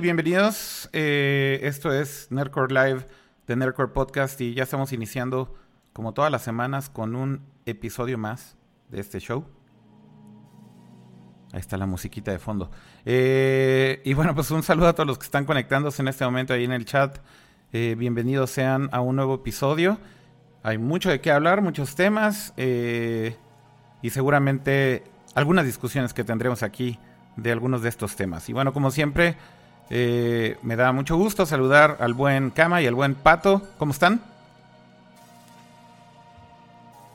Bienvenidos. Eh, esto es Nerdcore Live de Nerdcore Podcast y ya estamos iniciando, como todas las semanas, con un episodio más de este show. Ahí está la musiquita de fondo. Eh, y bueno, pues un saludo a todos los que están conectándose en este momento ahí en el chat. Eh, bienvenidos sean a un nuevo episodio. Hay mucho de qué hablar, muchos temas y seguramente algunas discusiones que tendremos aquí de algunos de estos temas. Y bueno, como siempre, eh, me da mucho gusto saludar al buen Kama y al buen Pato. ¿Cómo están?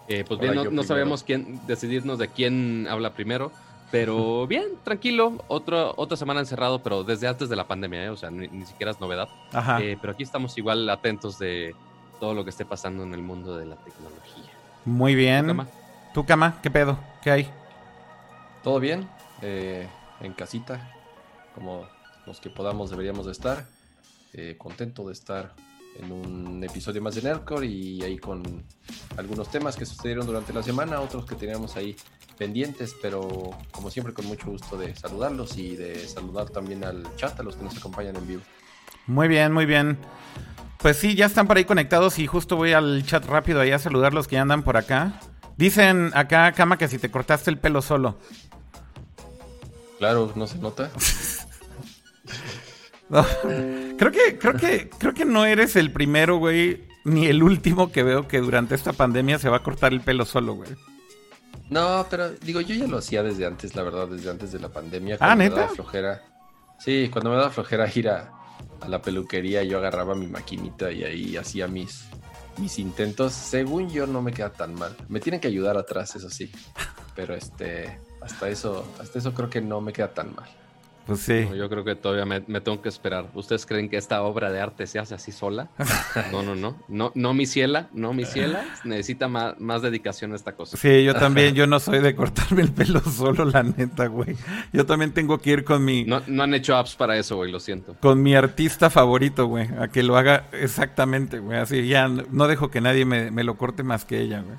Eh, pues bien, no, sabemos quién decidirnos de quién habla primero, pero bien, tranquilo. otra semana encerrado, pero desde antes de la pandemia, ¿eh? o sea, ni, siquiera es novedad. pero aquí estamos igual atentos de todo lo que esté pasando en el mundo de la tecnología. Muy bien. ¿Tú, Kama? ¿Qué pedo? ¿Qué hay? ¿Todo bien? en casita, como los que podamos deberíamos de estar. Eh, contento de estar en un episodio más de Nerdcore y ahí con algunos temas que sucedieron durante la semana, otros que teníamos ahí pendientes, pero como siempre con mucho gusto de saludarlos y de saludar también al chat, a los que nos acompañan en vivo. Muy bien, muy bien. Pues sí, ya están por ahí conectados y justo voy al chat rápido ahí a saludar los que andan por acá. Dicen acá, Cama, que si te cortaste el pelo solo. Claro, no se nota. Creo que, creo que, creo que no eres el primero, güey, ni el último que veo que durante esta pandemia se va a cortar el pelo solo, güey. No, pero digo, yo ya lo hacía desde antes, la verdad, desde antes de la pandemia. Ah, ¿neta? Me daba flojera. Sí, cuando me daba flojera ir a, la peluquería, yo agarraba mi maquinita y ahí hacía mis, mis intentos. Según yo, no me queda tan mal. Me tienen que ayudar atrás, eso sí. Pero este, hasta eso, hasta eso creo que no me queda tan mal. Pues sí. yo creo que todavía me, tengo que esperar. ¿Ustedes creen que esta obra de arte se hace así sola? No, no, no. No, no mi ciela, no mi ciela. Necesita más, más dedicación a esta cosa. Sí, yo también, yo no soy de cortarme el pelo solo, la neta, güey. Yo también tengo que ir con mi. No, no han hecho apps para eso, güey, lo siento. Con mi artista favorito, güey. A que lo haga exactamente, güey. Así ya no dejo que nadie me, lo corte más que ella, güey.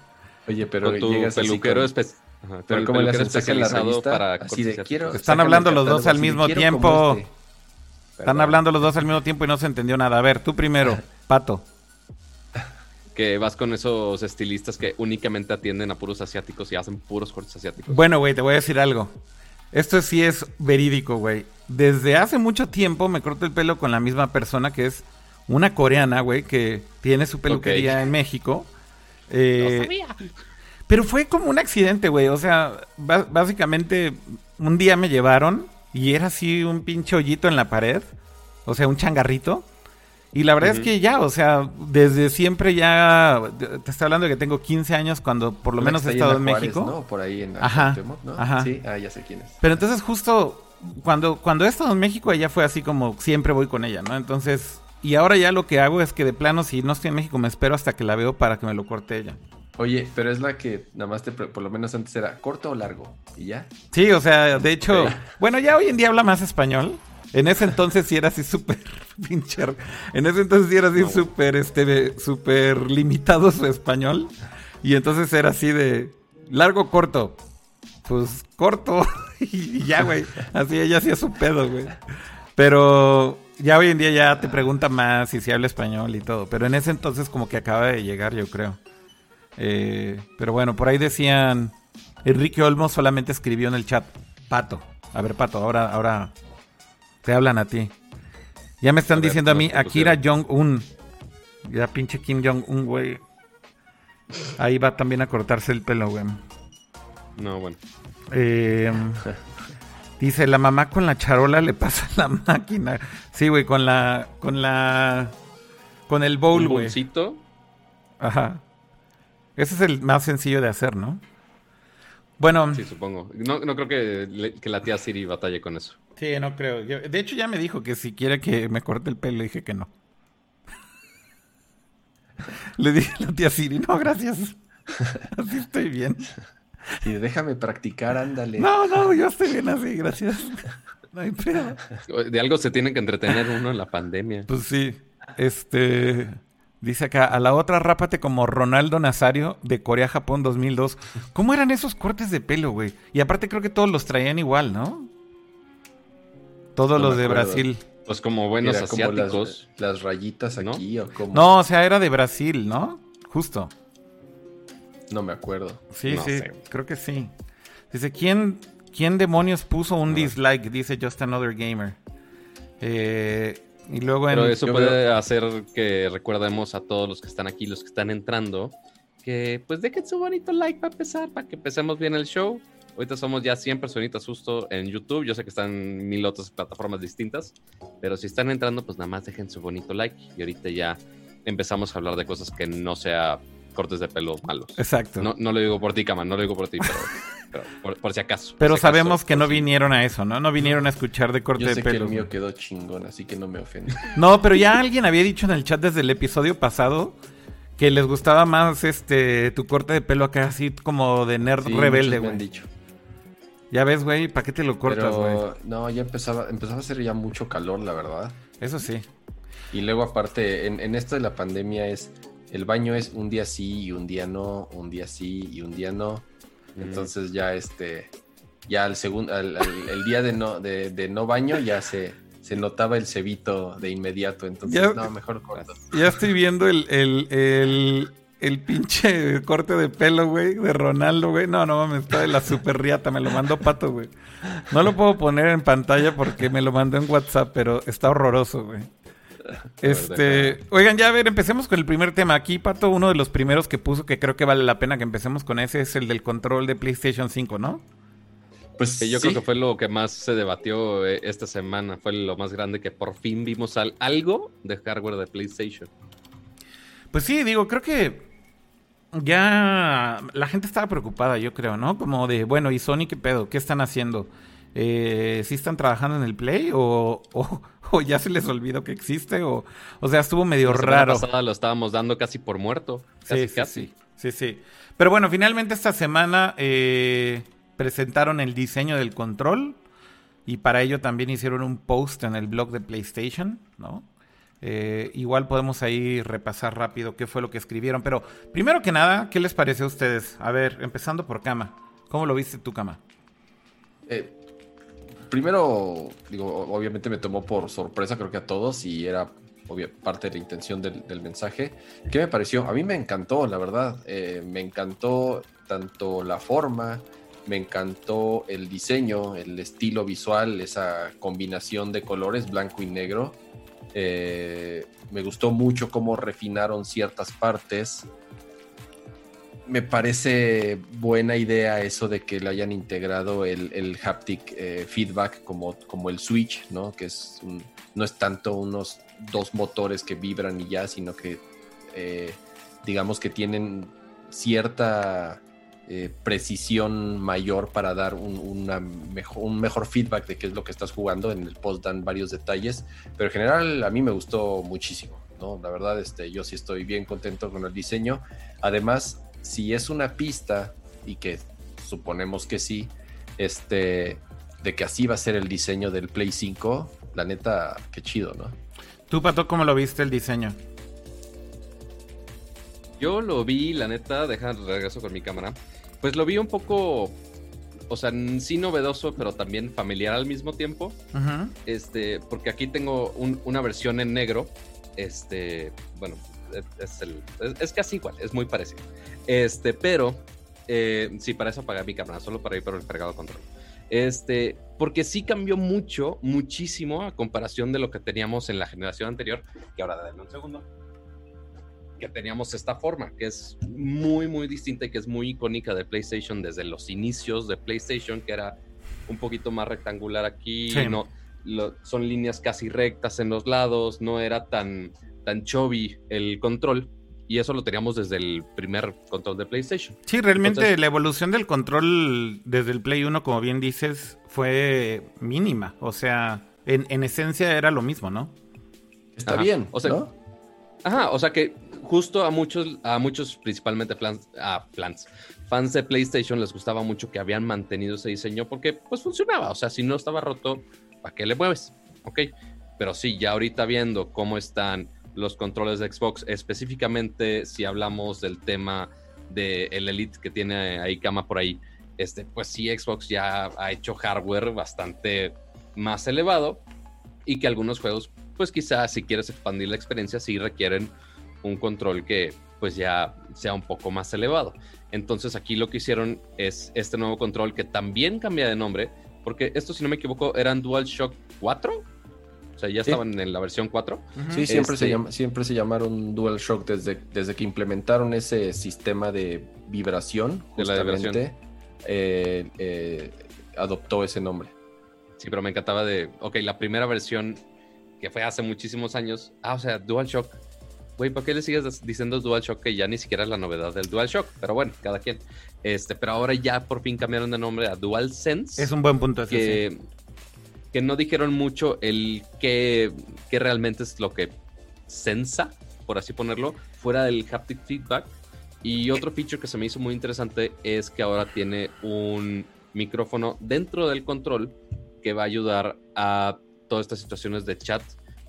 Oye, pero tu peluquero especial pero como le especializado para así de, quiero, Están hablando los dos al mismo tiempo. Este. Están hablando los dos al mismo tiempo y no se entendió nada. A ver, tú primero, Pato. Que vas con esos estilistas que únicamente atienden a puros asiáticos y hacen puros cortes asiáticos. Bueno, güey, te voy a decir algo. Esto sí es verídico, güey. Desde hace mucho tiempo me corto el pelo con la misma persona que es una coreana, güey, que tiene su peluquería en México. Eh, sabía. Pero fue como un accidente, güey. O sea, básicamente un día me llevaron y era así un pinche hoyito en la pared. O sea, un changarrito. Y la verdad es que ya, o sea, desde siempre ya, te estoy hablando de que tengo 15 años cuando por lo menos he estado en, México. ¿no? Por ahí en ajá, ¿no? Ajá. Sí, ah, ya sé quién es. Pero entonces justo cuando, cuando he estado en México, ella fue así como siempre voy con ella, ¿no? Entonces, y ahora ya lo que hago es que de plano, si no estoy en México, me espero hasta que la veo para que me lo corte ella. Oye, pero es la que nada más te, por lo menos antes era corto o largo, ¿y ya? Sí, o sea, de hecho, bueno, ya hoy en día habla más español. En ese entonces sí era así súper pincher. En ese entonces sí era así súper, este, súper limitado su español. Y entonces era así de largo, corto. Pues corto. y ya, güey. Así ella hacía su pedo, güey. Pero ya hoy en día ya te pregunta más si se habla español y todo. Pero en ese entonces como que acaba de llegar, yo creo. Eh, pero bueno, por ahí decían, Enrique Olmo solamente escribió en el chat, Pato. A ver, Pato, ahora, ahora te hablan a ti. Ya me están diciendo a mí, Akira Jong-un. Ya pinche Kim Jong-un, güey. Ahí va también a cortarse el pelo, güey. No, bueno. Eh, dice, la mamá con la charola le pasa la máquina. Sí, güey, con la, con la, con el bowl, güey. Ajá. Ese es el más sencillo de hacer, ¿no? Bueno. Sí, supongo. No, creo que, la tía Siri batalle con eso. Sí, no creo. de hecho, ya me dijo que si quiere que me corte el pelo, le dije que no. le dije a la tía Siri, no, gracias. Así estoy bien. Y déjame practicar, ándale. No, no, yo estoy bien así, gracias. No hay pedo. De algo se tiene que entretener uno en la pandemia. Pues sí. Este. Dice acá, a la otra rápate como Ronaldo Nazario de Corea-Japón 2002. ¿Cómo eran esos cortes de pelo, güey? Y aparte creo que todos los traían igual, ¿no? Todos los de Brasil. Pues como buenos asiáticos. las, rayitas aquí o como. No, o sea, era de Brasil, ¿no? Justo. No me acuerdo. Sí, sí, creo que sí. Dice, ¿quién, ¿quién demonios puso un dislike? Dice Just Another Gamer. Eh, y luego Pero eso puede hacer que recuerdemos a todos los que están aquí, los que están entrando, que pues dejen su bonito like para empezar, para que empecemos bien el show. Ahorita somos ya 100 personitas justo en YouTube. Yo sé que están en mil otras plataformas distintas, pero si están entrando, pues nada más dejen su bonito like y ahorita ya empezamos a hablar de cosas que no sea cortes de pelo malos. Exacto. No, no lo digo por ti, Cama, no lo digo por ti, pero, por, si acaso. Pero sabemos que no vinieron a eso, ¿no? No vinieron a escuchar de corte Yo sé de pelo. Que el mío quedó chingón, así que no me ofende. No, pero ya alguien había dicho en el chat desde el episodio pasado que les gustaba más este tu corte de pelo acá así como de nerd rebelde, güey. dicho. Ya ves, güey, ¿para qué te lo cortas, güey? No, ya empezaba, empezaba a hacer ya mucho calor, la verdad. Eso sí. Y luego aparte, en, en esto de la pandemia es el baño es un día sí y un día no, un día sí y un día no. Entonces ya este, ya al segundo, el día de no, de, no baño ya se, se notaba el cebito de inmediato. Entonces, no, mejor corto. Ya estoy viendo el, el, el, pinche corte de pelo, güey, de Ronaldo, güey. No, no mames, está de la super riata, me lo mandó Pato, güey. No lo puedo poner en pantalla porque me lo mandó en WhatsApp, pero está horroroso, güey. Este, oigan, ya a ver, empecemos con el primer tema. Aquí, Pato, uno de los primeros que puso que creo que vale la pena que empecemos con ese es el del control de PlayStation 5, ¿no? Pues yo creo que fue lo que más se debatió eh, esta semana, fue lo más grande que por fin vimos algo de hardware de PlayStation. Pues sí, digo, creo que ya la gente estaba preocupada, yo creo, ¿no? Como de, bueno, ¿y Sony qué pedo? ¿Qué están haciendo? Eh, ¿Sí están trabajando en el Play o, o ya se les olvidó que existe, o, o sea, estuvo medio la raro. pasada lo estábamos dando casi por muerto. Casi, sí, sí, sí, sí, Pero bueno, finalmente esta semana eh, presentaron el diseño del control y para ello también hicieron un post en el blog de PlayStation, ¿no? Eh, igual podemos ahí repasar rápido qué fue lo que escribieron, pero primero que nada, ¿qué les parece a ustedes? A ver, empezando por Cama. ¿Cómo lo viste tú, Cama? Eh, primero, digo, obviamente me tomó por sorpresa, creo que a todos, y era parte de la intención del, mensaje. ¿Qué me pareció? A mí me encantó, la verdad. Eh, me encantó tanto la forma, me encantó el diseño, el estilo visual, esa combinación de colores blanco y negro. Eh, me gustó mucho cómo refinaron ciertas partes me parece buena idea eso de que le hayan integrado el, haptic eh, feedback como, como el Switch, ¿no? Que es no es tanto unos dos motores que vibran y ya, sino que eh, digamos que tienen cierta eh, precisión mayor para dar un, mejor, un mejor feedback de qué es lo que estás jugando. En el post dan varios detalles, pero en general a mí me gustó muchísimo. ¿no? La verdad, este, yo sí estoy bien contento con el diseño. Además, si es una pista, y que suponemos que sí, este, de que así va a ser el diseño del Play 5, la neta, qué chido, ¿no? ¿Tú, Pato, cómo lo viste el diseño? Yo lo vi, la neta, deja regreso con mi cámara. Pues lo vi un poco, o sea, sí novedoso, pero también familiar al mismo tiempo. Este, porque aquí tengo una versión en negro. Este, bueno, es, el, es, casi igual, es muy parecido. Este, pero, eh, sí, para eso apagué mi cámara, solo para ir por el cargado control. Este, porque sí cambió mucho, muchísimo a comparación de lo que teníamos en la generación anterior, que ahora denme un segundo, que teníamos esta forma, que es muy, muy distinta y que es muy icónica de PlayStation desde los inicios de PlayStation, que era un poquito más rectangular aquí, no, son líneas casi rectas en los lados, no era tan tan chubby el control. Y eso lo teníamos desde el primer control de PlayStation. Sí, realmente la evolución del control desde el Play 1, como bien dices, fue mínima. O sea, en, esencia era lo mismo, ¿no? Está bien, o sea, Ajá, o sea que justo a muchos, a muchos principalmente fans, a fans, fans de PlayStation les gustaba mucho que habían mantenido ese diseño porque pues funcionaba. O sea, si no estaba roto, ¿para qué le mueves? Ok. Pero sí, ya ahorita viendo cómo están los controles de Xbox, específicamente si hablamos del tema del el Elite que tiene ahí cama por ahí, este, pues sí, Xbox ya ha hecho hardware bastante más elevado y que algunos juegos, pues quizás si quieres expandir la experiencia, sí requieren un control que pues ya sea un poco más elevado. Entonces aquí lo que hicieron es este nuevo control que también cambia de nombre, porque esto si no me equivoco eran DualShock 4. O sea, ya estaban en la versión 4. Sí, siempre, se este siempre se llamaron DualShock desde, desde que implementaron ese sistema de vibración, justamente, de la eh, eh, adoptó ese nombre. Sí, pero me encantaba de, ok, la primera versión que fue hace muchísimos años, ah, o sea, DualShock. Güey, ¿por qué le sigues diciendo DualShock que ya ni siquiera es la novedad del DualShock? Pero bueno, cada quien. Este, pero ahora ya por fin cambiaron de nombre a DualSense. Es un buen punto que, que no dijeron mucho el qué, qué realmente es lo que sensa, por así ponerlo, fuera del haptic feedback. Y otro feature que se me hizo muy interesante es que ahora tiene un micrófono dentro del control que va a ayudar a todas estas situaciones de chat,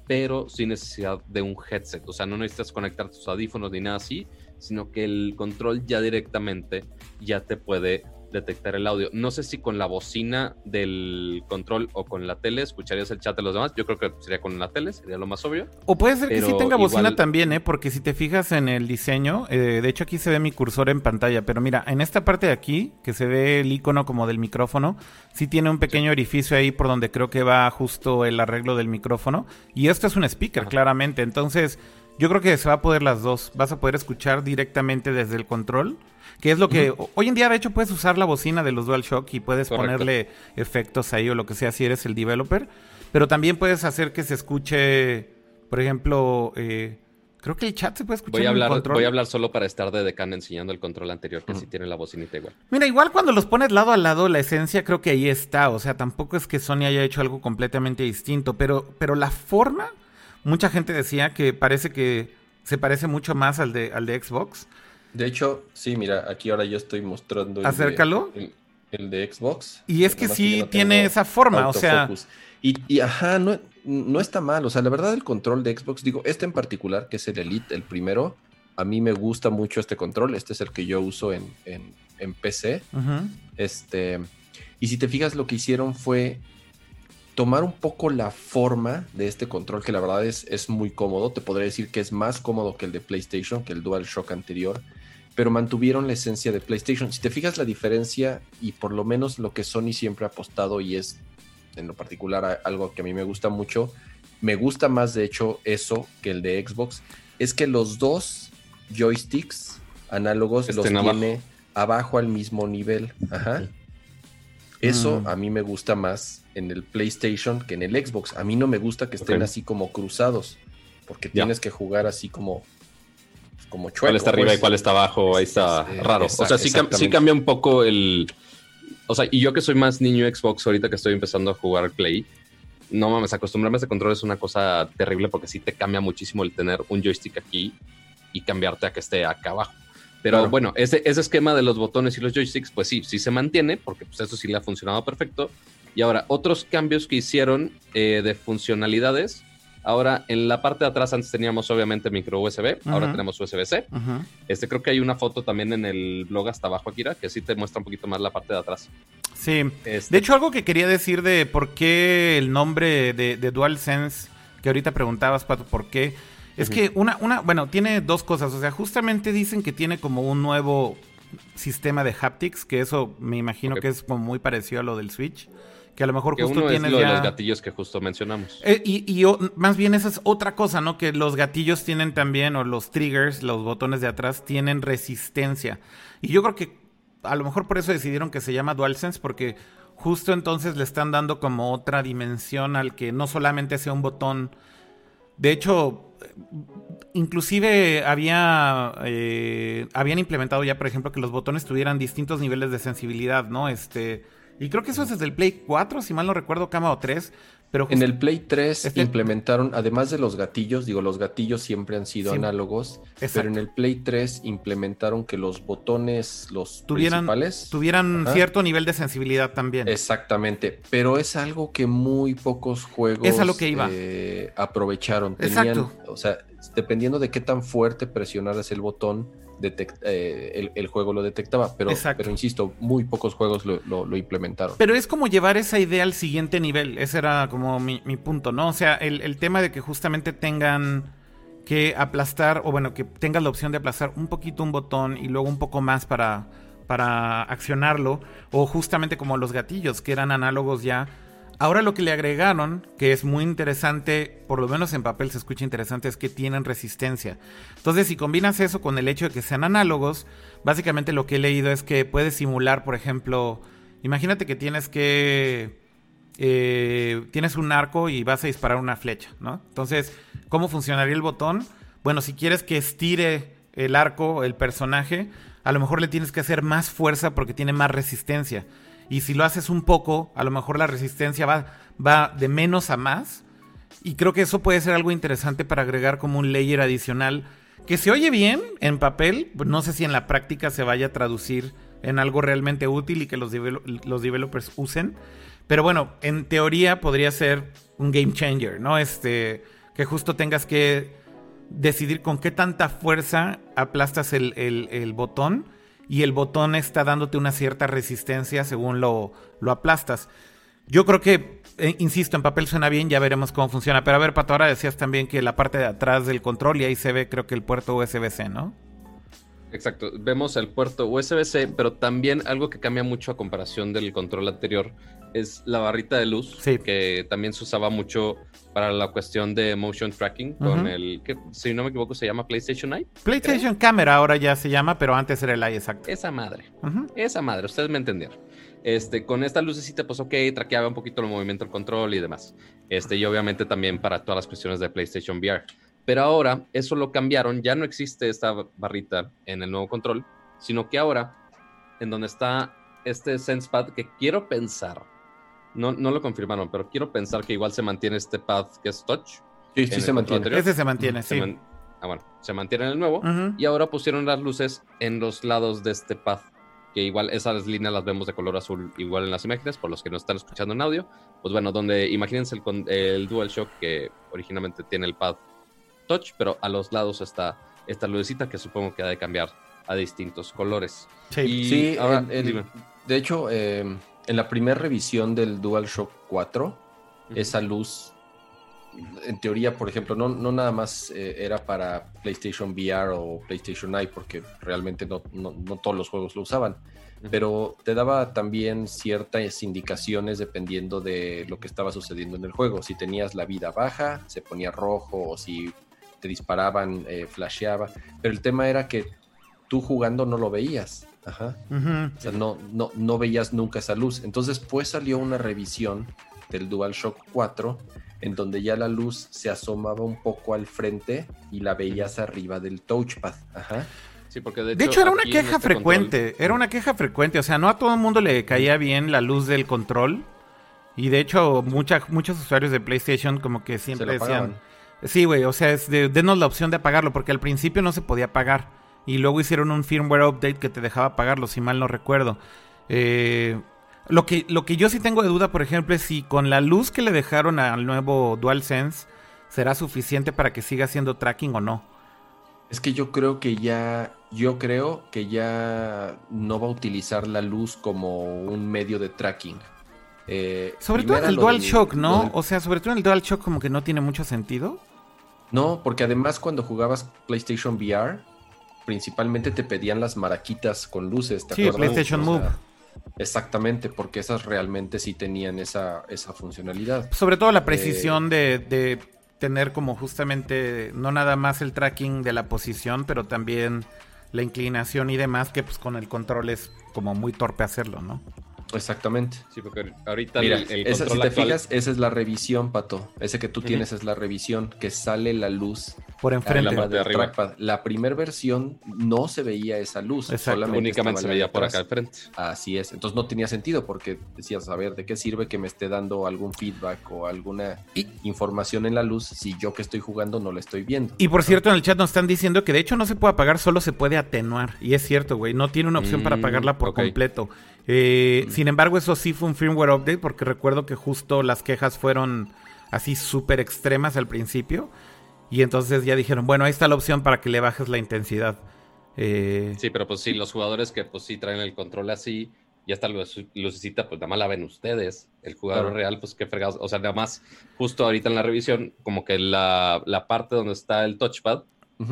pero sin necesidad de un headset. O sea, no necesitas conectar tus audífonos ni nada así, sino que el control ya directamente ya te puede detectar el audio. No sé si con la bocina del control o con la tele escucharías el chat de los demás. Yo creo que sería con la tele, sería lo más obvio. O puede ser que sí tenga bocina también, ¿eh? Porque si te fijas en el diseño, eh, de hecho aquí se ve mi cursor en pantalla, pero mira, en esta parte de aquí, que se ve el icono como del micrófono, sí tiene un pequeño orificio ahí por donde creo que va justo el arreglo del micrófono. Y esto es un speaker, claramente. Entonces, yo creo que se va a poder las dos. Vas a poder escuchar directamente desde el control que es lo que hoy en día de hecho puedes usar la bocina de los DualShock y puedes ponerle efectos ahí o lo que sea si eres el developer, pero también puedes hacer que se escuche, por ejemplo, eh, creo que el chat se puede escuchar. Voy a hablar, voy a hablar solo para estar de decano enseñando el control anterior que sí tiene la bocinita igual. Mira, igual cuando los pones lado a lado la esencia creo que ahí está, o sea, tampoco es que Sony haya hecho algo completamente distinto, pero pero la forma mucha gente decía que parece que se parece mucho más al de al de Xbox. De hecho, sí, mira, aquí ahora yo estoy mostrando. El Acércalo. De, el, de Xbox. Y es que sí tiene esa forma, o sea. Y, ajá, no, no está mal. O sea, la verdad, el control de Xbox, digo, este en particular, que es el Elite, el primero, a mí me gusta mucho este control. Este es el que yo uso en, en, PC. Este. Y si te fijas, lo que hicieron fue tomar un poco la forma de este control, que la verdad es, es muy cómodo. Te podría decir que es más cómodo que el de PlayStation, que el DualShock anterior pero mantuvieron la esencia de PlayStation. Si te fijas la diferencia y por lo menos lo que Sony siempre ha apostado y es en lo particular algo que a mí me gusta mucho, me gusta más de hecho eso que el de Xbox, es que los dos joysticks análogos los tiene abajo. al mismo nivel. Ajá. Eso mm. a mí me gusta más en el PlayStation que en el Xbox. A mí no me gusta que estén así como cruzados, porque tienes que jugar así como como chueco. ¿Cuál está arriba y pues. cuál está abajo? Ahí está raro. o sea, sí, sí, cambia un poco el... O sea, y yo que soy más niño Xbox ahorita que estoy empezando a jugar Play, no mames, acostumbrarme a ese control es una cosa terrible porque sí te cambia muchísimo el tener un joystick aquí y cambiarte a que esté acá abajo. Pero bueno, ese, ese esquema de los botones y los joysticks, pues sí, sí se mantiene porque pues eso sí le ha funcionado perfecto. Y ahora, otros cambios que hicieron eh, de funcionalidades Ahora, en la parte de atrás antes teníamos obviamente micro USB, ahora tenemos USB-C. Este creo que hay una foto también en el blog hasta abajo, Akira, que sí te muestra un poquito más la parte de atrás. Sí. Este de hecho, algo que quería decir de por qué el nombre de, DualSense, que ahorita preguntabas, Pato, por qué. Es que una, una, bueno, tiene dos cosas. O sea, justamente dicen que tiene como un nuevo sistema de haptics, que eso me imagino que es como muy parecido a lo del Switch que a lo mejor justo uno tienes es lo de los gatillos que justo mencionamos. Eh, y, más bien esa es otra cosa, ¿no? Que los gatillos tienen también, o los triggers, los botones de atrás, tienen resistencia. Y yo creo que a lo mejor por eso decidieron que se llama DualSense, porque justo entonces le están dando como otra dimensión al que no solamente sea un botón. De hecho, inclusive había eh, habían implementado ya, por ejemplo, que los botones tuvieran distintos niveles de sensibilidad, ¿no? Este y creo que eso es desde el Play 4, si mal no recuerdo, Cama o 3. Pero en el Play 3 este implementaron, además de los gatillos, digo, los gatillos siempre han sido análogos, pero en el Play 3 implementaron que los botones, los tuvieran, principales... Tuvieran cierto nivel de sensibilidad también. Exactamente, pero es algo que muy pocos juegos lo que iba. Eh, aprovecharon. Tenían, Exacto. O sea, dependiendo de qué tan fuerte presionaras el botón, eh, el, juego lo detectaba. Pero, pero insisto, muy pocos juegos lo, implementaron. Pero es como llevar esa idea al siguiente nivel. Ese era como mi, punto, ¿no? O sea, el, tema de que justamente tengan que aplastar, o bueno, que tengas la opción de aplastar un poquito un botón y luego un poco más para, para accionarlo. O justamente como los gatillos, que eran análogos ya Ahora lo que le agregaron, que es muy interesante, por lo menos en papel se escucha interesante, es que tienen resistencia. Entonces, si combinas eso con el hecho de que sean análogos, básicamente lo que he leído es que puedes simular, por ejemplo, imagínate que tienes que... Eh, tienes un arco y vas a disparar una flecha, ¿no? Entonces, ¿cómo funcionaría el botón? Bueno, si quieres que estire el arco, el personaje, a lo mejor le tienes que hacer más fuerza porque tiene más resistencia. Y si lo haces un poco, a lo mejor la resistencia va, va de menos a más. Y creo que eso puede ser algo interesante para agregar como un layer adicional que se oye bien en papel. No sé si en la práctica se vaya a traducir en algo realmente útil y que los, los developers usen. Pero bueno, en teoría podría ser un game changer, ¿no? Este, que justo tengas que decidir con qué tanta fuerza aplastas el, el botón y el botón está dándote una cierta resistencia según lo, lo aplastas. Yo creo que, eh, insisto, en papel suena bien, ya veremos cómo funciona. Pero a ver, Pato, ahora decías también que la parte de atrás del control y ahí se ve creo que el puerto USB-C, ¿no? Exacto, vemos el puerto USB-C, pero también algo que cambia mucho a comparación del control anterior es la barrita de luz, que también se usaba mucho para la cuestión de motion tracking con el, que si no me equivoco se llama PlayStation Eye. PlayStation Camera ahora ya se llama, pero antes era el Eye exacto. Esa madre, esa madre, ustedes me entendieron. Este, con esta lucecita, pues ok, traqueaba un poquito el movimiento del control y demás. Este, y obviamente también para todas las cuestiones de PlayStation VR. Pero ahora eso lo cambiaron, ya no existe esta barrita en el nuevo control, sino que ahora, en donde está este SensePad, que quiero pensar, no, no lo confirmaron, pero quiero pensar que igual se mantiene este pad que es touch. Sí, sí se mantiene. Ese se mantiene, sí. ah, bueno, se mantiene en el nuevo. Y ahora pusieron las luces en los lados de este pad. Que igual esas líneas las vemos de color azul igual en las imágenes, por los que no están escuchando en audio. Pues bueno, donde imagínense el, el DualShock que originalmente tiene el pad touch, pero a los lados está esta lucecita que supongo que ha de cambiar a distintos colores. Sí, sí ahora, de hecho, eh, en la primera revisión del DualShock 4, esa luz, en teoría, por ejemplo, no, no nada más eh, era para PlayStation VR o PlayStation Eye, porque realmente no, no, todos los juegos lo usaban, pero te daba también ciertas indicaciones dependiendo de lo que estaba sucediendo en el juego. Si tenías la vida baja, se ponía rojo, o si te disparaban, eh, flasheaba. Pero el tema era que tú jugando no lo veías. Ajá. O sea, no, no, no veías nunca esa luz. Entonces, pues salió una revisión del DualShock 4 en donde ya la luz se asomaba un poco al frente y la veías arriba del touchpad. Ajá. Sí, porque de, hecho, era una queja este frecuente, era una queja frecuente, o sea, no a todo el mundo le caía bien la luz del control y de hecho muchos usuarios de PlayStation como que siempre decían, Sí, güey, o sea, es de, denos la opción de apagarlo, porque al principio no se podía apagar. Y luego hicieron un firmware update que te dejaba apagarlo, si mal no recuerdo. Eh, lo, que, lo que yo sí tengo de duda, por ejemplo, es si con la luz que le dejaron al nuevo DualSense será suficiente para que siga haciendo tracking o no. Es que yo creo que ya, yo creo que ya no va a utilizar la luz como un medio de tracking. Eh, sobre todo en el DualShock, ¿no? O sea, sobre todo en el DualShock como que no tiene mucho sentido. No, porque además cuando jugabas PlayStation VR, principalmente te pedían las maraquitas con luces. ¿te sí, PlayStation Move. exactamente, porque esas realmente sí tenían esa, esa funcionalidad. Sobre todo la eh, precisión de, de, tener como justamente no nada más el tracking de la posición, pero también la inclinación y demás, que pues con el control es como muy torpe hacerlo, ¿no? Exactamente. Sí, porque ahorita Mira, esa, si te fijas, esa es la revisión, Pato. Ese que tú tienes es la revisión, que sale la luz por enfrente. La, de arriba. la primera versión no se veía esa luz. Solamente Únicamente se veía por acá al frente. Así es. Entonces no tenía sentido porque decías, a ver, ¿de qué sirve que me esté dando algún feedback o alguna información en la luz si yo que estoy jugando no la estoy viendo? Y por cierto, en el chat nos están diciendo que de hecho no se puede apagar, solo se puede atenuar. Y es cierto, güey. No tiene una opción para mm, apagarla por completo. Eh, mm. Sin embargo, eso sí fue un firmware update porque recuerdo que justo las quejas fueron así súper extremas al principio. Y entonces ya dijeron, bueno, ahí está la opción para que le bajes la intensidad. Eh, sí, pero pues sí, los jugadores que pues sí traen el control así, ya está lucecita, pues nada más la ven ustedes. El jugador real, pues qué fregados. O sea, nada más, justo ahorita en la revisión, como que la, la parte donde está el touchpad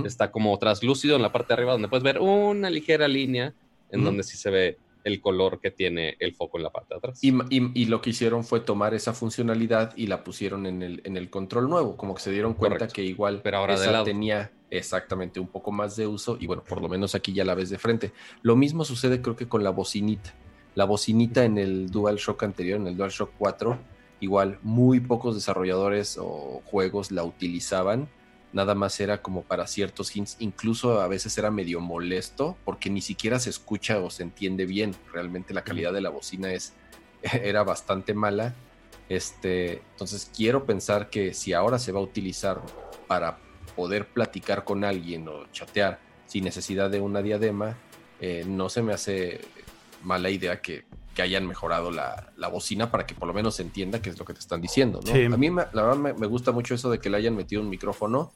está como traslúcido en la parte de arriba, donde puedes ver una ligera línea en donde sí se ve el color que tiene el foco en la parte de atrás. Y, lo que hicieron fue tomar esa funcionalidad y la pusieron en el, en el control nuevo, como que se dieron cuenta que igual Pero ahora esa tenía exactamente un poco más de uso y bueno, por lo menos aquí ya la ves de frente. Lo mismo sucede creo que con la bocinita. La bocinita en el DualShock anterior, en el DualShock 4, igual muy pocos desarrolladores o juegos la utilizaban nada más era como para ciertos hints, incluso a veces era medio molesto porque ni siquiera se escucha o se entiende bien. Realmente la calidad de la bocina es, era bastante mala. Este, entonces quiero pensar que si ahora se va a utilizar para poder platicar con alguien o chatear sin necesidad de una diadema, eh, no se me hace mala idea que, hayan mejorado la, bocina para que por lo menos se entienda qué es lo que te están diciendo. A mí la verdad me, me, gusta mucho eso de que le hayan metido un micrófono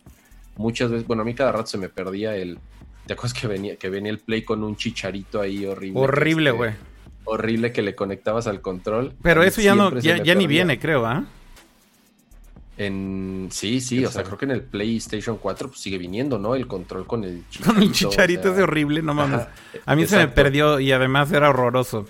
muchas veces, bueno, a mí cada rato se me perdía el, ¿te acuerdas que venía, que venía el play con un chicharito ahí horrible? Horrible, güey. horrible que le conectabas al control. Pero eso ya no, ya, ni viene, creo, ¿ah? En, sí, sí, o sea, creo que en el PlayStation 4 pues, sigue viniendo, ¿no? El control con el chicharito. Con el chicharito es horrible, no mames. a mí se me perdió y además era horroroso.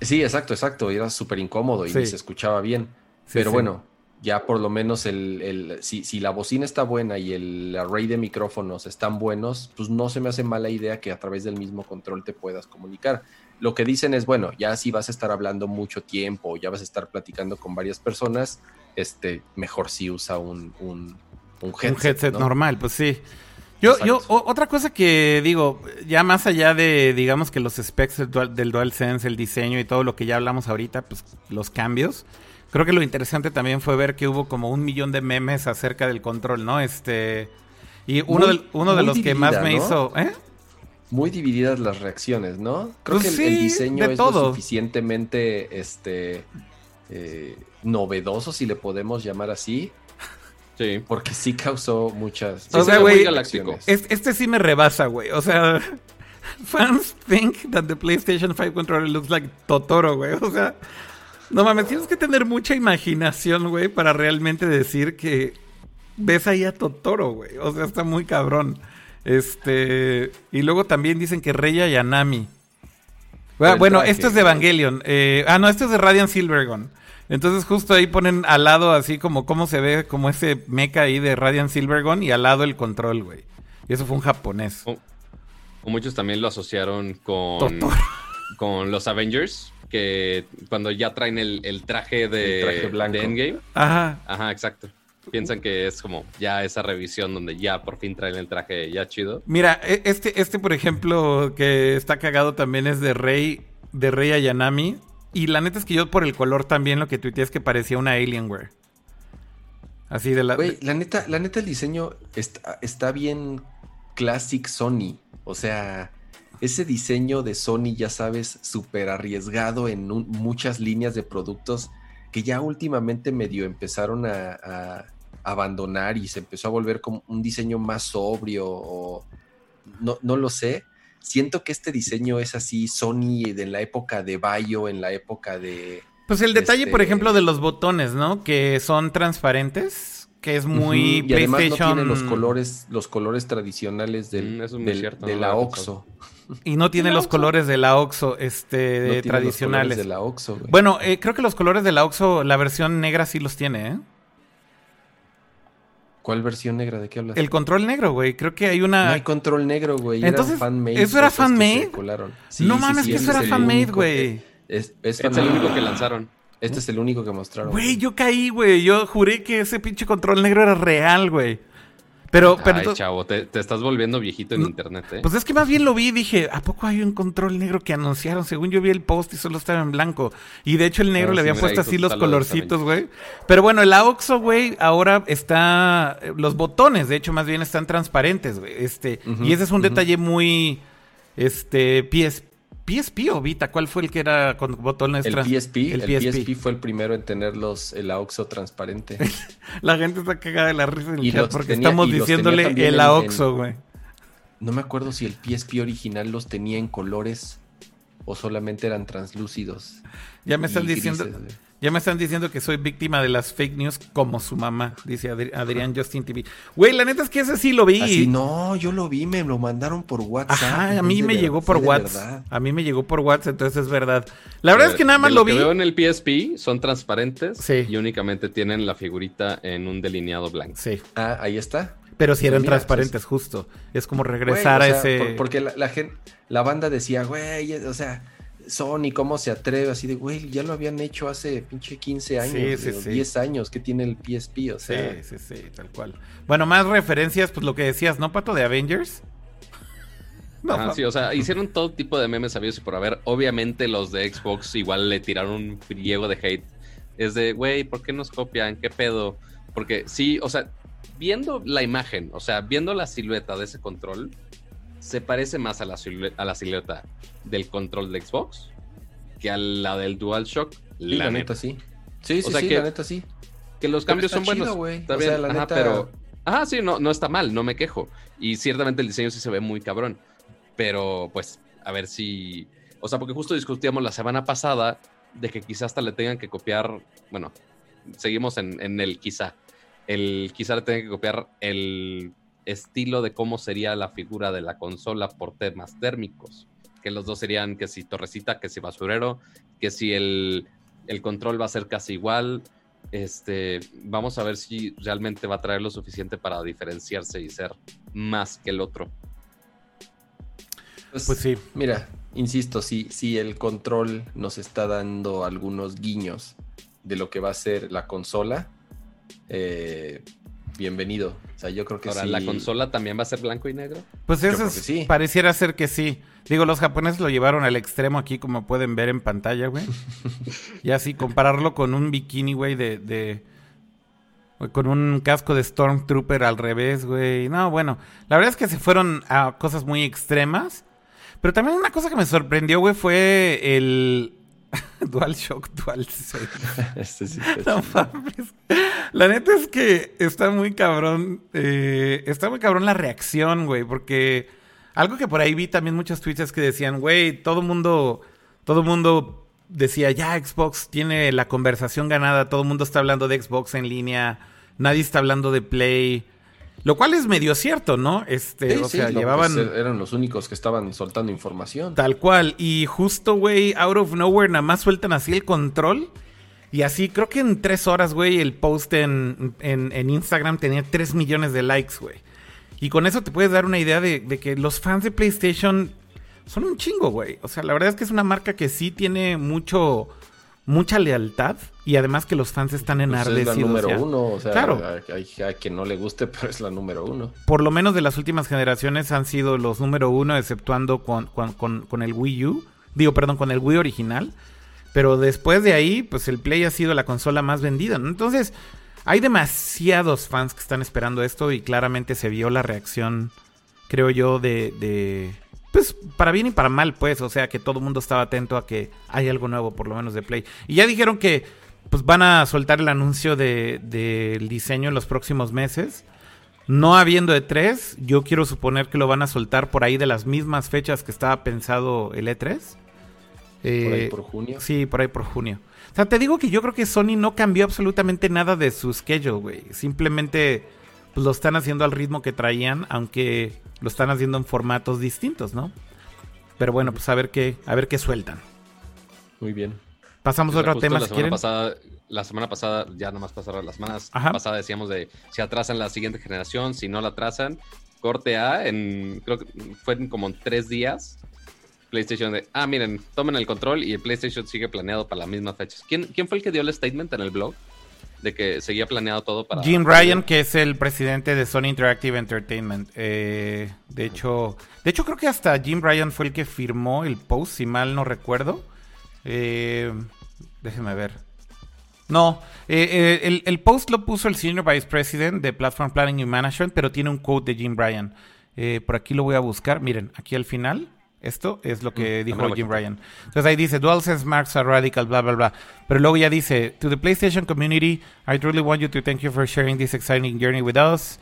Sí, exacto, exacto. Era súper incómodo y ni se escuchaba bien. Pero bueno, ya por lo menos el, si, la bocina está buena y el array de micrófonos están buenos, pues no se me hace mala idea que a través del mismo control te puedas comunicar. Lo que dicen es, bueno, ya si vas a estar hablando mucho tiempo, ya vas a estar platicando con varias personas, este, mejor si usa un, un, headset. Un headset normal, pues sí. Yo, yo, otra cosa que digo, ya más allá de, digamos que los specs del, del DualSense, el diseño y todo lo que ya hablamos ahorita, pues los cambios. Creo que lo interesante también fue ver que hubo como un millón de memes acerca del control, ¿no? Este. Y uno, de, uno de los que más me hizo. ¿eh? Muy divididas las reacciones, ¿no? Creo pues que el, diseño es lo suficientemente este, eh, novedoso, si le podemos llamar así. Sí. Porque sí causó muchas. o sea, güey. Este, sí me rebasa, güey. O sea. Fans think that the PlayStation 5 controller looks like Totoro, güey. O sea, no mames, tienes que tener mucha imaginación, güey, para realmente decir que ves ahí a Totoro, güey. O sea, está muy cabrón. Este. Y luego también dicen que Reya Yanami. Bueno, esto es de Evangelion. Eh, ah, no, esto es de Radiant Silvergon. Entonces justo ahí ponen al lado así como cómo se ve como ese mecha ahí de Radiant Silvergon y al lado el control, güey. Y eso fue un japonés. O, muchos también lo asociaron con, con los Avengers que cuando ya traen el, traje de, Endgame. Ajá. Ajá, exacto. Piensan que es como ya esa revisión donde ya por fin traen el traje ya chido. Mira, e, este, este por ejemplo, que está cagado también es de Rey, de Rey Ayanami. Y la neta es que yo por el color también lo que tuiteé es que parecía una Alienware. Así de la. Güey, la neta, la neta el diseño está, está bien classic Sony. O sea, ese diseño de Sony, ya sabes, súper arriesgado en muchas líneas de productos que ya últimamente medio empezaron a, abandonar y se empezó a volver como un diseño más sobrio o no, no lo sé. Siento que este diseño es así Sony de la época de Bayo, en la época de... Pues el detalle, por este ejemplo, de los botones, ¿no? Que son transparentes que es muy y además no tiene los colores los colores tradicionales del, mm, de la Oxo y no tiene los colores de la Oxo este, tradicionales. de la Oxo, Bueno, eh, creo que los colores de la Oxo, la versión negra sí los tiene, ¿eh? ¿Cuál versión negra? ¿De qué hablas? El control negro, güey. Creo que hay una. No hay control negro, güey. Entonces, ¿eso era fan-made? no mames, que eso era fan-made, güey. Es, es, es el único que lanzaron. Este es el único que mostraron. Güey, yo caí, güey. Yo juré que ese pinche control negro era real, güey. Pero, pero Ay, chavo, te, estás volviendo viejito en internet, ¿eh? Pues es que más bien lo vi y dije, ¿a poco hay un control negro que anunciaron? Según yo vi el post y solo estaba en blanco. Y de hecho el negro ah, le habían puesto así los colorcitos, güey. Pero bueno, el AOXO, güey, ahora está... Los botones, de hecho, más bien están transparentes, güey. Este, y ese es un detalle muy... Este, PS, ¿PSP o Vita? ¿Cuál fue el que era con botones? El PSP. El, PSP. fue el primero en tener los, el AUXO transparente. la gente está cagada de la risa en el chat porque estamos diciéndole el AUXO, güey. No me acuerdo si el PSP original los tenía en colores o solamente eran translúcidos. Ya me están diciendo... Ya me están diciendo que soy víctima de las fake news como su mamá, dice Adrián Justin TV. Güey, la neta es que ese sí lo vi. no, yo lo vi, me lo mandaron por WhatsApp. Ajá, a mí me llegó por WhatsApp. A mí me llegó por WhatsApp, entonces es verdad. La verdad es que nada más lo, vi. Lo que veo en el PSP son transparentes y únicamente tienen la figurita en un delineado blanco. Sí. Ah, ahí está. Pero si eran transparentes, justo. Es como regresar a ese. porque la, la, gente, la banda decía, güey, o sea Sony, ¿cómo se atreve? Así de, güey, ya lo habían hecho hace pinche 15 años, sí, 10 años que tiene el PSP, o sea. Sí, sí, sí, tal cual. Bueno, más referencias, pues lo que decías, ¿no, Pato? De Avengers. No, sí, o sea, hicieron todo tipo de memes sabidos y por haber. Obviamente los de Xbox igual le tiraron un friego de hate. Es de, güey, ¿por qué nos copian? ¿Qué pedo? Porque sí, o sea, viendo la imagen, o sea, viendo la silueta de ese control, se parece más a la, a la silueta del control de Xbox que a la del DualShock. La, neta. sí. Sí, sí, sí, la neta sí. Que los cambios son buenos. Está bien, pero. Ajá, sí, no, no está mal, no me quejo. Y ciertamente el diseño sí se ve muy cabrón. Pero, pues, a ver si. O sea, porque justo discutíamos la semana pasada de que quizás hasta le tengan que copiar. Bueno, seguimos en, en el quizá. El quizá le tengan que copiar el estilo de cómo sería la figura de la consola por temas térmicos. Que los dos serían que si torrecita, que si basurero, que si el, control va a ser casi igual. Este, vamos a ver si realmente va a traer lo suficiente para diferenciarse y ser más que el otro. Pues, pues sí. Mira, insisto, si, si el control nos está dando algunos guiños de lo que va a ser la consola, eh, bienvenido. O sea, yo creo que Ahora, ¿la consola también va a ser blanco y negro? Pues eso sí. pareciera ser que sí. Digo, los japoneses lo llevaron al extremo aquí, como pueden ver en pantalla, güey. y así, compararlo con un bikini, güey, de, de... Con un casco de Stormtrooper al revés, güey. No, bueno, la verdad es que se fueron a cosas muy extremas. Pero también una cosa que me sorprendió, güey, fue el, Dual Shock, Dual este La neta es que está muy cabrón. Eh, está muy cabrón la reacción, güey. Porque algo que por ahí vi también muchos tweets que decían, güey, todo mundo. Todo mundo decía, ya Xbox tiene la conversación ganada. Todo el mundo está hablando de Xbox en línea. Nadie está hablando de Play. Lo cual es medio cierto, ¿no? Este, o sea, llevaban. Pues, eran los únicos que estaban soltando información. Tal cual. Y justo, güey, out of nowhere, nada más sueltan así el control. Y así, creo que en tres horas, güey, el post en, en, Instagram tenía tres millones de likes, güey. Y con eso te puedes dar una idea de, de que los fans de PlayStation son un chingo, güey. O sea, la verdad es que es una marca que sí tiene mucho mucha lealtad y además que los fans están enardecidos. Pues es la número uno, o sea, claro. hay, quien no le guste, pero es la número uno. Por lo menos de las últimas generaciones han sido los número uno, exceptuando con, con, el Wii U. Digo, perdón, con el Wii original. Pero después de ahí, pues el Play ha sido la consola más vendida. Entonces, hay demasiados fans que están esperando esto y claramente se vio la reacción, creo yo, de, de pues para bien y para mal, pues, o sea que todo el mundo estaba atento a que hay algo nuevo, por lo menos de Play. Y ya dijeron que pues van a soltar el anuncio del de, diseño en los próximos meses. No habiendo de 3 yo quiero suponer que lo van a soltar por ahí de las mismas fechas que estaba pensado el E3. por ahí eh, por junio. Sí, por ahí por junio. O sea, te digo que yo creo que Sony no cambió absolutamente nada de su schedule, güey. Simplemente pues, lo están haciendo al ritmo que traían, aunque lo están haciendo en formatos distintos, ¿no? Pero bueno, pues a ver qué, a ver qué sueltan. Muy bien. Pasamos a otro tema la semana Pasada, la semana pasada, ya nomás pasaron las semanas pasadas decíamos de si atrasan la siguiente generación, si no la atrasan, corte A, en, creo que fue como en tres días. PlayStation de, ah, miren, tomen el control y el PlayStation sigue planeado para las mismas fechas. ¿Quién, ¿Quién fue el que dio el statement en el blog? De que seguía planeado todo para... Jim Ryan, que es el presidente de Sony Interactive Entertainment. Eh, de hecho, de hecho creo que hasta Jim Ryan fue el que firmó el post, si mal no recuerdo. Eh, déjeme ver. No, eh, el, el, post lo puso el Senior Vice President de Platform Planning and Management, pero tiene un quote de Jim Ryan. por aquí lo voy a buscar. Miren, aquí al final. Esto es lo que mm, dijo Jim Ryan. Entonces ahí dice, DualSense marks a radical, bla, bla, bla. Pero luego ya dice, to the PlayStation community, I truly want you to thank you for sharing this exciting journey with us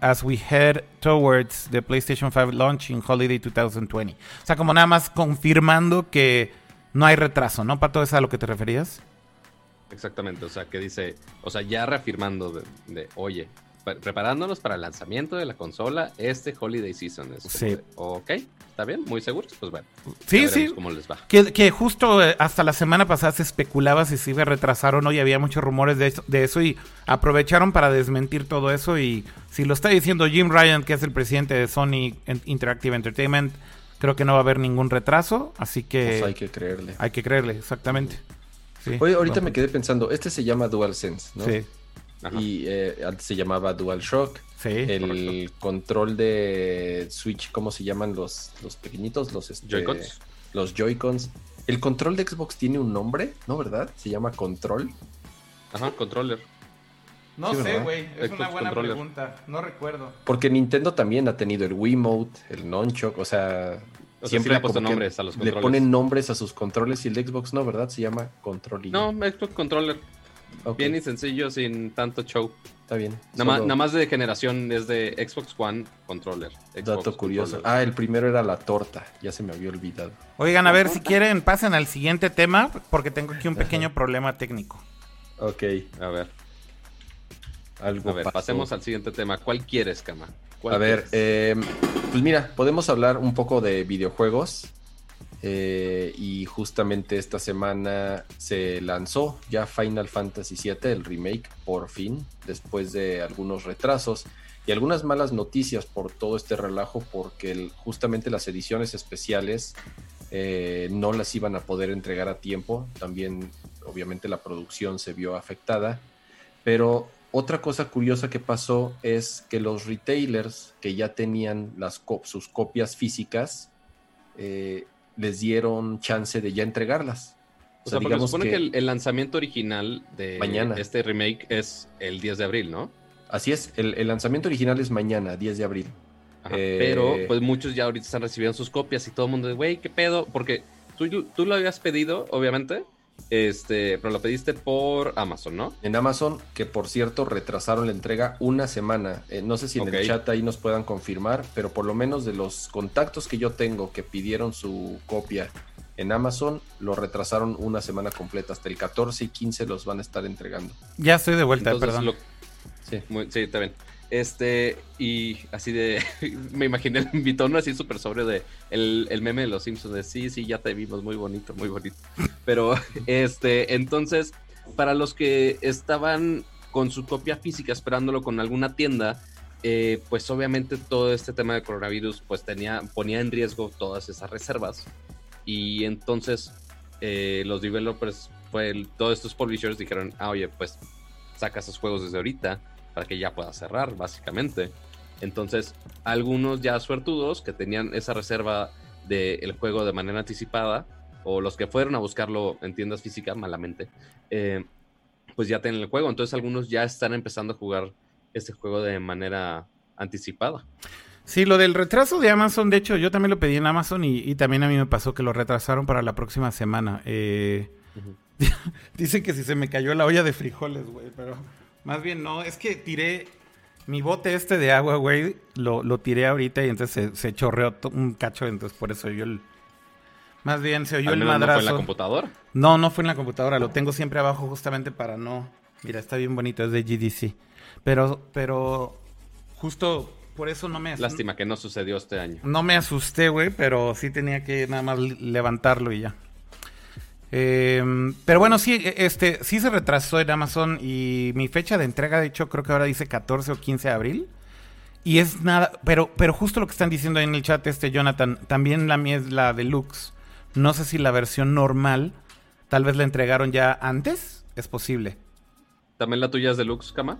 as we head towards the PlayStation 5 launch in holiday 2020. O sea, como nada más confirmando que no hay retraso, ¿no? Pato, ¿es a lo que te referías? Exactamente, o sea, que dice, o sea, ya reafirmando de oye, preparándonos para el lanzamiento de la consola este Holiday Season. sí. ok, está bien, muy seguros, pues bueno. Sí, sí. Cómo les va. Que, justo eh, hasta la semana pasada se especulaba si se iba a retrasar o no y había muchos rumores de eso, de eso y aprovecharon para desmentir todo eso y si lo está diciendo Jim Ryan, que es el presidente de Sony Interactive Entertainment, creo que no va a haber ningún retraso, así que... Pues hay que creerle. Hay que creerle, exactamente. Oye, ahorita me quedé pensando, este se llama DualSense, ¿no? Sí y eh, antes se llamaba DualShock. Sí, el control de Switch, ¿cómo se llaman los, los pequeñitos? Los este, Joy-Cons. Los Joy-Cons. ¿El control de Xbox tiene un nombre? ¿No, verdad? Se llama Control. Ajá, controller. No sé, güey. Es una buena pregunta. No recuerdo. Porque Nintendo también ha tenido el Wiimote, el Nunchuk, o sea. siempre le puesto nombres a los controles. Le ponen nombres a sus controles y el de Xbox no, ¿verdad? Se llama Control. No, Xbox Controller. Bien y sencillo, sin tanto show. Está bien. Nada, más, de generación es de Xbox One Controller. Dato curioso. Ah, el primero era la torta. Ya se me había olvidado. Oigan, a ver, si quieren, pasen al siguiente tema, porque tengo aquí un pequeño problema técnico. Ok, a ver. Algo a ver, pasemos al siguiente tema. ¿Cuál quieres, Kama? a ver, eh, pues mira, podemos hablar un poco de videojuegos. Eh, y justamente esta semana se lanzó ya Final Fantasy VII, el remake, por fin, después de algunos retrasos y algunas malas noticias por todo este relajo, porque justamente las ediciones especiales eh, no las iban a poder entregar a tiempo. También, obviamente, la producción se vio afectada. Pero otra cosa curiosa que pasó es que los retailers que ya tenían las sus copias físicas, eh, les dieron chance de ya entregarlas. O, sea, digamos supone que, el, lanzamiento original de este remake es el 10 de abril, ¿no? Así es, el, lanzamiento original es mañana, 10 de abril. Eh, pero pues muchos ya ahorita están recibiendo sus copias y todo el mundo de, güey, ¿qué pedo? Porque tú, tú lo habías pedido, obviamente, este, pero lo pediste por Amazon, ¿no? En Amazon, que por cierto retrasaron la entrega una semana. Eh, no sé si en el chat ahí nos puedan confirmar, pero por lo menos de los contactos que yo tengo que pidieron su copia en Amazon, lo retrasaron una semana completa. Hasta el 14 y 15 los van a estar entregando. Ya estoy de vuelta, perdón. Sí. sí, está bien. Este, y así de, me imaginé mi tono así súper sobre de el, el, meme de los Simpsons de sí, sí, ya te vimos, muy bonito, muy bonito. Pero, este, entonces, para los que estaban con su copia física esperándolo con alguna tienda, eh, pues obviamente todo este tema de coronavirus pues tenía, ponía en riesgo todas esas reservas. Y entonces eh, los developers, pues, todos estos publishers dijeron, ah, oye, pues saca esos juegos desde ahorita para que ya pueda cerrar, básicamente. Entonces, algunos ya suertudos que tenían esa reserva del juego de manera anticipada, o los que fueron a buscarlo en tiendas físicas malamente, eh, pues ya tienen el juego. Entonces, algunos ya están empezando a jugar este juego de manera anticipada. Sí, lo del retraso de Amazon, de hecho, yo también lo pedí en Amazon y, también a mí me pasó que lo retrasaron para la próxima semana. Eh, Dicen que si se me cayó la olla de frijoles, güey, pero más bien, no, es que tiré mi bote este de agua, güey, lo, lo tiré ahorita y entonces se, se chorreó un cacho, entonces por eso yo el... Más bien se oyó el madrazo. ¿No fue en la computadora? No, no fue en la computadora, lo tengo siempre abajo justamente para no... Mira, está bien bonito, es de GDC. Pero, pero justo por eso no me... Lástima que no sucedió este año. No me asusté, güey, pero sí tenía que nada más levantarlo y ya. Em, pero bueno, sí, e, este, sí se retrasó en Amazon y mi fecha de entrega, de hecho, creo que ahora dice 14 o 15 de abril. Y es nada, pero, pero justo lo que están diciendo ahí en el chat, este Jonathan, también la mía es la deluxe. No sé si la versión normal, tal vez la entregaron ya antes, es posible. ¿También la tuya es deluxe, Kama?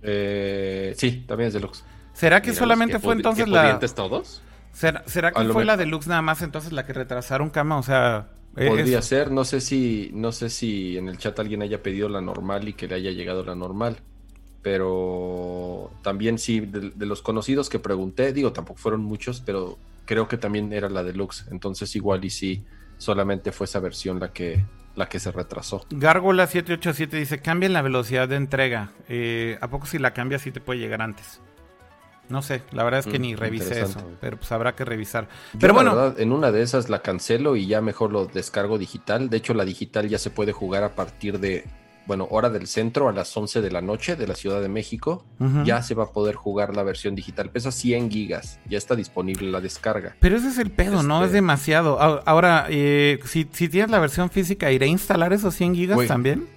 Eh, sí, también es deluxe. ¿Será que solamente fue entonces la... todos? ¿Será, será que fue la deluxe nada más entonces la que retrasaron, Kama? O sea... Eh, Podría ser, no sé si, no sé si en el chat alguien haya pedido la normal y que le haya llegado la normal. Pero también sí, de, los conocidos que pregunté, digo, tampoco fueron muchos, pero creo que también era la deluxe. Entonces igual y sí, solamente fue esa versión la que, la que se retrasó. Gárgola 787 dice, cambien la velocidad de entrega. Eh, ¿A poco si la cambia sí te puede llegar antes? No sé, la verdad es que mm, ni revisé eso, pero pues habrá que revisar. pero bueno, en una de esas la cancelo y ya mejor lo descargo digital. De hecho, la digital ya se puede jugar a partir de bueno, hora del centro a las 11 de la noche de la Ciudad de México, ya se va a poder jugar la versión digital. Pesa 100 gigas, ya está disponible la descarga. Pero ese es el pedo, ¿no? Es este demasiado. Ahora, eh, si, tienes la versión física, ¿iré a instalar esos 100 gigas también?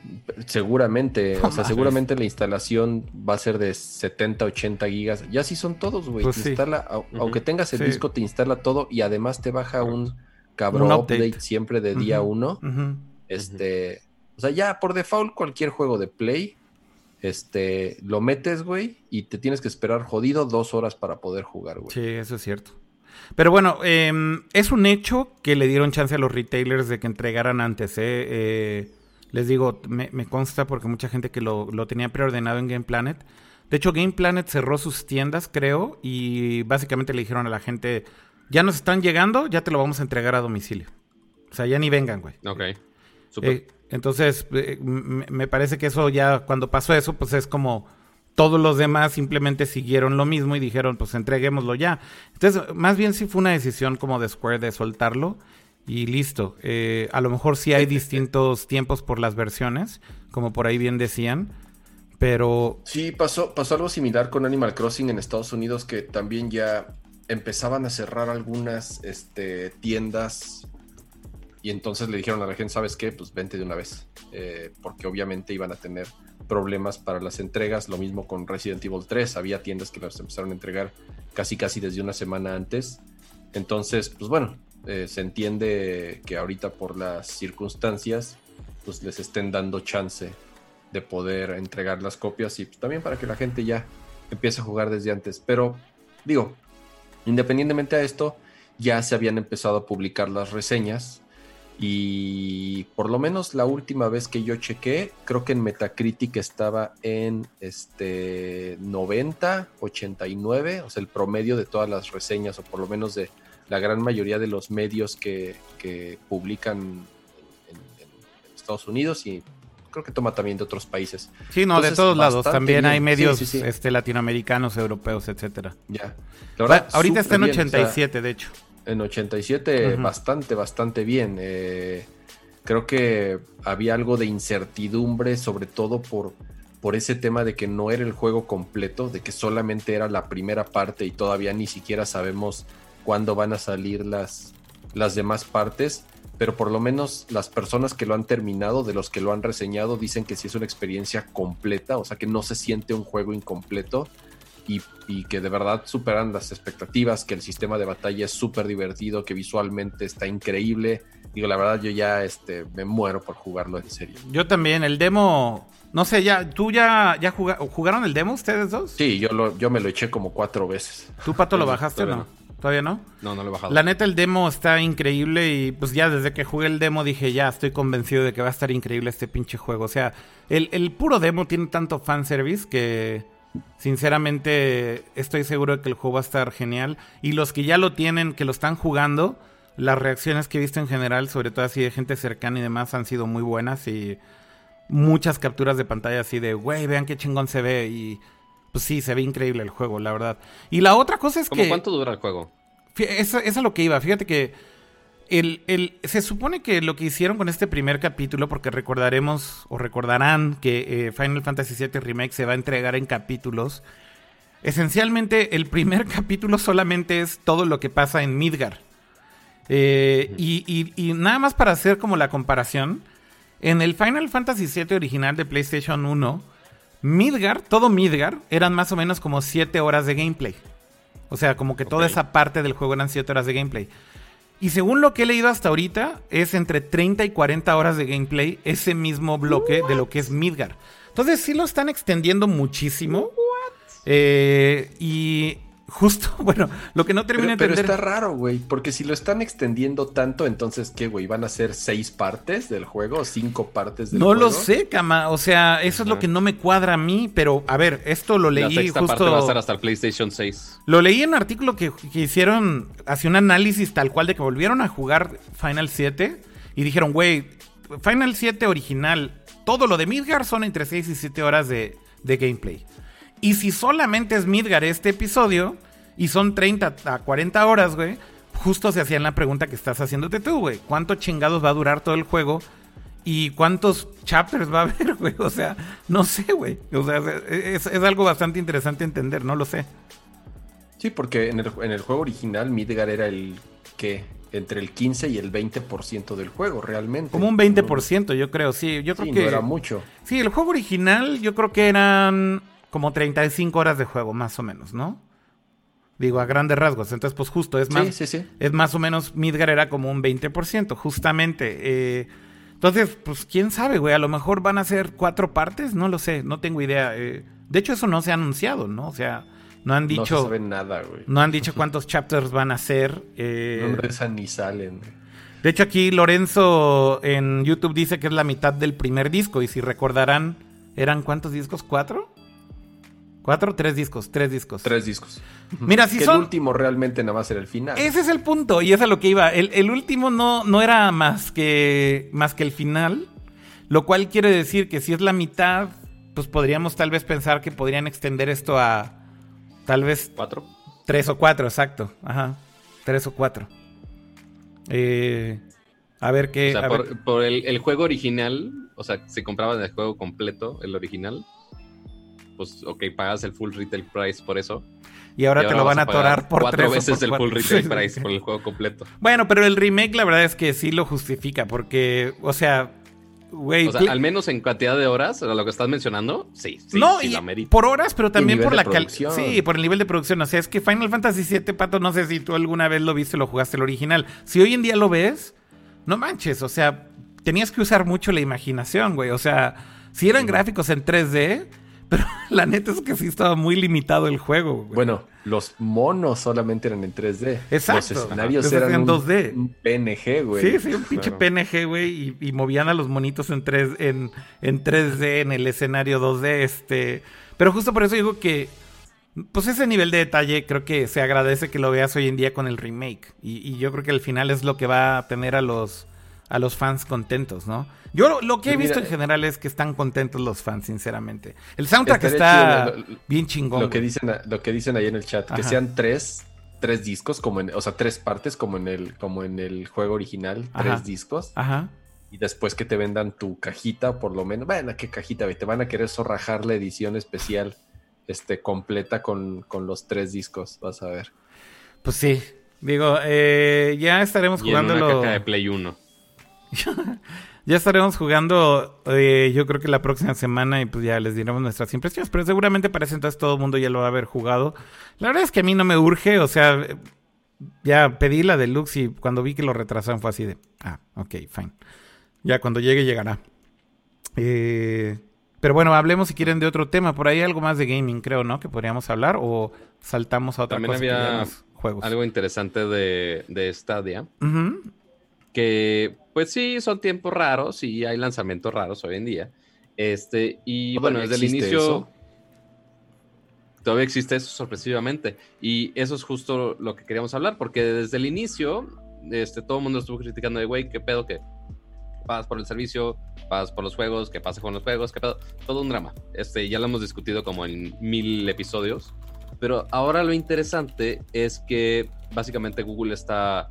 Seguramente, o sea, seguramente la instalación va a ser de 70, 80 gigas. Ya sí son todos, güey. Pues instala, aunque tengas el disco, te instala todo y además te baja un cabrón update. siempre de día 1. Este o sea, ya por default cualquier juego de Play, este, lo metes, güey, y te tienes que esperar jodido dos horas para poder jugar, güey. Sí, eso es cierto. Pero bueno, em, es un hecho que le dieron chance a los retailers de que entregaran antes, ¿eh? eh les digo, me, consta porque mucha gente que lo, lo, tenía preordenado en Game Planet. De hecho, Game Planet cerró sus tiendas, creo, y básicamente le dijeron a la gente, ya nos están llegando, ya te lo vamos a entregar a domicilio. O sea, ya ni vengan, güey. Ok. Eh, entonces, eh, me parece que eso ya, cuando pasó eso, pues es como todos los demás simplemente siguieron lo mismo y dijeron, pues entreguémoslo ya. Entonces, más bien sí fue una decisión como de Square de soltarlo y listo. Eh, a lo mejor sí hay distintos tiempos por las versiones, como por ahí bien decían, pero... Sí, pasó, pasó algo similar con Animal Crossing en Estados Unidos, que también ya empezaban a cerrar algunas este, tiendas y entonces le dijeron a la gente, ¿sabes qué? Pues vente de una vez. Eh, porque obviamente iban a tener problemas para las entregas. Lo mismo con Resident Evil 3. Había tiendas que las empezaron a entregar casi casi desde una semana antes. Entonces, pues bueno, eh, se entiende que ahorita por las circunstancias, pues les estén dando chance de poder entregar las copias y pues, también para que la gente ya empiece a jugar desde antes. Pero digo, independientemente a esto, ya se habían empezado a publicar las reseñas y por lo menos la última vez que yo chequé, creo que en Metacritic estaba en este 90, 89, o sea, el promedio de todas las reseñas, o por lo menos de la gran mayoría de los medios que, publican en, Estados Unidos y creo que toma también de otros países. Sí, no, de todos lados. También hay medios Este, latinoamericanos, europeos, etcétera. Ya. ahorita está en 87, de hecho en 87 bastante, bastante bien. Eh, creo que había algo de incertidumbre, sobre todo por, por ese tema de que no era el juego completo, de que solamente era la primera parte y todavía ni siquiera sabemos cuándo van a salir las, las demás partes. Pero por lo menos las personas que lo han terminado, de los que lo han reseñado, dicen que sí es una experiencia completa, o sea que no se siente un juego incompleto y, que de verdad superan las expectativas, que el sistema de batalla es súper divertido, que visualmente está increíble. Digo, la verdad, yo ya este, me muero por jugarlo en serio. Yo también, el demo, no sé, ya, ¿tú ya, ya jugaron el demo ustedes dos? Sí, yo, lo, yo me lo eché como cuatro veces. ¿Tú, Pato, lo bajaste o no? ¿Todavía no? No, no lo he bajado. La neta, el demo está increíble y pues ya desde que jugué el demo dije, ya estoy convencido de que va a estar increíble este pinche juego. O sea, el, el puro demo tiene tanto fanservice que Sinceramente, estoy seguro de que el juego va a estar genial. Y los que ya lo tienen, que lo están jugando, las reacciones que he visto en general, sobre todo así de gente cercana y demás, han sido muy buenas. Y muchas capturas de pantalla así de, güey, vean qué chingón se ve. Y pues sí, se ve increíble el juego, la verdad. Y la otra cosa es que. ¿Cuánto dura el juego? Eso, eso es lo que iba. Fíjate que el, el, se supone que lo que hicieron con este primer capítulo, porque recordaremos o recordarán que eh, Final Fantasy VII Remake se va a entregar en capítulos. Esencialmente, el primer capítulo solamente es todo lo que pasa en Midgar. Eh, y, y, nada más para hacer como la comparación, en el Final Fantasy VII original de PlayStation 1, Midgar, todo Midgar, eran más o menos como 7 horas de gameplay. O sea, como que toda esa parte del juego eran 7 horas de gameplay. Y según lo que he leído hasta ahorita, es entre 30 y 40 horas de gameplay ese mismo bloque de lo que es Midgar. Entonces sí lo están extendiendo muchísimo. Eh, y justo, bueno, lo que no termina de entender. Pero está raro, güey, porque si lo están extendiendo tanto, entonces, ¿qué, güey? ¿Van a ser seis partes del juego o cinco partes del no juego? No lo sé, Cama, o sea, eso es lo que no me cuadra a mí, pero a ver, esto lo leí La sexta justo. parte va a estar hasta el PlayStation 6. Lo leí en un artículo que, que hicieron, hace un análisis tal cual de que volvieron a jugar Final 7 y dijeron, güey, Final 7 original, todo lo de Midgar son entre 6 y 7 horas de, de gameplay. Y si solamente es Midgar este episodio y son 30 a 40 horas, güey, justo se hacían la pregunta que estás haciéndote tú, güey. ¿Cuánto chingados va a durar todo el juego? ¿Y cuántos chapters va a haber, güey? O sea, no sé, güey. O sea, es, es, algo bastante interesante entender, no lo sé. Sí, porque en el, en el juego original Midgar era el que entre el 15 y el 20% del juego, realmente. Como un 20%, yo creo, sí. Yo creo sí, que. No era mucho. Sí, el juego original, yo creo que eran como 35 horas de juego, más o menos, ¿no? Digo, a grandes rasgos. Entonces, pues justo, es más, sí, sí, es más o menos, Midgar era como un 20%, justamente. Eh, entonces, pues quién sabe, güey, a lo mejor van a ser cuatro partes, no lo sé, no tengo idea. Eh, de hecho, eso no se ha anunciado, ¿no? O sea, no han dicho... No se sabe nada, güey. No han dicho cuántos chapters van a ser. Eh, no ni salen, güey. De hecho, aquí Lorenzo en YouTube dice que es la mitad del primer disco. Y si recordarán, ¿eran cuántos discos? ¿Cuatro? ¿Cuatro tres discos? Tres discos. Tres discos. Mira, si que son... el último realmente nada más era el final. Ese es el punto, y es a lo que iba. El, el, último no, no era más que, más que el final. Lo cual quiere decir que si es la mitad, pues podríamos tal vez pensar que podrían extender esto a tal vez... ¿Cuatro? Tres o cuatro, exacto. Ajá. Tres o cuatro. Eh, a ver qué... O sea, por el, el, juego original, o sea, se compraba el juego completo, el original. Pues, ok, pagas el full retail price por eso. Y ahora, Y te lo van a atorar por cuatro tres veces por el full retail price por el juego completo. Bueno, pero el remake la verdad es que sí lo justifica, porque, o sea, güey... O sea, al menos en cantidad de horas, lo que estás mencionando, sí, sí, no, sí y lo amerita. por horas, pero también por la calidad. Sí, por el nivel de producción. O sea, es que Final Fantasy VII, Pato, no sé si tú alguna vez lo viste lo jugaste el original. Si hoy en día lo ves, no manches, o sea, tenías que usar mucho la imaginación, güey. O sea, si eran gráficos en 3D, pero la neta es que sí estaba muy limitado el juego, güey. Bueno, los monos solamente eran en 3D. Exacto. Los escenarios Ajá. eran en un, 2D. un PNG, güey. Sí, sí, un pinche Claro. PNG, güey, y, y movían a los monitos en, 3, en, en 3D, en el escenario 2D, este... Pero justo por eso digo que, pues ese nivel de detalle creo que se agradece que lo veas hoy en día con el remake. Y, y yo creo que al final es lo que va a tener a los, a los fans contentos, ¿no? Yo lo, lo que he Pues visto mira, en general es que están contentos los fans, sinceramente. El soundtrack está chido lo- bien chingón. Lo que güey. dicen, lo que dicen ahí en el chat, que sean tres, tres discos, como en, o sea, tres partes, como en el, como en el juego original, Ajá. tres discos. Ajá. Y después que te vendan tu cajita, por lo menos. Bueno, ¿qué cajita? güey? Te van a querer zorrajar la edición especial este, completa con, con los tres discos, vas a ver. Pues sí. Digo, eh, ya estaremos Y en una caja de Play 1. Ya estaremos jugando, eh, yo creo que la próxima semana y pues ya les diremos nuestras impresiones, pero seguramente para ese entonces todo el mundo ya lo va a haber jugado. La verdad es que a mí no me urge, o sea, ya pedí la deluxe y cuando vi que lo retrasaron fue así de, ah, ok, fine. Ya cuando llegue llegará. Eh, pero bueno, hablemos si quieren de otro tema, por ahí algo más de gaming creo, ¿no? Que podríamos hablar o saltamos a otra También cosa había juegos. Algo interesante de, de Stadia. Ujú. que pues sí, son tiempos raros y hay lanzamientos raros hoy en día. Este, y bueno, ¿Todavía desde el inicio eso? todavía existe eso sorpresivamente. Y eso es justo lo que queríamos hablar, porque desde el inicio, este, todo el mundo estuvo criticando de, güey, qué pedo que pagas por el servicio, pagas por los juegos, qué pasa con los juegos, qué pedo. Todo un drama. Este, ya lo hemos discutido como en mil episodios. Pero ahora lo interesante es que básicamente Google está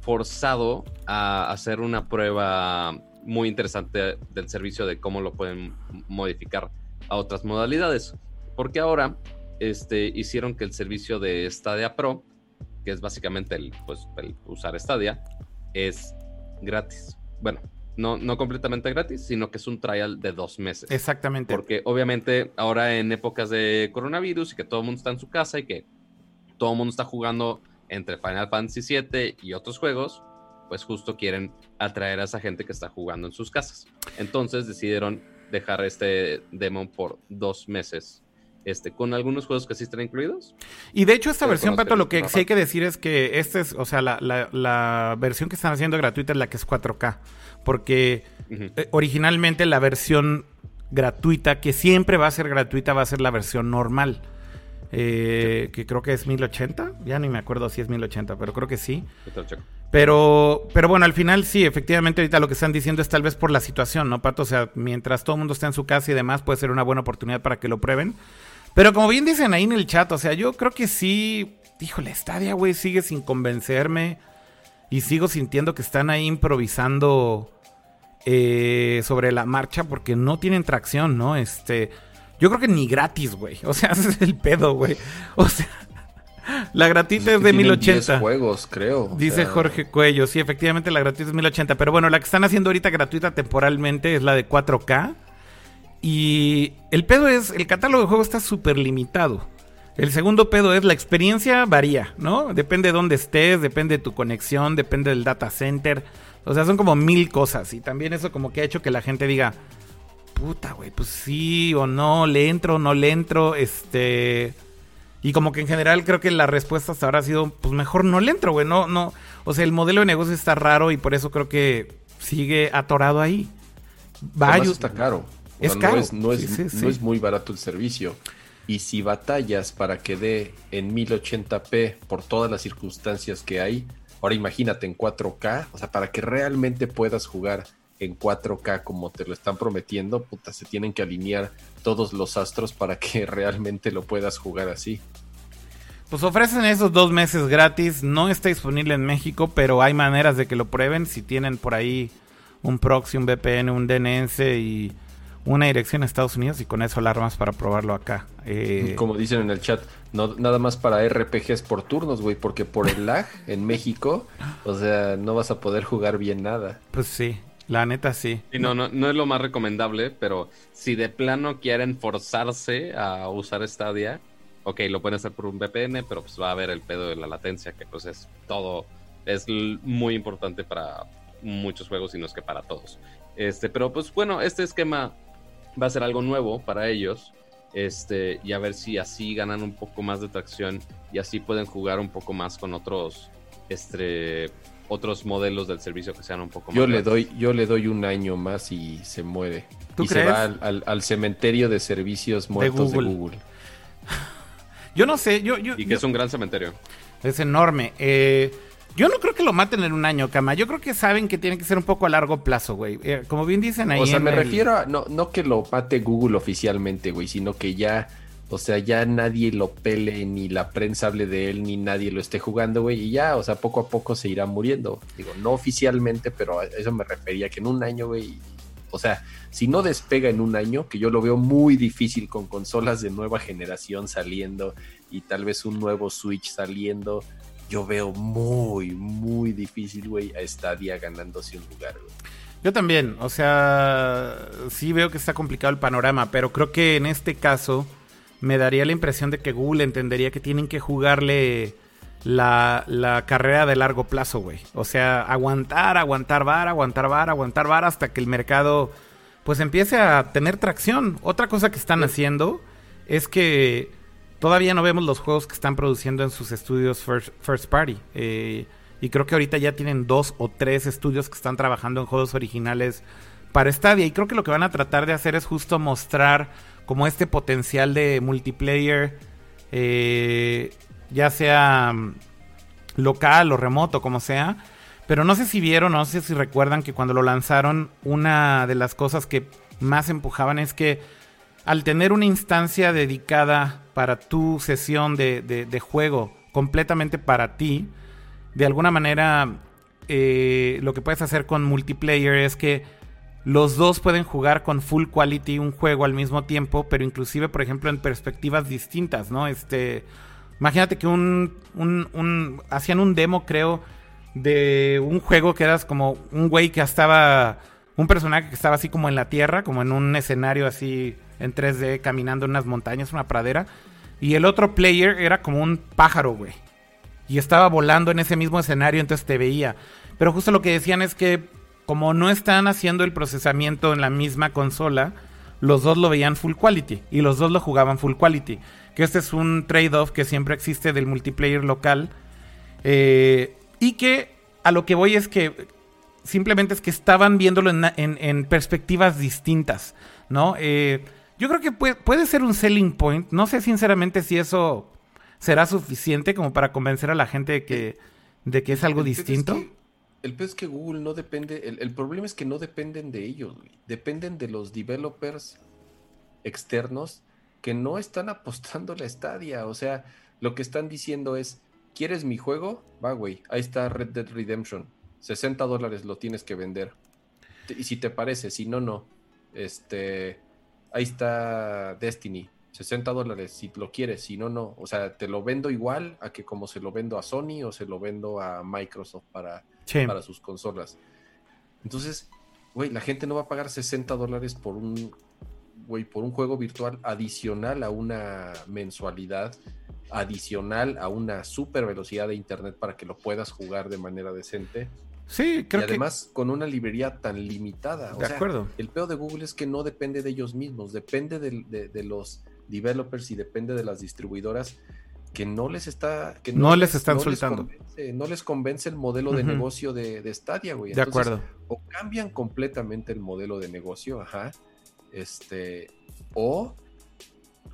forzado a hacer una prueba muy interesante del servicio de cómo lo pueden modificar a otras modalidades. Porque ahora este, hicieron que el servicio de Stadia Pro, que es básicamente el, pues, el usar Stadia, es gratis. Bueno, no, no completamente gratis, sino que es un trial de dos meses. Exactamente. Porque obviamente ahora en épocas de coronavirus y que todo el mundo está en su casa y que todo el mundo está jugando entre Final Fantasy VII y otros juegos, pues justo quieren atraer a esa gente que está jugando en sus casas. Entonces decidieron dejar este demo por dos meses este, con algunos juegos que sí están incluidos. Y de hecho, esta versión, Pato, lo que sí hay que decir es que esta es, o sea, la, versión que están haciendo gratuita es la que es 4K. Porque eh, originalmente la versión gratuita, que siempre va a ser gratuita, va a ser la versión normal. Eh, que creo que es 1080. Ya ni me acuerdo si es 1080, pero creo que sí. Pero, pero bueno, al final sí, efectivamente ahorita lo que están diciendo es tal vez por la situación, ¿no, Pato? O sea, mientras todo el mundo está en su casa y demás, puede ser una buena oportunidad para que lo prueben. Pero como bien dicen ahí en el chat, o sea, yo creo que sí, híjole, Stadia, güey, sigue sin convencerme. Y sigo sintiendo que están ahí improvisando eh, sobre la marcha porque no tienen tracción, ¿no? Este, yo creo que ni gratis, güey. O sea, ese es el pedo, güey. O sea, la gratuita es, de 1080. juegos, creo. Dice Jorge Cuello. Sí, efectivamente la gratuita es 1080. Pero bueno, la que están haciendo ahorita gratuita temporalmente es la de 4K. Y el pedo es, el catálogo de juegos está súper limitado. El segundo pedo es la experiencia varía, ¿no? Depende de dónde estés, depende de tu conexión, depende del data center. O sea, son como mil cosas. Y también eso como que ha hecho que la gente diga, puta, güey, pues sí o no, le entro o no le entro, este... Y como que en general creo que la respuesta hasta ahora ha sido, pues mejor no le entro, güey, no, no. O sea, el modelo de negocio está raro y por eso creo que sigue atorado ahí. Vaya. está caro. es caro. No es, no es muy barato el servicio. Y si batallas para que dé en 1080p por todas las circunstancias que hay, ahora imagínate en 4K, o sea, para que realmente puedas jugar en 4K como te lo están prometiendo, puta, se tienen que alinear todos los astros para que realmente lo puedas jugar así. Pues ofrecen esos dos meses gratis, no está disponible en México, pero hay maneras de que lo prueben si tienen por ahí un proxy, un VPN, un DNS y una dirección a Estados Unidos y con eso alarmas para probarlo acá. Eh, Como dicen en el chat, no, nada más para RPGs por turnos, güey, porque por el lag en México, o sea, no vas a poder jugar bien nada. Pues sí, la neta sí. Y no, no, no es lo más recomendable, pero si de plano quieren forzarse a usar Stadia, ok, lo pueden hacer por un VPN, pero pues va a haber el pedo de la latencia, que pues es todo, es muy importante para muchos juegos y no es que para todos. Este, pero pues bueno, este esquema va a ser algo nuevo para ellos. Este, y a ver si así ganan un poco más de tracción y así pueden jugar un poco más con otros este, otros modelos del servicio que sean un poco yo le doy Yo le doy un año más y se muere. y se va al, cementerio de servicios muertos de Google. yo no sé, yo... yo y que es un gran cementerio. Es enorme. Eh, yo no creo que lo maten en un año, Cama. Yo creo que saben que tiene que ser un poco a largo plazo, güey. Eh, como bien dicen ahí. O sea, me refiero a... No, no que lo mate Google oficialmente, güey, sino que ya o sea, ya nadie lo pele, ni la prensa hable de él, ni nadie lo esté jugando, güey. Y ya, o sea, poco a poco se irá muriendo. Digo, no oficialmente, pero a eso me refería que en un año, güey. O sea, si no despega en un año, que yo lo veo muy difícil con consolas de nueva generación saliendo y tal vez un nuevo Switch saliendo, yo veo muy, muy difícil, güey, a Stadia ganándose un lugar, güey. Yo también, o sea, sí veo que está complicado el panorama, pero creo que en este caso me daría la impresión de que Google entendería que tienen que jugarle la, la carrera de largo plazo, güey. O sea, aguantar, aguantar bar, aguantar bar, aguantar bar hasta que el mercado pues empiece a tener tracción. Otra cosa que están haciendo es que todavía no vemos los juegos que están produciendo en sus estudios first, party. Eh, y creo que ahorita ya tienen dos o tres estudios que están trabajando en juegos originales para Stadia. Y creo que lo que van a tratar de hacer es justo mostrar como este potencial de multiplayer, eh, ya sea mm, local o remoto, como sea. Pero no sé si vieron, no sé si recuerdan que cuando lo lanzaron, una de las cosas que más empujaban es que al tener una instancia dedicada para tu sesión de, juego, completamente para ti, de alguna manera eh, lo que puedes hacer con multiplayer es que los dos pueden jugar con full quality un juego al mismo tiempo, pero inclusive, por ejemplo, en perspectivas distintas, ¿no? Este, imagínate que un, un, hacían un demo, creo, de un juego que eras como un güey que estaba, un personaje que estaba así como en la tierra, como en un escenario así en 3D, caminando en unas montañas, una pradera, y el otro player era como un pájaro, güey. Y estaba volando en ese mismo escenario, entonces te veía. Pero justo lo que decían es que como no están haciendo el procesamiento en la misma consola, los dos lo veían full quality y los dos lo jugaban full quality. Que este es un trade-off que siempre existe del multiplayer local. Eh, y que a lo que voy es que simplemente es que estaban viéndolo en, perspectivas distintas, ¿no? Eh, yo creo que puede, ser un selling point. No sé sinceramente si eso será suficiente como para convencer a la gente de que, de que es algo distinto. El pez es que Google no depende, el, problema es que no dependen de ellos, dependen de los developers externos que no están apostando la estadia. O sea, lo que están diciendo es, ¿quieres mi juego? Va, güey, ahí está Red Dead Redemption 60 dólares lo tienes que vender. Y si te parece, si no, no. Este, ahí está Destiny, 60 dólares si lo quieres, si no, no. O sea, te lo vendo igual a que como se lo vendo a Sony o se lo vendo a Microsoft para, para sus consolas. Entonces, güey, la gente no va a pagar 60 dólares por un, güey, por un juego virtual adicional a una mensualidad, adicional a una super velocidad de internet para que lo puedas jugar de manera decente. Sí, creo y además con una librería tan limitada. de acuerdo. El peor de Google es que no depende de ellos mismos, depende de, los developers y depende de las distribuidoras que no les está que no, les están soltando. no les convence el modelo de negocio de, de, Stadia güey. De acuerdo. o cambian completamente el modelo de negocio ajá este o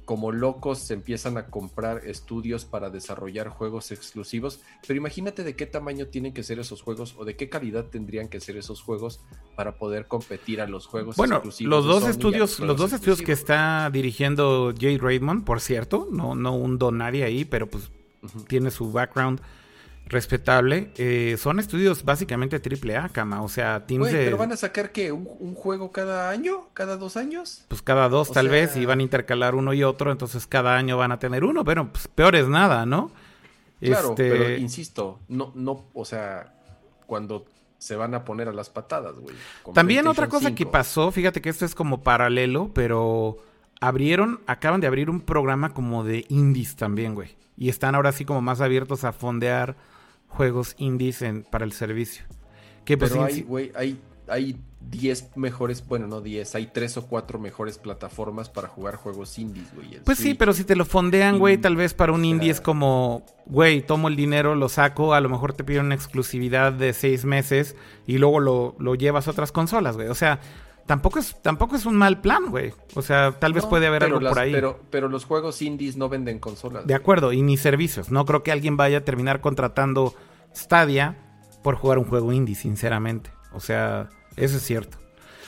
como locos se empiezan a comprar estudios para desarrollar juegos exclusivos, pero imagínate de qué tamaño tienen que ser esos juegos o de qué calidad tendrían que ser esos juegos para poder competir a los juegos bueno, exclusivos. Bueno, los dos estudios, los dos estudios que está dirigiendo Jay Raymond, por cierto, no, no un nadie ahí, pero pues tiene su background respetable. Eh, son estudios básicamente triple A, cama. O sea, teams de... ¿Pero van a sacar qué? ¿Un, juego cada año? ¿Cada dos años? Pues cada dos, tal vez, y van a intercalar uno y otro, entonces cada año van a tener uno. Pero pues peor es nada, ¿no? Claro, este pero insisto, no, no, o sea, cuando se van a poner a las patadas, güey. También otra cosa que pasó, fíjate que esto es como paralelo, pero abrieron, acaban de abrir un programa como de indies también, güey. Y están ahora sí como más abiertos a fondear juegos indies para el servicio. Que pues, Pero hay, güey, hay, hay 10 mejores, bueno, no 10, hay 3 o 4 mejores plataformas para jugar juegos indies, güey. Pues sí, pero si te lo fondean, güey, tal vez para un indie es como, güey, tomo el dinero, lo saco, a lo mejor te piden una exclusividad de 6 meses y luego lo, lo llevas a otras consolas, güey. O sea, tampoco es, tampoco es un mal plan, güey. O sea, tal vez puede haber algo por ahí. Pero, pero los juegos indies no venden consolas. De acuerdo, y ni servicios. No creo que alguien vaya a terminar contratando Stadia por jugar un juego indie, sinceramente. O sea, eso es cierto.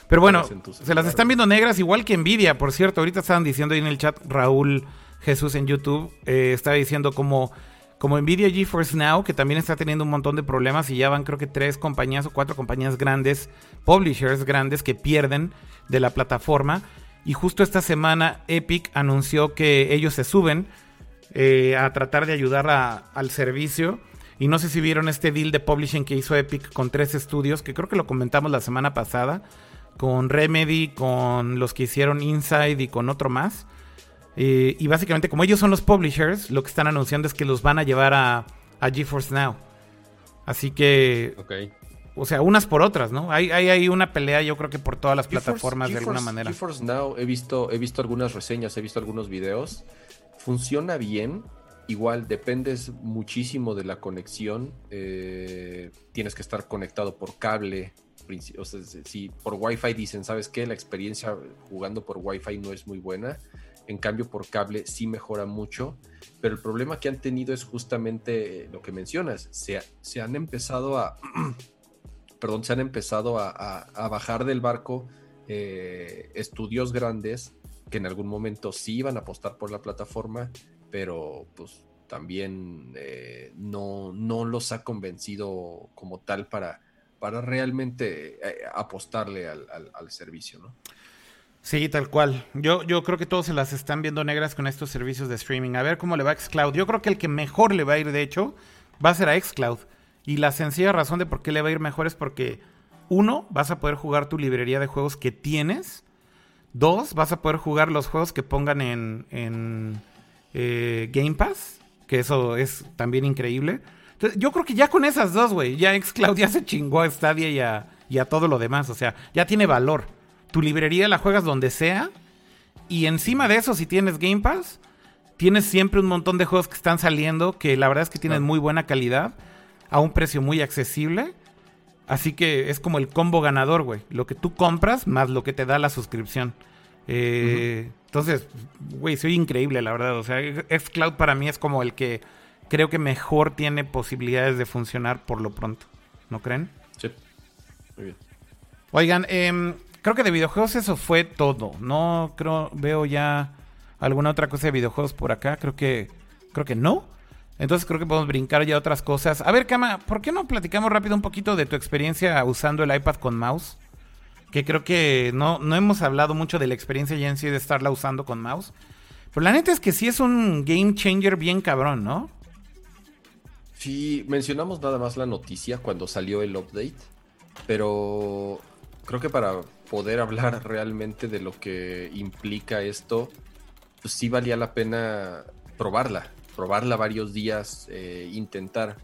Pero bueno, se las están viendo negras igual que Nvidia, por cierto. Ahorita estaban diciendo ahí en el chat Raúl Jesús en YouTube, eh, estaba diciendo como como Nvidia GeForce Now, que también está teniendo un montón de problemas y ya van creo que tres compañías o cuatro compañías grandes, publishers grandes que pierden de la plataforma. Y justo esta semana Epic anunció que ellos se suben eh, a tratar de ayudar al servicio. Y no sé si vieron este deal de publishing que hizo Epic con tres estudios, que creo que lo comentamos la semana pasada, con Remedy, con los que hicieron Inside y con otro más. Eh, y básicamente, como ellos son los publishers, lo que están anunciando es que los van a llevar a, a GeForce Now. Así que. O sea, unas por otras, ¿no? Hay, hay, una pelea, yo creo que por todas las plataformas de alguna manera. GeForce Now, he visto, he visto algunas reseñas, he visto algunos videos. Funciona bien. Igual dependes muchísimo de la conexión. Eh, tienes que estar conectado por cable. O sea, si por Wi-Fi dicen, ¿sabes qué? La experiencia jugando por Wi-Fi no es muy buena en cambio por cable sí mejora mucho, pero el problema que han tenido es justamente lo que mencionas, se, se han empezado a, perdón, se han empezado a, bajar del barco eh, estudios grandes que en algún momento sí iban a apostar por la plataforma, pero pues también eh, no, no los ha convencido como tal para, para realmente eh, apostarle al, al servicio, ¿no? Sí, tal cual. Yo, yo creo que todos se las están viendo negras con estos servicios de streaming. A ver cómo le va a Xcloud. Yo creo que el que mejor le va a ir, de hecho, va a ser a Xcloud. Y la sencilla razón de por qué le va a ir mejor es porque, uno, vas a poder jugar tu librería de juegos que tienes. Dos, vas a poder jugar los juegos que pongan en, en eh, Game Pass, que eso es también increíble. Entonces, yo creo que ya con esas dos, güey, ya Xcloud ya se chingó a Stadia y a, y a todo lo demás. O sea, ya tiene valor tu librería la juegas donde sea Y encima de eso, si tienes Game Pass, tienes siempre un montón de juegos que están saliendo que la verdad es que tienen muy buena calidad a un precio muy accesible. Así que es como el combo ganador, güey. Lo que tú compras más lo que te da la suscripción. Eh, entonces, güey, soy increíble, la verdad. O sea, Xcloud para mí es como el que creo que mejor tiene posibilidades de funcionar por lo pronto. ¿No creen? Sí. Muy bien. Oigan, em, creo que de videojuegos eso fue todo. No creo, veo ya alguna otra cosa de videojuegos por acá. Creo que, creo que no. Entonces creo que podemos brincar ya otras cosas. A ver, Kama, ¿por qué no platicamos rápido un poquito de tu experiencia usando el iPad con mouse? Que creo que no, no hemos hablado mucho de la experiencia ya en sí de estarla usando con mouse. Pero la neta es que sí es un game changer bien cabrón, ¿no? Sí, mencionamos nada más la noticia cuando salió el update. Pero creo que para poder hablar realmente de lo que implica esto, pues sí valía la pena probarla probarla varios días, eh, intentar.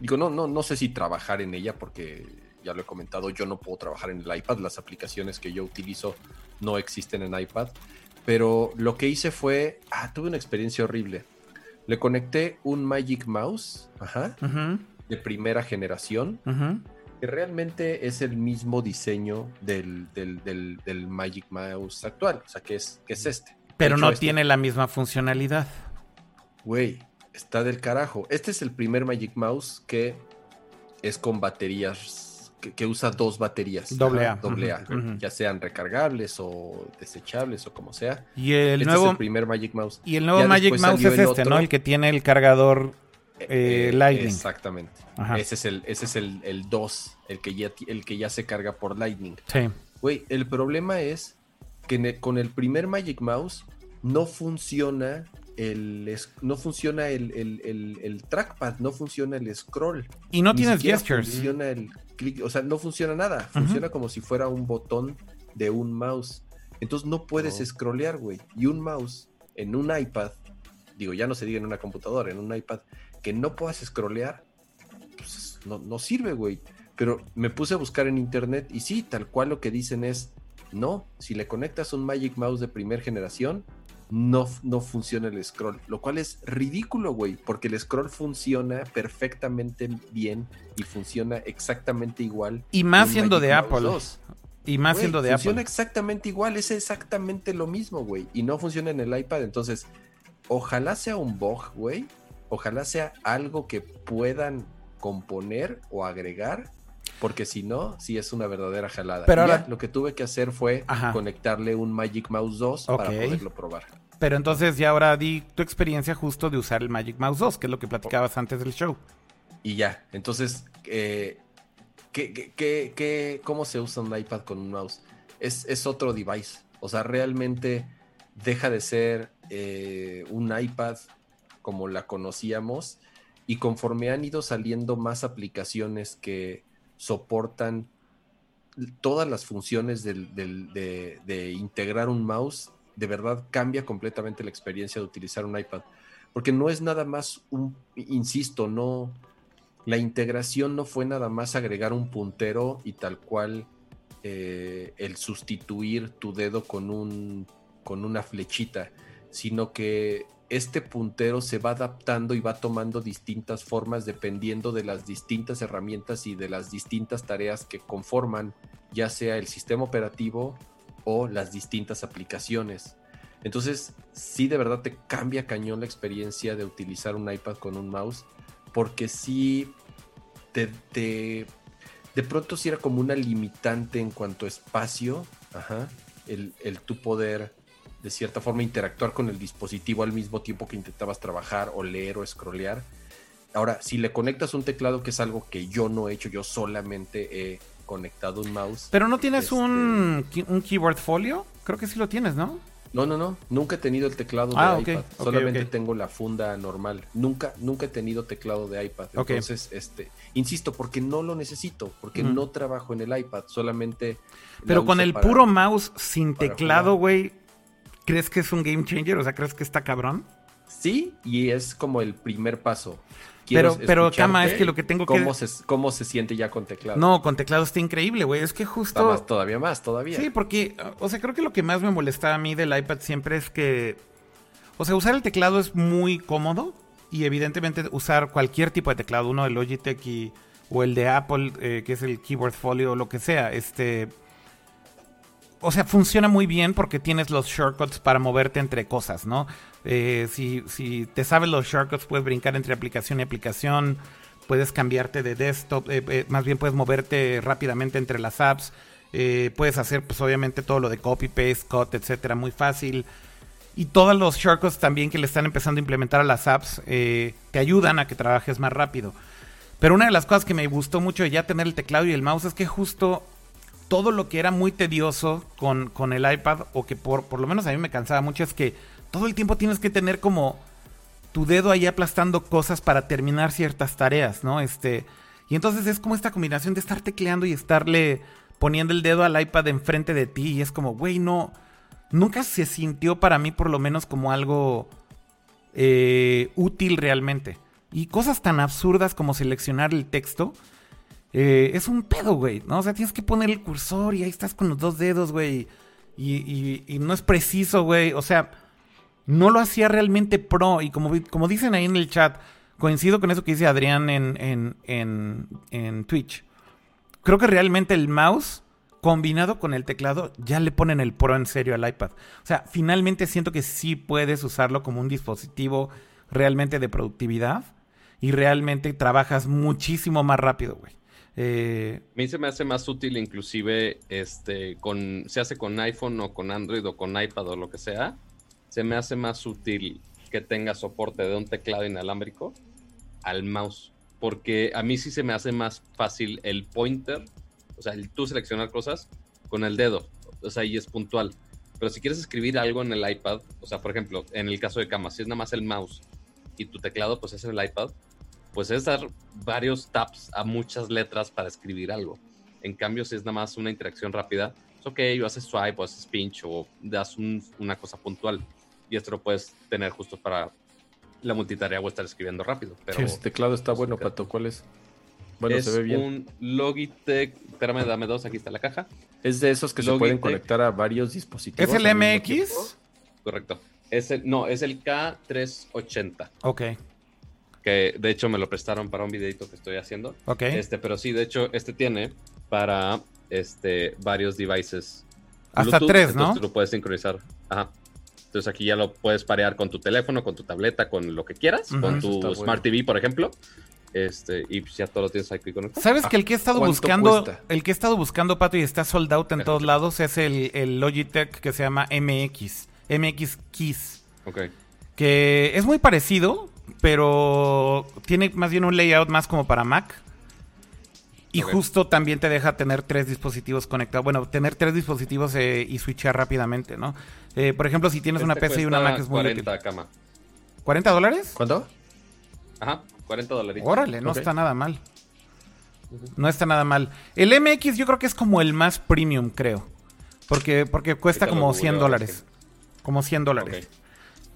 Digo, no, no, no sé si trabajar en ella, porque ya lo he comentado, yo no puedo trabajar en el iPad, las aplicaciones que yo utilizo no existen en iPad, pero lo que hice fue, ah, tuve una experiencia horrible. Le conecté un Magic Mouse, ajá, de primera generación, que realmente es el mismo diseño del, del, Magic Mouse actual, o sea, que es, que es este. Pero no este tiene la misma funcionalidad güey, está del carajo. Este es el primer Magic Mouse que es con baterías, que, usa dos baterías. Doble A. Doble A, ya sean recargables o desechables o como sea. Y el este nuevo, es el primer Magic Mouse. Y el nuevo Magic Mouse es este, ¿no? El que tiene el cargador eh, eh, Lightning. Exactamente. Ese es el, ese es el, 2, el, que ya, el que ya se carga por Lightning. Sí. Güey, el problema es que con el primer Magic Mouse no funciona el, no funciona el, trackpad, no funciona el scroll. Y no tienes gestures. Funciona el clic, o sea, no funciona nada. Funciona como si fuera un botón de un mouse. Entonces no puedes oh. scrollear, güey. Y un mouse en un iPad, digo, ya no se diga en una computadora, en un iPad, que no puedas scrollear, pues no, no sirve, güey. Pero me puse a buscar en internet y sí, tal cual lo que dicen es, no, si le conectas un Magic Mouse de primera generación, no, no funciona el scroll, lo cual es ridículo, güey, porque el scroll funciona perfectamente bien y funciona exactamente igual. Y más siendo de Apple. Y más siendo de Apple. Funciona exactamente igual, es exactamente lo mismo, güey, y no funciona en el iPad, entonces, ojalá sea un bug, güey, ojalá sea algo que puedan componer o agregar porque si no, sí es una verdadera jalada. Pero ahora... lo que tuve que hacer fue conectarle un Magic Mouse 2 para poderlo probar. Pero entonces ya ahora di tu experiencia justo de usar el Magic Mouse 2, que es lo que platicabas antes del show. Y ya, entonces, eh, ¿qué, cómo se usa un iPad con un mouse? Es, es otro device. O sea, realmente deja de ser eh, un iPad como la conocíamos y conforme han ido saliendo más aplicaciones que soportan todas las funciones de, integrar un mouse, de verdad cambia completamente la experiencia de utilizar un iPad. Porque no es nada más un, insisto, no, la integración no fue nada más agregar un puntero y tal cual eh, el sustituir tu dedo con, un, con una flechita, sino que este puntero se va adaptando y va tomando distintas formas dependiendo de las distintas herramientas y de las distintas tareas que conforman ya sea el sistema operativo o las distintas aplicaciones. Entonces, sí de verdad te cambia cañón la experiencia de utilizar un iPad con un mouse, porque sí te, de pronto sí era como una limitante en cuanto a espacio, el, el tu poder de cierta forma interactuar con el dispositivo al mismo tiempo que intentabas trabajar o leer o scrollear. Ahora, si le conectas un teclado, que es algo que yo no he hecho, yo solamente he conectado un mouse. Pero no tienes un, este, un keyboard folio? Creo que sí lo tienes, ¿no? No, no, no. Nunca he tenido el teclado de ah, iPad. Solamente tengo la funda normal. Nunca, nunca he tenido teclado de iPad. Entonces, este, insisto, porque no lo necesito, porque no trabajo en el iPad. Solamente. Pero con el puro mouse sin teclado, güey, ¿Crees que es un game changer? O sea, ¿crees que está cabrón? Sí, y es como el primer paso. pero, pero Cama, es que lo que tengo que... Se, ¿Cómo se siente ya con teclado? No, con teclado está increíble, güey. Es que justo... todavía más, todavía. Sí, porque, o sea, creo que lo que más me molestaba a mí del iPad siempre es que... O sea, usar el teclado es muy cómodo y evidentemente usar cualquier tipo de teclado, uno de Logitech y, o el de Apple, eh, que es el Keyboard Folio o lo que sea, este o sea, funciona muy bien porque tienes los shortcuts para moverte entre cosas, ¿no? Eh, si, si, te sabes los shortcuts, puedes brincar entre aplicación y aplicación, puedes cambiarte de desktop, eh, eh, más bien puedes moverte rápidamente entre las apps, puedes hacer, pues obviamente, todo lo de copy, paste, cut, etcétera, muy fácil. Y todos los shortcuts también que le están empezando a implementar a las apps te ayudan a que trabajes más rápido. Pero una de las cosas que me gustó mucho de ya tener el teclado y el mouse es que justo todo lo que era muy tedioso con, con el iPad, o que por, por lo menos a mí me cansaba mucho, es que todo el tiempo tienes que tener como tu dedo ahí aplastando cosas para terminar ciertas tareas, ¿no? Este, y entonces es como esta combinación de estar tecleando y estarle poniendo el dedo al iPad enfrente de ti, y es como, güey, no, nunca se sintió para mí por lo menos como algo eh, útil realmente. Y cosas tan absurdas como seleccionar el texto eh, es un pedo, güey, ¿no? O sea, tienes que poner el cursor y ahí estás con los dos dedos, güey. Y, no es preciso, güey. O sea, no lo hacía realmente pro. Y como, como dicen ahí en el chat, coincido con eso que dice Adrián en, en, en, en Twitch. Creo que realmente el mouse combinado con el teclado ya le ponen el pro en serio al iPad. O sea, finalmente siento que sí puedes usarlo como un dispositivo realmente de productividad y realmente trabajas muchísimo más rápido, güey. Eh, a mí se me hace más útil inclusive este con se hace con iPhone o con Android o con iPad o lo que sea. Se me hace más útil que tenga soporte de un teclado inalámbrico al mouse. Porque a mí sí se me hace más fácil el pointer, o sea, el tú seleccionar cosas con el dedo. O sea, y es puntual. Pero si quieres escribir algo en el iPad, o sea, por ejemplo, en el caso de cama, si es nada más el mouse y tu teclado, pues es el iPad, pues es dar varios taps a muchas letras para escribir algo. En cambio, si es nada más una interacción rápida, es ok, o haces swipe o haces pinch o das una cosa puntual. Y esto lo puedes tener justo para la multitarea o estar escribiendo rápido. Pero, sí, teclado está bueno, Pato. ¿Cuál es? Bueno, se ve bien. un Logitech. Espérame, dame dos. Aquí está la caja. Es de esos que se pueden conectar a varios dispositivos. ¿Es el MX? Correcto. Es el, no, es el K380. Ok que de hecho me lo prestaron para un videito que estoy haciendo. Ok. Este, pero sí, de hecho, este tiene para este, varios devices. Hasta tres, ¿no? Entonces lo puedes sincronizar. Ajá. Entonces aquí ya lo puedes parear con tu teléfono, con tu tableta, con lo que quieras, con tu Smart TV, por ejemplo. Este, y pues ya todo lo tienes aquí conectado. ¿Sabes que el que he estado buscando, el que he estado buscando, Pato, y está sold out en todos lados, es el, el, Logitech que se llama MX, MX Keys. Ok. Que es muy parecido, pero tiene más bien un layout más como para Mac. Y justo también te deja tener tres dispositivos conectados. Bueno, tener tres dispositivos eh, y switchar rápidamente, ¿no? Eh, por ejemplo, si tienes una este PC y una Mac es muy 40 cama. ¿40 dólares? ¿Cuánto? Ajá, 40 dólares. Órale, no está nada mal. No está nada mal. El MX yo creo que es como el más premium, creo. Porque, porque cuesta como 100 dólares. Como 100 dólares.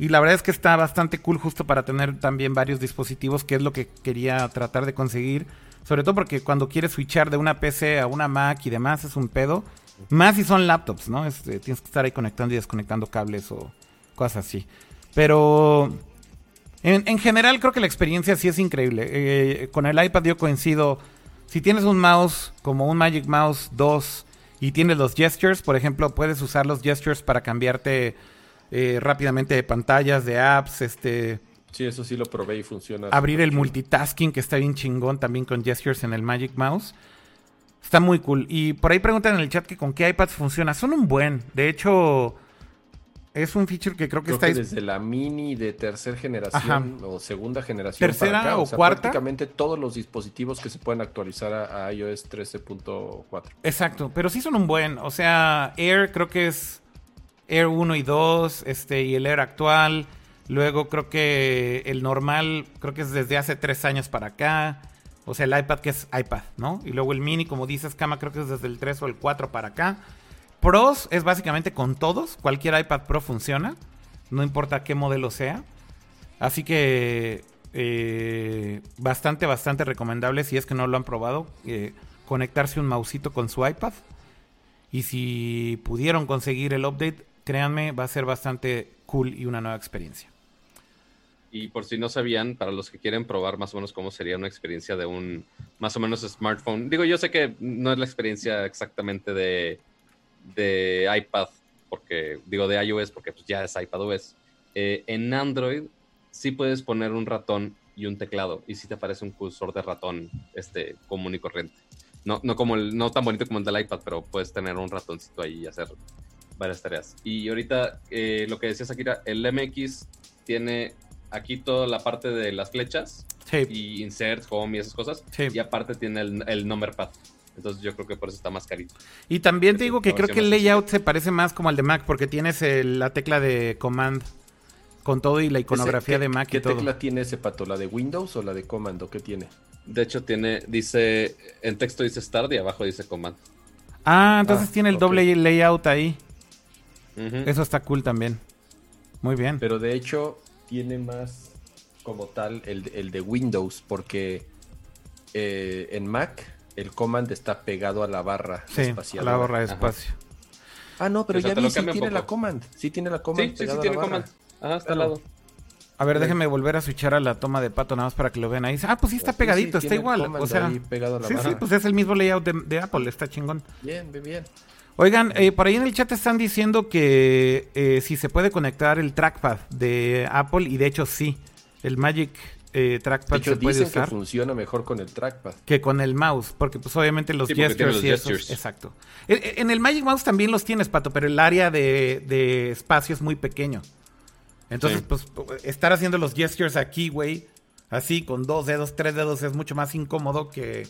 Y la verdad es que está bastante cool justo para tener también varios dispositivos, que es lo que quería tratar de conseguir. Sobre todo porque cuando quieres switchar de una PC a una Mac y demás es un pedo. Más si son laptops, ¿no? Este, tienes que estar ahí conectando y desconectando cables o cosas así. Pero en, general creo que la experiencia sí es increíble. Eh, con el iPad yo coincido. Si tienes un mouse como un Magic Mouse 2 y tienes los gestures, por ejemplo, puedes usar los gestures para cambiarte eh, rápidamente de pantallas, de apps, este... Sí, eso sí lo probé y funciona. Abrir el multitasking, que está bien chingón también con gestures en el Magic Mouse. Está muy cool. Y por ahí preguntan en el chat que con qué iPads funciona. Son un buen. De hecho, es un feature que creo que está... desde la mini de tercera generación o segunda generación. Tercera o, cuarta. Prácticamente todos los dispositivos que se pueden actualizar a, a iOS 13.4. Exacto, pero sí son un buen. O sea, Air creo que es Air 1 y 2, este, y el Air actual. Luego creo que el normal, creo que es desde hace tres años para acá. O sea, el iPad que es iPad, ¿no? Y luego el mini, como dices, Cama, creo que es desde el 3 o el 4 para acá. Pros es básicamente con todos. Cualquier iPad Pro funciona. No importa qué modelo sea. Así que eh, bastante, bastante recomendable si es que no lo han probado. Eh, conectarse un mausito con su iPad. Y si pudieron conseguir el update, créanme, va a ser bastante cool y una nueva experiencia. Y por si no sabían, para los que quieren probar más o menos cómo sería una experiencia de un más o menos smartphone. Digo, yo sé que no es la experiencia exactamente de, de iPad, porque digo de iOS, porque pues ya es iPadOS. Eh, en Android sí puedes poner un ratón y un teclado, y sí te aparece un cursor de ratón este, común y corriente. No, no, como no tan bonito como el del iPad, pero puedes tener un ratoncito ahí y hacer varias tareas. Y ahorita, eh, lo que decía Sakira, el MX tiene aquí toda la parte de las flechas y insert, home y esas cosas. Y aparte tiene el, el number pad. Entonces yo creo que por eso está más carito. Y también te digo que creo que el layout se parece más como al de Mac porque tienes la tecla de command con todo y la iconografía de Mac ¿Qué tecla tiene ese pato? ¿La de Windows o la de command? ¿O qué tiene? De hecho tiene, dice, en texto dice start y abajo dice command. Ah, entonces ah, tiene el doble layout ahí. Eso está cool también. Muy bien. Pero de hecho, tiene más como tal el, de Windows, porque eh, en Mac el command está pegado a la barra sí, espacial. la barra de espacio. Ah, no, pero ya vi, sí tiene la command. Sí tiene la command. Sí, sí, tiene command. Ajá, está al lado. A ver, déjenme volver a switchar a la toma de pato nada más para que lo vean ahí. Ah, pues sí está pegadito, está igual. O sea, pegado a la sí, sí, pues es el mismo layout de, Apple, está chingón. Bien, bien, bien. Oigan, eh, por ahí en el chat están diciendo que eh, si se puede conectar el trackpad de Apple, y de hecho sí, el Magic eh, Trackpad de hecho, se puede usar. que funciona mejor con el trackpad. Que con el mouse, porque pues obviamente los gestures y esos, Exacto. En, el Magic Mouse también los tienes, Pato, pero el área de, espacio es muy pequeño. Entonces, pues estar haciendo los gestures aquí, güey, así con dos dedos, tres dedos, es mucho más incómodo que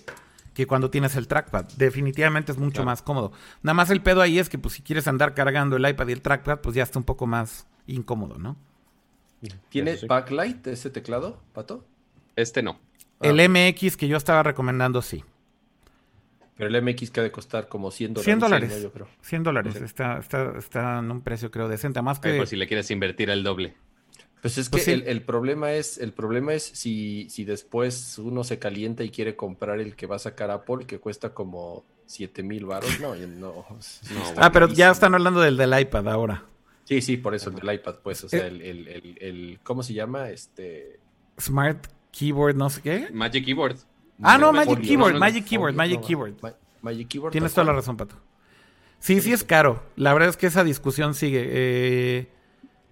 que cuando tienes el trackpad. Definitivamente es mucho más cómodo. Nada más el pedo ahí es que pues si quieres andar cargando el iPad y el trackpad, pues ya está un poco más incómodo, ¿no? ¿Tiene backlight ese teclado, Pato? Este no. el ah, MX que yo estaba recomendando, sí. Pero el MX que ha de costar como 100 dólares. 100 dólares. 100 dólares. Está, está, está en un precio creo decente. Más que... Pues si le quieres invertir el doble. Pues es pues que el, problema es, el problema es si, si después uno se calienta y quiere comprar el que va a sacar Apple, que cuesta como 7 mil baros. No, no, ah, pero ya están hablando del del iPad ahora. Sí, sí, por eso el del iPad, pues. O sea, el, el, el, ¿cómo se llama? Este. Smart Keyboard, no sé qué. Magic Keyboard. Ah, no, Magic Keyboard, Magic Keyboard, Magic Keyboard. Magic Keyboard. Tienes toda la razón, Pato. Sí, sí es caro. La verdad es que esa discusión sigue. Eh,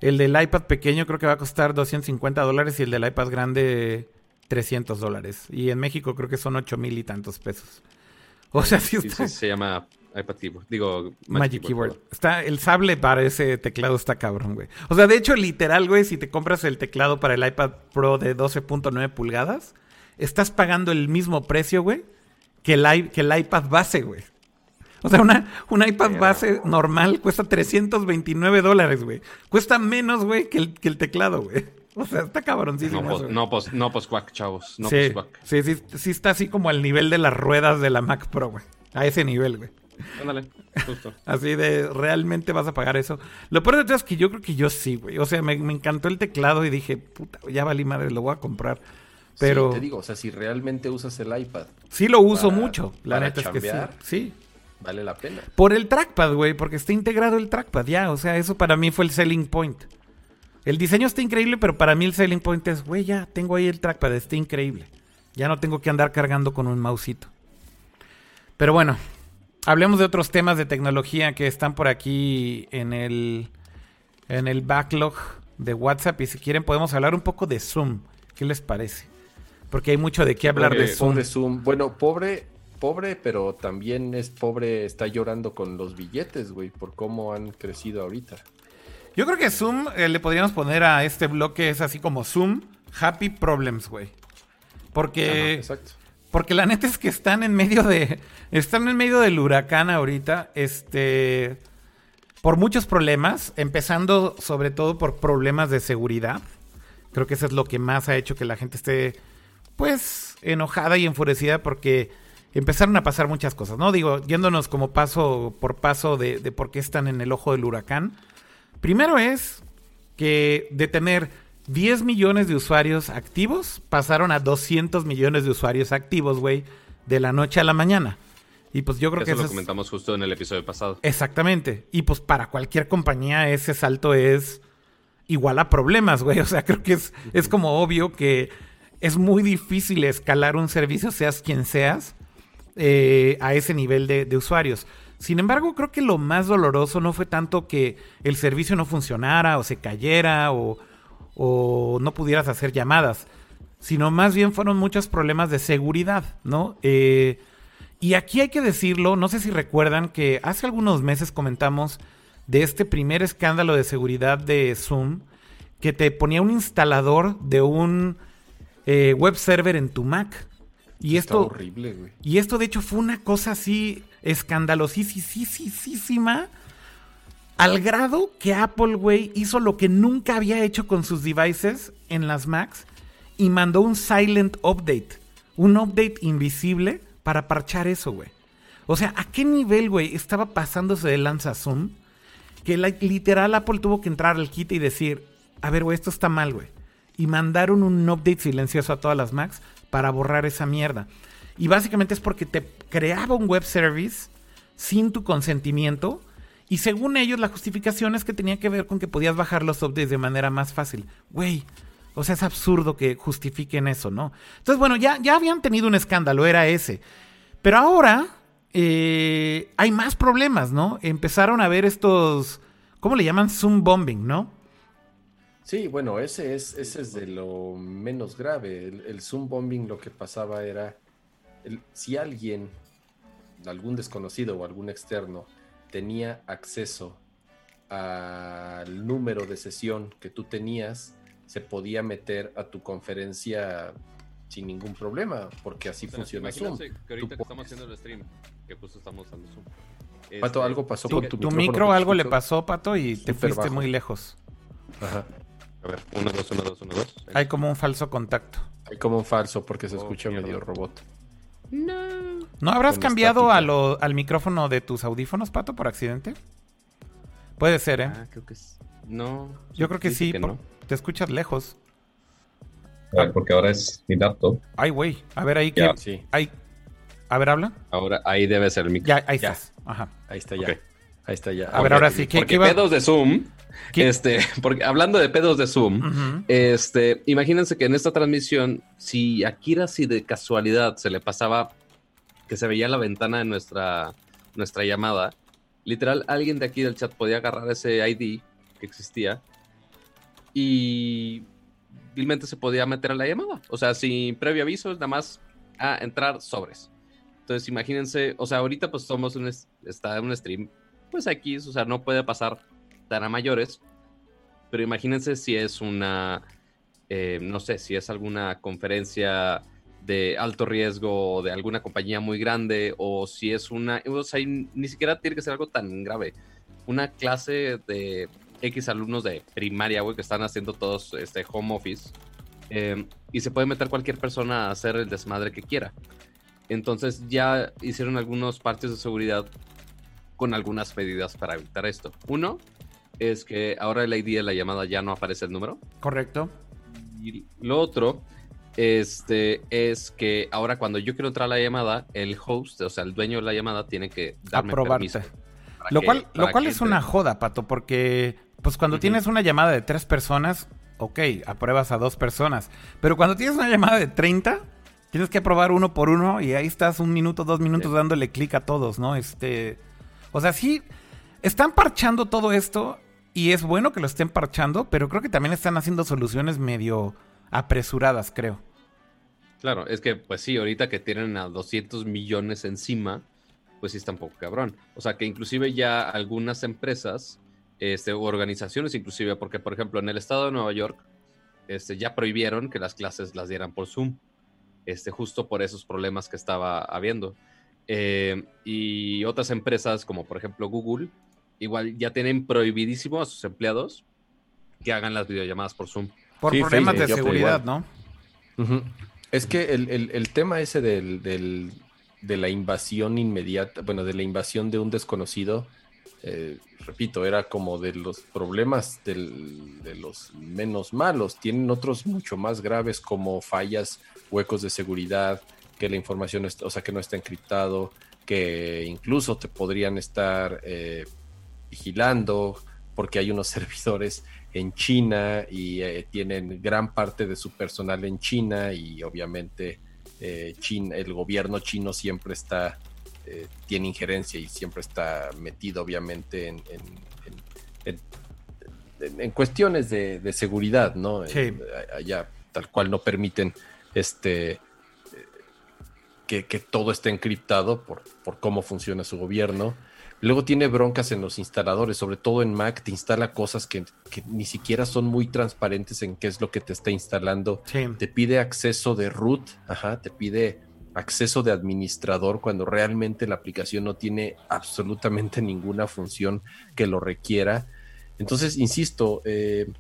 el del iPad pequeño creo que va a costar 250 dólares y el del iPad grande 300 dólares. Y en México creo que son 8 mil y tantos pesos. O sea, sí, está... se llama iPad Keyboard. Digo, Magic, Keyboard. Está, el sable para ese teclado está cabrón, güey. O sea, de hecho, literal, güey, si te compras el teclado para el iPad Pro de 12.9 pulgadas, estás pagando el mismo precio, güey, que el, que el iPad base, güey. O sea, una, un iPad base normal cuesta 329 dólares, güey. Cuesta menos, güey, que el, que el teclado, güey. O sea, está cabroncísimo. No, pues, no, pues, no, pues, chavos. No, sí, sí, sí, sí, está así como al nivel de las ruedas de la Mac Pro, güey. A ese nivel, güey. Ándale, justo. Así de, ¿realmente vas a pagar eso? Lo peor de todo es que yo creo que yo sí, güey. O sea, me, me encantó el teclado y dije, puta, ya valí madre, lo voy a comprar. Pero... Sí, te digo, o sea, si realmente usas el iPad. Sí lo uso mucho, la neta es que sí. Sí, Vale la pena. Por el trackpad, güey, porque está integrado el trackpad, ya. O sea, eso para mí fue el selling point. El diseño está increíble, pero para mí el selling point es, güey, ya tengo ahí el trackpad, está increíble. Ya no tengo que andar cargando con un mausito. Pero bueno, hablemos de otros temas de tecnología que están por aquí en el, en el backlog de WhatsApp. Y si quieren, podemos hablar un poco de Zoom. ¿Qué les parece? Porque hay mucho de qué hablar de Zoom. De Zoom. Bueno, pobre, pobre, pero también es pobre, está llorando con los billetes, güey, por cómo han crecido ahorita. Yo creo que Zoom eh, le podríamos poner a este bloque, es así como Zoom Happy Problems, güey. Porque. exacto. Porque la neta es que están en medio de. Están en medio del huracán ahorita. Este. Por muchos problemas. Empezando sobre todo por problemas de seguridad. Creo que eso es lo que más ha hecho que la gente esté. Pues. enojada y enfurecida. Porque empezaron a pasar muchas cosas, ¿no? Digo, yéndonos como paso por paso de, por qué están en el ojo del huracán. Primero es que de tener 10 millones de usuarios activos pasaron a 200 millones de usuarios activos, güey, de la noche a la mañana. Y pues yo creo que eso lo comentamos justo en el episodio pasado. Exactamente. Y pues para cualquier compañía ese salto es igual a problemas, güey. O sea, creo que es, es como obvio que es muy difícil escalar un servicio, seas quien seas, eh, a ese nivel de, usuarios. Sin embargo, creo que lo más doloroso no fue tanto que el servicio no funcionara o se cayera o, o no pudieras hacer llamadas, sino más bien fueron muchos problemas de seguridad, ¿no? Eh, y aquí hay que decirlo, no sé si recuerdan que hace algunos meses comentamos de este primer escándalo de seguridad de Zoom que te ponía un instalador de un eh, web server en tu Mac. Y esto, horrible, güey. Y esto de hecho fue una cosa así escandalosísima al grado que Apple, güey, hizo lo que nunca había hecho con sus devices en las Macs y mandó un silent update, un update invisible para parchar eso, güey. O sea, ¿a qué nivel, güey, estaba pasándose de lanza Zoom? Que literal Apple tuvo que entrar al kit y decir, a ver, güey, esto está mal, güey. Y mandaron un update silencioso a todas las Macs para borrar esa mierda. Y básicamente es porque te creaba un web service sin tu consentimiento. Y según ellos, la justificación es que tenía que ver con que podías bajar los updates de manera más fácil. Güey, o sea, es absurdo que justifiquen eso, ¿no? Entonces, bueno, ya, ya habían tenido un escándalo, era ese. Pero ahora eh, hay más problemas, ¿no? Empezaron a ver estos, ¿cómo le llaman? Zoom bombing, ¿no? Sí, bueno, ese es, ese es de lo menos grave. El, Zoom bombing lo que pasaba era, si alguien, algún desconocido o algún externo, tenía acceso al número de sesión que tú tenías, se podía meter a tu conferencia sin ningún problema, porque así funciona Zoom. Que ahorita que estamos haciendo el stream, que justo estamos dando Zoom. Pato, este, algo pasó con tu, tu micro. algo le pasó, Pato, y te fuiste muy lejos. Ajá. A ver, 1, 2, 1, 2, 1, 2. Hay como un falso contacto. Hay como un falso porque se oh, escucha medio robot. No. ¿No habrás cambiado a lo, al micrófono de tus audífonos, Pato, por accidente? Puede ser, ¿eh? Ah, creo que es... No. Yo creo que sí. Que no. Te escuchas lejos. A ver, porque ahora es mi laptop. Ay, güey. A ver, ahí. que Sí. Ahí. A ver, habla. Ahora, ahí debe ser el micro. Ya, ahí estás. Ajá. Ahí está ya. Ahí está ya. A ver, ahora sí. ¿Qué, porque pedos de Zoom. Este, porque hablando de pedos de Zoom, este, imagínense que en esta transmisión, si a Kira si de casualidad se le pasaba que se veía la ventana de nuestra, nuestra llamada, literal, alguien de aquí del chat podía agarrar ese ID que existía y simplemente se podía meter a la llamada. O sea, sin previo aviso, nada más a entrar sobres. Entonces, imagínense, o sea, ahorita pues somos un, está en un stream, pues aquí, o sea, no puede pasar tan a mayores, pero imagínense si es una, eh, no sé, si es alguna conferencia de alto riesgo de alguna compañía muy grande o si es una, o sea, ni siquiera tiene que ser algo tan grave. Una clase de X alumnos de primaria, güey, que están haciendo todos este home office. Em, y se puede meter cualquier persona a hacer el desmadre que quiera. Entonces ya hicieron algunos parches de seguridad con algunas medidas para evitar esto. Uno es que ahora el ID de la llamada ya no aparece el número. Correcto. Y lo otro este, es que ahora cuando yo quiero entrar a la llamada, el host, o sea, el dueño de la llamada, tiene que darme permiso. Lo cual, lo cual es una joda, Pato, porque pues cuando tienes una llamada de tres personas, ok, apruebas a dos personas. Pero cuando tienes una llamada de 30, tienes que aprobar uno por uno y ahí estás un minuto, dos minutos dándole clic a todos, ¿no? Este. O sea, sí, están parchando todo esto y es bueno que lo estén parchando, pero creo que también están haciendo soluciones medio apresuradas, creo. Claro, es que pues sí, ahorita que tienen a 200 millones encima, pues sí está un poco cabrón. O sea, que inclusive ya algunas empresas este, organizaciones inclusive, porque por ejemplo en el estado de Nueva York este, ya prohibieron que las clases las dieran por Zoom, este, justo por esos problemas que estaba habiendo. Eh, y otras empresas como por ejemplo Google, igual ya tienen prohibidísimo a sus empleados que hagan las videollamadas por Zoom. Por problemas de seguridad, ¿no? Es que el, tema ese del, de la invasión inmediata, bueno, de la invasión de un desconocido, eh, repito, era como de los problemas de los menos malos. Tienen otros mucho más graves como fallas, huecos de seguridad, que la información, o sea, que no está encriptado, que incluso te podrían estar eh, vigilando porque hay unos servidores en China y eh, tienen gran parte de su personal en China y obviamente China, el gobierno chino siempre está eh, tiene injerencia y siempre está metido obviamente en, en, cuestiones de, seguridad, ¿no? Sí. allá tal cual no permiten este que, todo esté encriptado por, por cómo funciona su gobierno. Luego tiene broncas en los instaladores, sobre todo en Mac, te instala cosas que, ni siquiera son muy transparentes en qué es lo que te está instalando. Te pide acceso de root, ajá, te pide acceso de administrador cuando realmente la aplicación no tiene absolutamente ninguna función que lo requiera. Entonces, insisto, eh,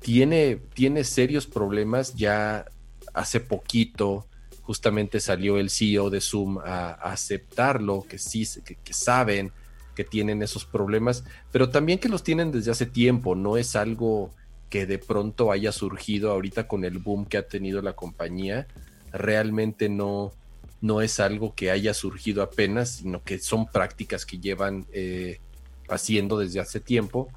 tiene, tiene serios problemas. Ya hace poquito, justamente salió el CEO de Zoom a, aceptarlo, que sí, que, saben que tienen esos problemas, pero también que los tienen desde hace tiempo, no es algo que de pronto haya surgido ahorita con el boom que ha tenido la compañía realmente no, no es algo que haya surgido apenas, sino que son prácticas que llevan eh, haciendo desde hace tiempo.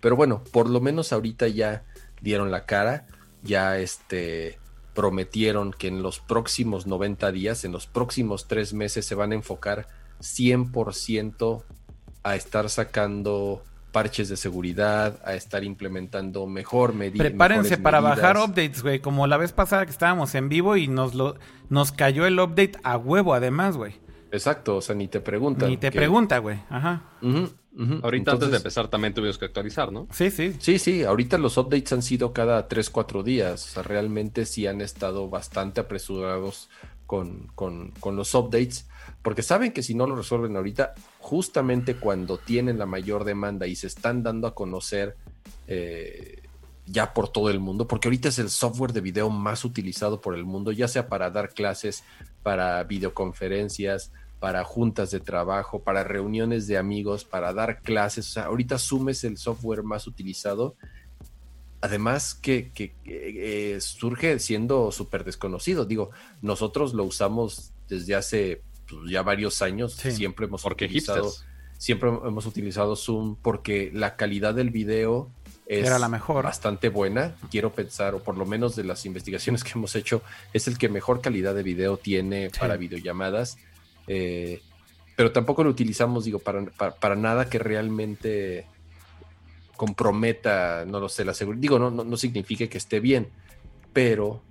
Pero bueno, por lo menos ahorita ya dieron la cara, ya este, prometieron que en los próximos 90 días, en los próximos tres meses, se van a enfocar 100% a estar sacando parches de seguridad, a estar implementando mejor medidas. Prepárense para bajar updates, güey, como la vez pasada que estábamos en vivo y nos lo nos cayó el update a huevo además, güey. Exacto, o sea, ni te preguntan. Ni te pregunta, güey. Ajá. Ahorita antes de empezar también tuvimos que actualizar, ¿no? Sí, sí. Sí, sí, ahorita los updates han sido cada 3, 4 días. O sea, realmente sí han estado bastante apresurados con, con, con los updates porque saben que si no lo resuelven ahorita, justamente cuando tienen la mayor demanda y se están dando a conocer eh, ya por todo el mundo, porque ahorita es el software de video más utilizado por el mundo, ya sea para dar clases, para videoconferencias, para juntas de trabajo, para reuniones de amigos, para dar clases. O sea, ahorita Zoom es el software más utilizado. Además que, eh, surge siendo súper desconocido. Digo, nosotros lo usamos desde hace pues, ya varios años. Siempre hemos utilizado. Siempre hemos utilizado Zoom porque la calidad del video es Era la mejor. bastante buena. Quiero pensar, o por lo menos de las investigaciones que hemos hecho, es el que mejor calidad de video tiene para videollamadas. Eh, pero tampoco lo utilizamos, digo, para, para, nada que realmente comprometa, no lo sé, la seguridad. Digo, no, no, no significa que esté bien, pero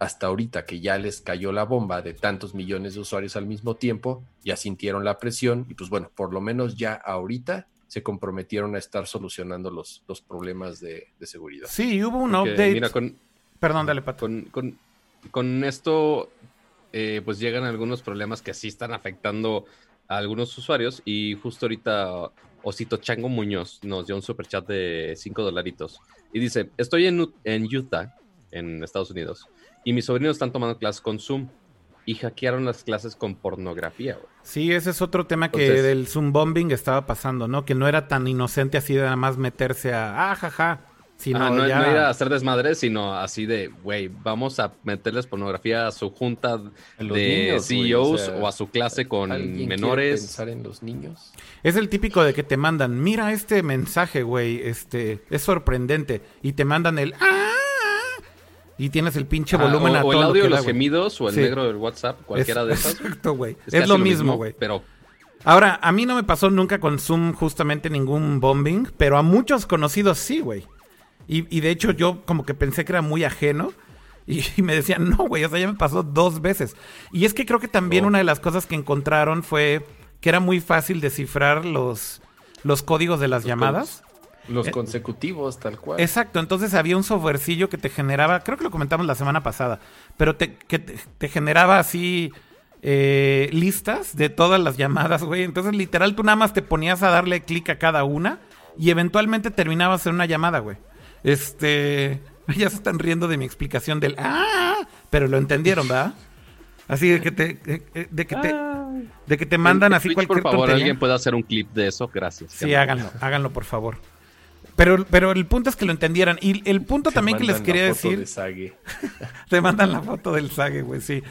hasta ahorita que ya les cayó la bomba de tantos millones de usuarios al mismo tiempo, ya sintieron la presión y pues bueno, por lo menos ya ahorita se comprometieron a estar solucionando los, los problemas de, seguridad. Sí, hubo un update. Perdón, dale, Pato. Con, con, esto, eh, pues llegan algunos problemas que sí están afectando a algunos usuarios y justo ahorita Osito Chango Muñoz nos dio un super chat de 5 dolaritos y dice, estoy en, en Utah, en Estados Unidos y mis sobrinos están tomando clases con Zoom y hackearon las clases con pornografía. Sí, ese es otro tema que del Zoom bombing estaba pasando, ¿no? Que no era tan inocente así de nada más meterse a, ah, jaja. Sino no, ya... no era hacer desmadre, sino así de, güey, vamos a meterles pornografía a su junta de CEOs o, a su clase con menores. pensar en los niños? Es el típico de que te mandan, mira este mensaje, güey, este, es sorprendente. Y te mandan el, ¡ah! y tienes el pinche ah, volumen a todo. O el audio de los gemidos o el negro del WhatsApp, cualquiera de esas. Exacto, güey. Es, lo mismo, güey. Pero. Ahora, a mí no me pasó nunca con Zoom justamente ningún bombing, pero a muchos conocidos sí, güey. Y, de hecho yo como que pensé que era muy ajeno. Y, me decían, no, güey, o sea, ya me pasó dos veces. Y es que creo que también oh. una de las cosas que encontraron fue que era muy fácil descifrar los, los códigos de las llamadas. Los eh, consecutivos, tal cual. Exacto, entonces había un softwarecillo que te generaba, creo que lo comentamos la semana pasada, pero te, que te, generaba así eh, listas de todas las llamadas, güey. Entonces, literal, tú nada más te ponías a darle clic a cada una y eventualmente terminabas en una llamada, güey. Este. Ya se están riendo de mi explicación del ¡Ah! Pero lo entendieron, ¿verdad? Así de que te. De que te De que te mandan así cualquier Por favor, alguien puede hacer un clip de eso, gracias. Sí, háganlo, háganlo por favor. Pero, pero el punto es que lo entendieran. Y el punto también que les quería decir. te mandan la foto del Sage, güey, sí.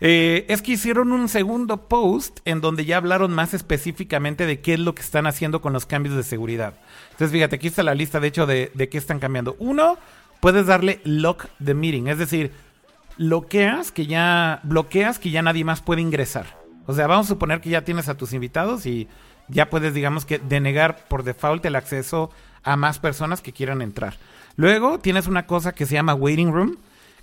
Eh, es que hicieron un segundo post en donde ya hablaron más específicamente de qué es lo que están haciendo con los cambios de seguridad. Entonces, fíjate, aquí está la lista, de hecho, de, de qué están cambiando. Uno, puedes darle lock the meeting, es decir, bloqueas que ya bloqueas que ya nadie más puede ingresar. O sea, vamos a suponer que ya tienes a tus invitados y ya puedes, digamos que, denegar por default el acceso a más personas que quieran entrar. Luego tienes una cosa que se llama waiting room,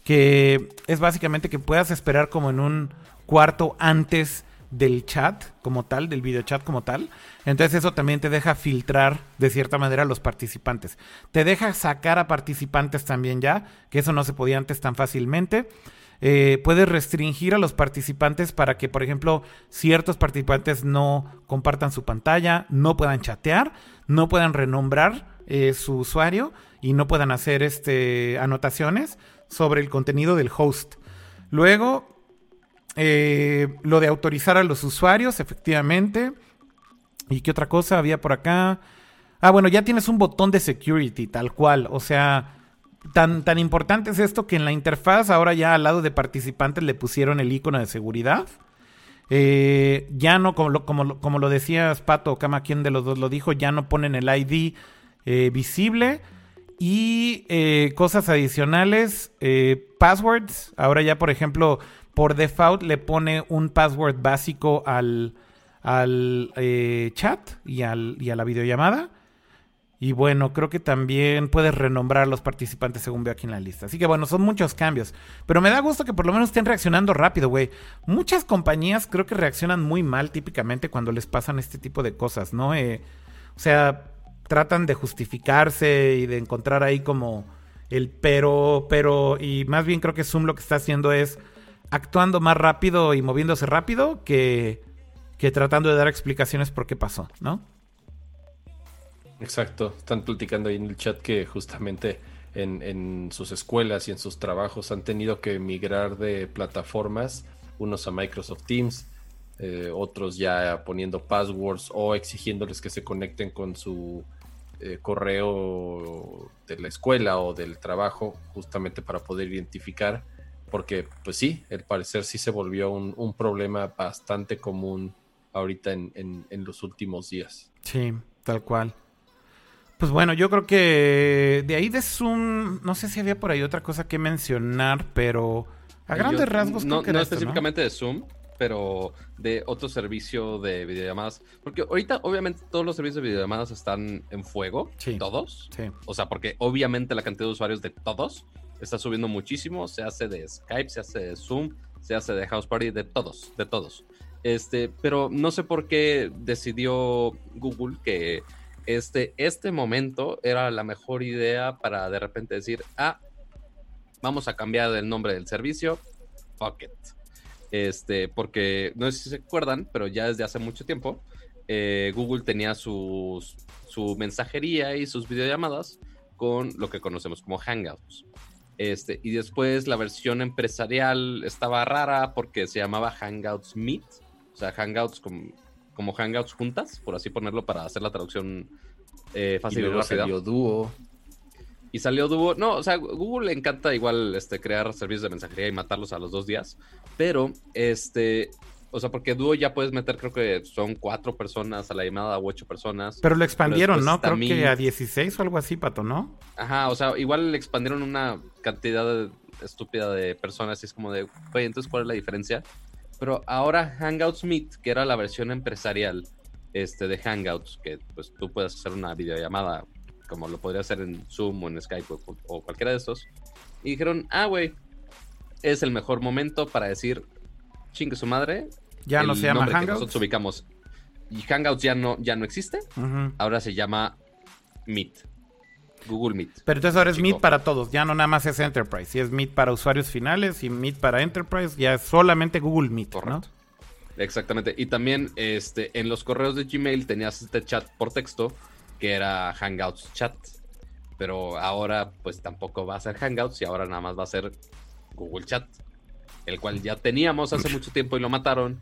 que es básicamente que puedas esperar como en un cuarto antes del chat como tal, del video chat como tal. Entonces eso también te deja filtrar de cierta manera a los participantes. Te deja sacar a participantes también ya, que eso no se podía antes tan fácilmente. Eh, puedes restringir a los participantes para que, por ejemplo, ciertos participantes no compartan su pantalla, no puedan chatear, no puedan renombrar eh, su usuario y no puedan hacer este, anotaciones sobre el contenido del host. Luego, eh, lo de autorizar a los usuarios, efectivamente. ¿Y qué otra cosa había por acá? Ah, bueno, ya tienes un botón de security, tal cual. O sea, tan, tan importante es esto que en la interfaz ahora ya al lado de participantes le pusieron el icono de seguridad. Eh, ya no, como lo, como, como lo decías, Pato o Kama, quien de los dos lo dijo, ya no ponen el ID eh, visible. Y cosas adicionales, passwords. Ahora ya, por ejemplo, por default le pone un password básico al, al eh, chat y, al, y a la videollamada. Y bueno, creo que también puedes renombrar a los participantes según veo aquí en la lista. Así que bueno, son muchos cambios. Pero me da gusto que por lo menos estén reaccionando rápido, güey. Muchas compañías creo que reaccionan muy mal típicamente cuando les pasan este tipo de cosas, ¿no? o sea, tratan de justificarse y de encontrar ahí como el pero, pero, y más bien creo que Zoom lo que está haciendo es actuando más rápido y moviéndose rápido que, que tratando de dar explicaciones por qué pasó, ¿no? Exacto, están platicando ahí en el chat que justamente en, en sus escuelas y en sus trabajos han tenido que migrar de plataformas, unos a Microsoft Teams, eh, otros ya poniendo passwords o exigiéndoles que se conecten con su eh, correo de la escuela o del trabajo, justamente para poder identificar, porque pues sí, el parecer sí se volvió un, problema bastante común ahorita en, los últimos días. Sí, tal cual. Pues bueno, yo creo que de ahí de Zoom, no sé si había por ahí otra cosa que mencionar, pero a grandes rasgos no, no específicamente de Zoom, pero de otro servicio de videollamadas. Porque ahorita, obviamente, todos los servicios de videollamadas están en fuego. Todos. O sea, porque obviamente la cantidad de usuarios de todos está subiendo muchísimo. Se hace de Skype, se hace de Zoom, se hace de House Party, de todos, de todos. Este, pero no sé por qué decidió Google que este, este momento era la mejor idea para de repente decir, ah, vamos a cambiar el nombre del servicio. Fuck este, porque no sé si se acuerdan, pero ya desde hace mucho tiempo, eh, Google tenía sus, su mensajería y sus videollamadas con lo que conocemos como Hangouts. Este, y después la versión empresarial estaba rara porque se llamaba Hangouts Meet, o sea, Hangouts como, como Hangouts juntas, por así ponerlo para hacer la traducción eh, fácil y, rápida. Duo y salió Duo. No, o sea, Google le encanta igual este, crear servicios de mensajería y matarlos a los dos días. Pero, este, o sea, porque Duo ya puedes meter, creo que son cuatro personas a la llamada o ocho personas. Pero lo expandieron, ¿no? Creo que a 16 o algo así, Pato, ¿no? Ajá, o sea, igual le expandieron una cantidad estúpida de personas y es como de, oye, entonces, ¿cuál es la diferencia? Pero ahora Hangouts Meet, que era la versión empresarial este, de Hangouts, que pues tú puedes hacer una videollamada como lo podría hacer en Zoom o en Skype o, cualquiera de estos. Y dijeron, ah, güey, es el mejor momento para decir, chingue su madre. Ya no se llama Hangouts. nosotros ubicamos. Y Hangouts ya no, ya no existe. Ahora se llama Meet. Google Meet. Pero entonces ahora es Meet para todos, ya no nada más es Enterprise. Si es Meet para usuarios finales y Meet para Enterprise, ya es solamente Google Meet, Correcto. Exactamente. Y también este, en los correos de Gmail tenías este chat por texto que era Hangouts Chat. Pero ahora pues tampoco va a ser Hangouts y ahora nada más va a ser Google Chat. El cual ya teníamos hace mucho tiempo y lo mataron.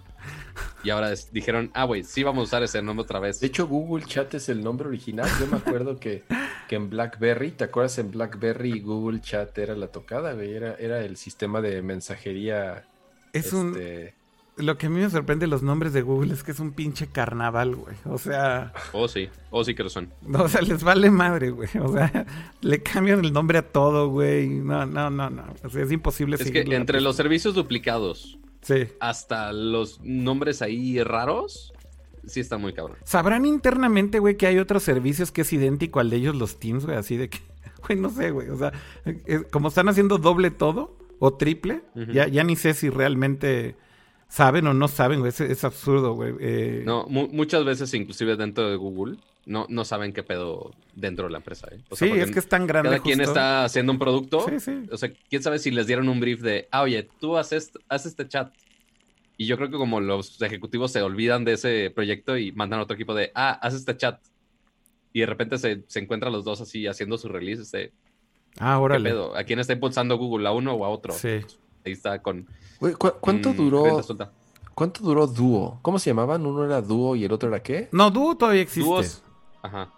Y ahora dijeron, ah, güey, sí vamos a usar ese nombre otra vez. De hecho, Google Chat es el nombre original. Yo me acuerdo que, que en BlackBerry, ¿te acuerdas? En BlackBerry Google Chat era la tocada, güey. Era, era el sistema de mensajería. Es un este, lo que a mí me sorprende los nombres de Google es que es un pinche carnaval, güey. O sea. Oh, sí. Oh, sí que lo son. O sea, les vale madre, güey. O sea, le cambian el nombre a todo, güey. No, no, no, no. O sea, es imposible Es que entre los servicios duplicados. Sí. Hasta los nombres ahí raros. Sí está muy cabrón. ¿Sabrán internamente, güey, que hay otros servicios que es idéntico al de ellos, los Teams, güey? Así de que. Güey, no sé, güey. O sea, como están haciendo doble todo o triple, ya, ya ni sé si realmente saben o no saben, güey. Es, absurdo, güey. Eh. No, muchas veces, inclusive dentro de Google, no, no saben qué pedo dentro de la empresa. ¿eh? sí, es que es tan grande. Cada quien está haciendo un producto. Sí, sí. O sea, quién sabe si les dieron un brief de, ah, oye, tú haces, haces este chat. Y yo creo que como los ejecutivos se olvidan de ese proyecto y mandan a otro equipo de, ah, haz este chat. Y de repente se, se encuentran los dos así haciendo su release. Este, ah, órale. ¿Qué pedo? ¿A quién está impulsando Google? ¿A uno o a otro? Sí. Ahí está con. ¿cuánto duró? ¿Cuánto duró Duo? ¿Cómo se llamaban? Uno era Duo y el otro era qué? No, Duo todavía existe. Ajá.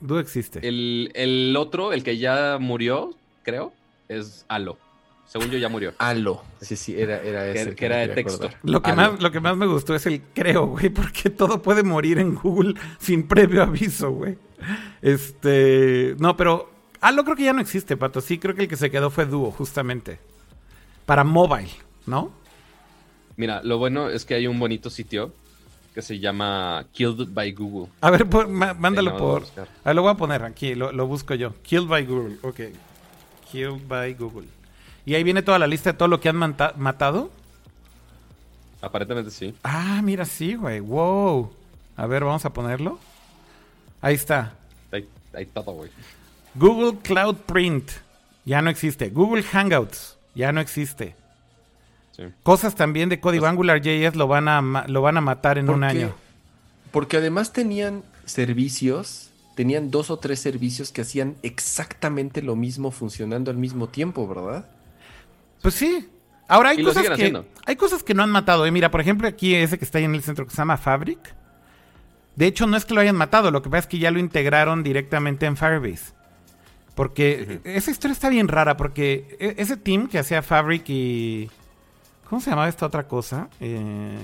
Duo existe. El, otro, el que ya murió, creo, es Halo. Según yo ya murió. Halo. Sí, sí, era, era ese. Que, era de texto. Lo que, más, lo que más me gustó es el creo, güey, porque todo puede morir en Google sin previo aviso, güey. Este. No, pero Halo creo que ya no existe, Pato. Sí, creo que el que se quedó fue Duo, justamente. Para mobile, ¿no? Mira, lo bueno es que hay un bonito sitio que se llama Killed by Google. A ver, mándalo por. A lo voy a poner aquí, lo, busco yo. Killed by Google, ok. Killed by Google. Y ahí viene toda la lista de todo lo que han matado. Aparentemente sí. Ah, mira, sí, güey. Wow. A ver, vamos a ponerlo. Ahí está. Ahí, ahí todo, güey. Google Cloud Print. Ya no existe. Google Hangouts. Ya no existe. Cosas también de código Angular JS lo van a, lo van a matar en un año. Porque además tenían servicios, tenían dos o tres servicios que hacían exactamente lo mismo funcionando al mismo tiempo, ¿verdad? Pues sí. Ahora hay cosas que hay cosas que no han matado. ¿eh? Mira, por ejemplo, aquí ese que está ahí en el centro que se llama Fabric. De hecho, no es que lo hayan matado, lo que pasa es que ya lo integraron directamente en Firebase. Porque esa historia está bien rara, porque e, ese team que hacía Fabric y, ¿Cómo se llamaba esta otra cosa? Eh...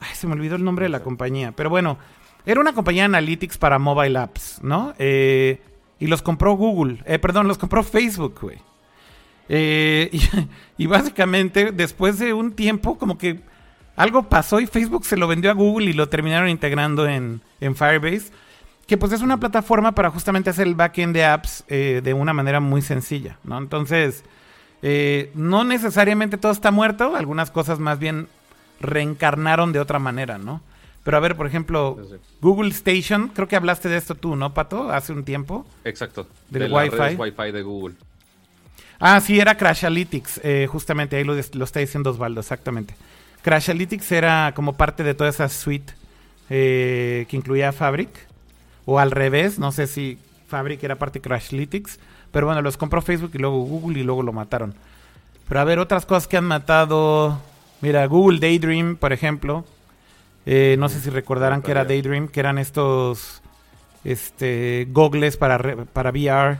Ay, se me olvidó el nombre de la compañía. Pero bueno, era una compañía de analytics para mobile apps, ¿no? Eh, y los compró Google. Eh, perdón, los compró Facebook, güey. Eh, y, básicamente, después de un tiempo, como que algo pasó y Facebook se lo vendió a Google y lo terminaron integrando en, en Firebase. Que pues es una plataforma para justamente hacer el backend de apps de una manera muy sencilla, ¿no? Entonces eh, no necesariamente todo está muerto, algunas cosas más bien reencarnaron de otra manera, ¿no? Pero a ver, por ejemplo, Google Station, creo que hablaste de esto tú, ¿no, Pato? Hace un tiempo. Exacto. Del de Wi-Fi. Wi-Fi de Google. Ah, sí, era Crashalytics, eh, justamente ahí lo, está diciendo Osvaldo, exactamente. Crashalytics era como parte de toda esa suite eh, que incluía Fabric, o al revés, no sé si Fabric era parte de Crashlytics, pero bueno, los compró Facebook y luego Google y luego lo mataron. Pero a ver, otras cosas que han matado. Mira, Google Daydream, por ejemplo. Eh, no sé si recordarán que era Daydream, que eran estos este gogles para, para VR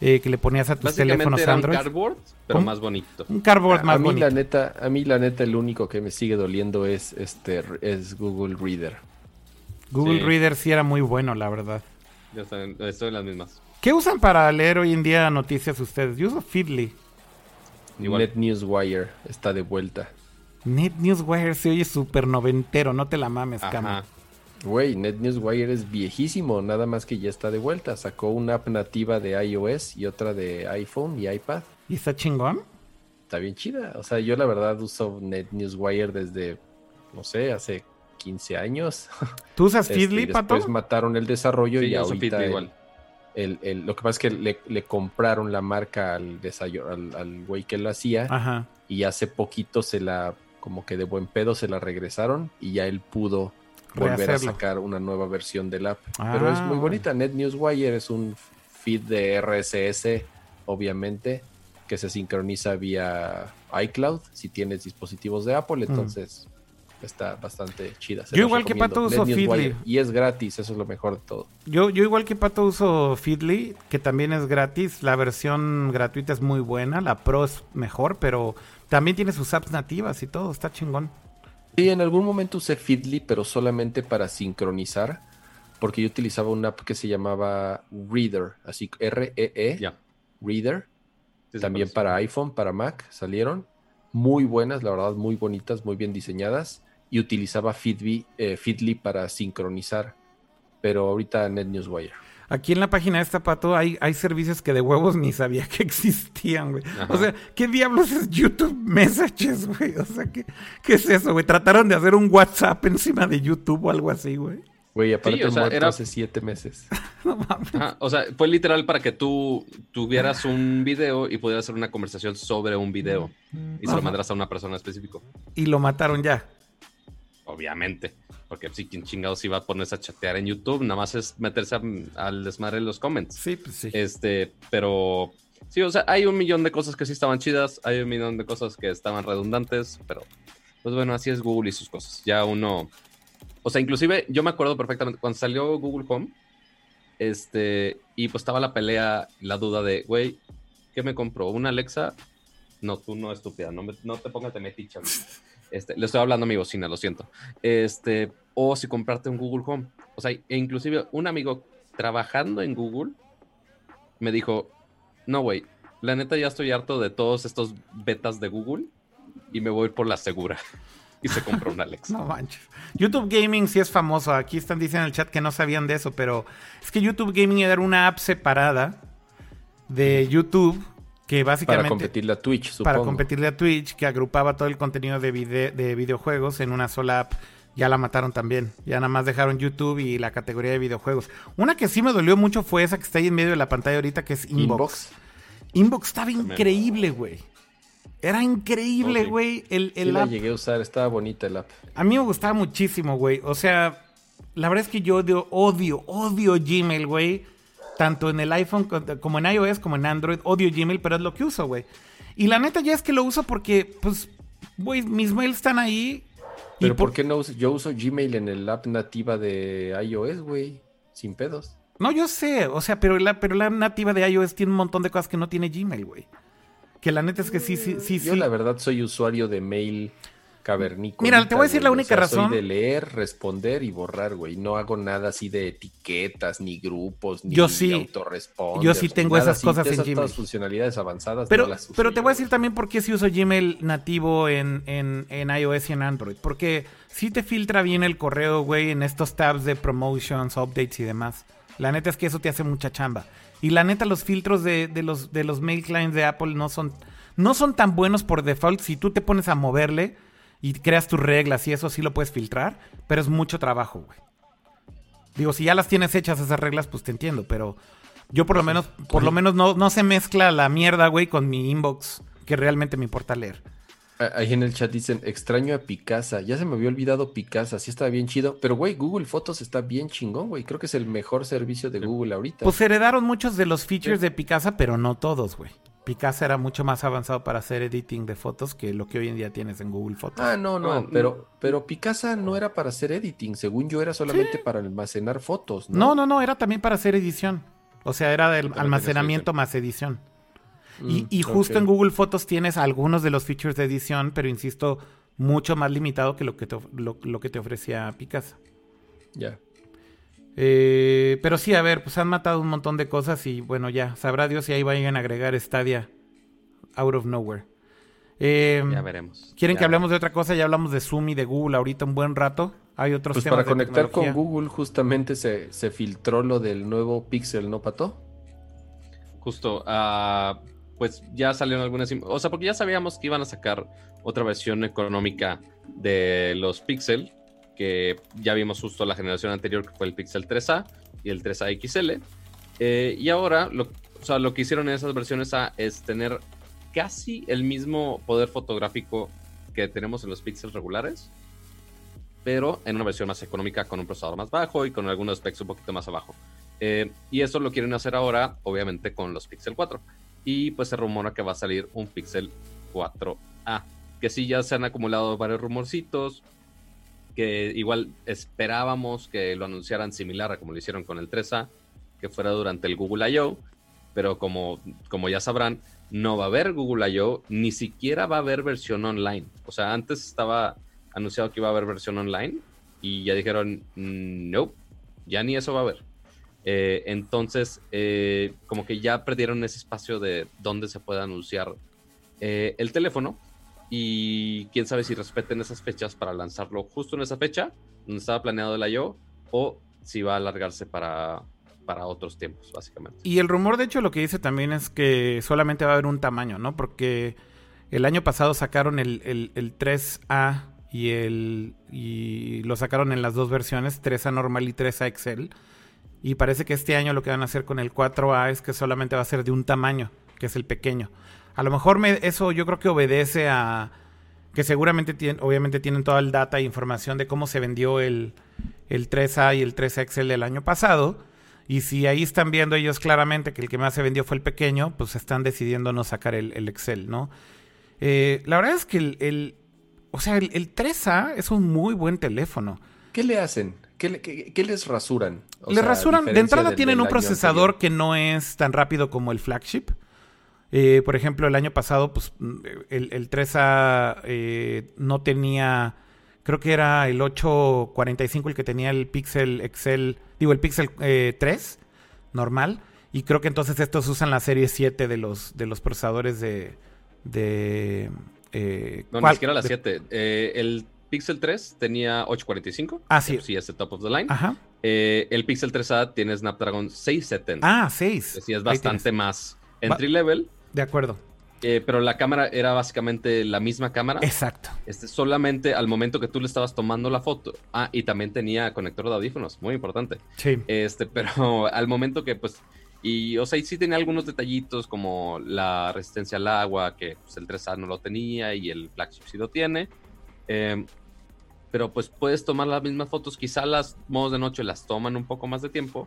eh, que le ponías a tus teléfonos era Android. Un cardboard, pero más bonito. Un cardboard más a mí, La neta, a mí la neta el único que me sigue doliendo es este es Google Reader. Google Reader sí era muy bueno, la verdad. Ya están, estoy en las mismas. ¿Qué usan para leer hoy en día noticias ustedes? Yo uso Feedly. Net Newswire está de vuelta. Net Newswire se oye súper noventero, no te la mames, Cama. Güey, Net Newswire es viejísimo, nada más que ya está de vuelta. Sacó una app nativa de iOS y otra de iPhone y iPad. ¿Y está chingón? Está bien chida. O sea, yo la verdad uso Net Newswire desde, no sé, hace 15 años. ¿Tú usas este, Feedly, Pato? Después mataron el desarrollo y ahorita igual lo que pasa es que le, compraron la marca al al, al güey que lo hacía y hace poquito se la, como que de buen pedo se la regresaron y ya él pudo volver a sacar una nueva versión del app. Pero es muy ah. bonita. Net Wire es un feed de RSS, obviamente, que se sincroniza vía iCloud si tienes dispositivos de Apple. Mm. Entonces, está bastante chida. yo igual que Pato uso Feedly. Y es gratis, eso es lo mejor de todo. Yo, yo igual que Pato uso Feedly, que también es gratis. La versión gratuita es muy buena, la Pro es mejor, pero también tiene sus apps nativas y todo, está chingón. Sí, en algún momento usé Feedly, pero solamente para sincronizar, porque yo utilizaba una app que se llamaba Reader, así R-E-E, -E, Reader. también para iPhone, para Mac salieron muy buenas, la verdad, muy bonitas, muy bien diseñadas. Y utilizaba Feedly, eh, Feedly para sincronizar, pero ahorita NetNewsWire. Aquí en la página de esta pato hay, hay servicios que de huevos ni sabía que existían, güey. O sea, ¿qué diablos es YouTube Messages, güey? O sea, ¿qué, ¿qué es eso, güey? Trataron de hacer un WhatsApp encima de YouTube o algo así, güey. Güey, aparte o sea, era... hace siete meses. o sea, fue literal para que tú tuvieras un video y pudieras hacer una conversación sobre un video y se lo mandaras a una persona específica. Y lo mataron ya. Obviamente. Porque si quien chingados iba a ponerse a chatear en YouTube, nada más es meterse al desmadre en los comments. Sí, pues sí. Este, pero sí, o sea, hay un millón de cosas que sí estaban chidas, hay un millón de cosas que estaban redundantes, pero pues bueno, así es Google y sus cosas. Ya uno o sea, inclusive yo me acuerdo perfectamente cuando salió Google Home, este, y pues estaba la pelea, la duda de, güey, ¿qué me compró? ¿Una Alexa? No, tú no, estúpida, no, no te pongas de metiche. Este, le estoy hablando a mi bocina, lo siento. Este, o si comprarte un Google Home. O sea, e inclusive un amigo trabajando en Google me dijo, no, güey, la neta ya estoy harto de todos estos betas de Google y me voy por la segura y se compró un Alex. no manches. YouTube Gaming sí es famoso. Aquí están diciendo en el chat que no sabían de eso, pero es que YouTube Gaming era una app separada de YouTube que básicamente... Para competirle a Twitch, supongo. Para competirle a Twitch, que agrupaba todo el contenido de, de videojuegos en una sola app. Ya la mataron también. Ya nada más dejaron YouTube y la categoría de videojuegos. Una que sí me dolió mucho fue esa que está ahí en medio de la pantalla ahorita, que es Inbox. Inbox, Inbox estaba increíble, güey. Era increíble, güey. El, el sí la llegué a usar, estaba bonita el app. A mí me gustaba muchísimo, güey. O sea, la verdad es que yo odio, odio, odio Gmail, güey. Tanto en el iPhone como en iOS, como en Android. Odio Gmail, pero es lo que uso, güey. Y la neta ya es que lo uso porque, pues, güey, mis mails están ahí. Pero por... qué no uso? Yo uso Gmail en el app nativa de iOS, güey. Sin pedos. No, yo sé. O sea, pero la, pero la nativa de iOS tiene un montón de cosas que no tiene Gmail, güey. Que la neta es que sí, sí, sí. Yo la verdad soy usuario de mail cavernícola. Mira, te voy a decir la única razón. Soy de leer, responder y borrar, güey. No hago nada así de etiquetas, ni grupos, ni yo sí, Yo sí tengo esas cosas en Gmail. Todas funcionalidades avanzadas. Pero, pero te voy a decir también por qué sí uso Gmail nativo en, en, en iOS y en Android. Porque sí te filtra bien el correo, güey, en estos tabs de promotions, updates y demás. La neta es que eso te hace mucha chamba. Y la neta, los filtros de, los, de los mail clients de Apple no son, no son tan buenos por default. Si tú te pones a moverle y creas tus reglas y eso sí lo puedes filtrar, pero es mucho trabajo, güey. Digo, si ya las tienes hechas esas reglas, pues te entiendo, pero yo por lo menos, por lo menos no, no se mezcla la mierda, güey, con mi inbox que realmente me importa leer. Ahí en el chat dicen, extraño a Picasa. Ya se me había olvidado Picasa, sí estaba bien chido. Pero, güey, Google Fotos está bien chingón, güey. Creo que es el mejor servicio de Google ahorita. Pues heredaron muchos de los features de Picasa, pero no todos, güey. Picasa era mucho más avanzado para hacer editing de fotos que lo que hoy en día tienes en Google Fotos. Ah, no, no, pero, pero Picasa no era para hacer editing. Según yo, era solamente para almacenar fotos, ¿no? No, no, no, era también para hacer edición. O sea, era del almacenamiento más edición. Y, mm, justo en Google Fotos tienes algunos de los features de edición, pero insisto, mucho más limitado que lo que te, lo, que te ofrecía Picasa. Ya. Eh, pero sí, a ver, pues han matado un montón de cosas y bueno, ya, sabrá Dios si ahí vayan a agregar Stadia out of nowhere. Eh, ya veremos. ¿Quieren que hablemos de otra cosa? Ya hablamos de Zoom y de Google ahorita un buen rato. Hay otros pues Para conectar con Google, justamente se, se, filtró lo del nuevo Pixel, ¿no, Pato? Justo. Uh, pues ya salieron algunas, o sea, porque ya sabíamos que iban a sacar otra versión económica de los Pixel, que ya vimos justo la generación anterior, que fue el Pixel 3A y el 3A XL. Eh, y ahora, lo, o sea, lo que hicieron en esas versiones A es tener casi el mismo poder fotográfico que tenemos en los Pixels regulares, pero en una versión más económica con un procesador más bajo y con algunos specs un poquito más abajo. Eh, y eso lo quieren hacer ahora, obviamente, con los Pixel 4 y pues se rumora que va a salir un Pixel 4A. Que sí, ya se han acumulado varios rumorcitos. Que igual esperábamos que lo anunciaran similar a como lo hicieron con el 3A, que fuera durante el Google I.O., pero como, como ya sabrán, no va a haber Google I.O., ni siquiera va a haber versión online. O sea, antes estaba anunciado que iba a haber versión online y ya dijeron, no, ya ni eso va a haber. Eh, entonces, eh, como que ya perdieron ese espacio de donde se puede anunciar eh, el teléfono y quién sabe si respeten esas fechas para lanzarlo justo en esa fecha donde estaba planeado el I.O. o si va a alargarse para, para otros tiempos, básicamente. Y el rumor, de hecho, lo que dice también es que solamente va a haber un tamaño, ¿no? Porque el año pasado sacaron el, el, 3A y el y lo sacaron en las dos versiones, 3A normal y 3A Excel. Y parece que este año lo que van a hacer con el 4A es que solamente va a ser de un tamaño, que es el pequeño. A lo mejor me, eso yo creo que obedece a que seguramente tienen, obviamente tienen toda el data e información de cómo se vendió el, el 3A y el 3 Excel del año pasado. Y si ahí están viendo ellos claramente que el que más se vendió fue el pequeño, pues están decidiendo no sacar el, Excel, ¿no? Eh, la verdad es que el, o sea, el, 3A es un muy buen teléfono. ¿Qué le hacen? ¿Qué, les rasuran? le rasuran, de entrada tienen un procesador que no es tan rápido como el flagship. Eh, por ejemplo, el año pasado, pues el, el 3A eh, no tenía, creo que era el 845 el que tenía el Pixel Excel, digo, el Pixel 3 eh, normal. Y creo que entonces estos usan la serie 7 de los, de los procesadores de... de no, ni siquiera la 7. el Pixel 3 tenía 845. Ah, sí. Sí, es el top of the line. Ajá. el Pixel 3A tiene Snapdragon 670. Ah, 6. Sí, es bastante más entry level. De acuerdo. Eh, pero la cámara era básicamente la misma cámara. Exacto. Este, solamente al momento que tú le estabas tomando la foto. Ah, y también tenía conector de audífonos, muy importante. Sí. Este, pero al momento que, pues, y, o sea, sí tenía algunos detallitos como la resistencia al agua, que pues, el 3A no lo tenía y el flagship sí lo tiene. Em, pero pues puedes tomar las mismas fotos, quizá las modos de noche las toman un poco más de tiempo,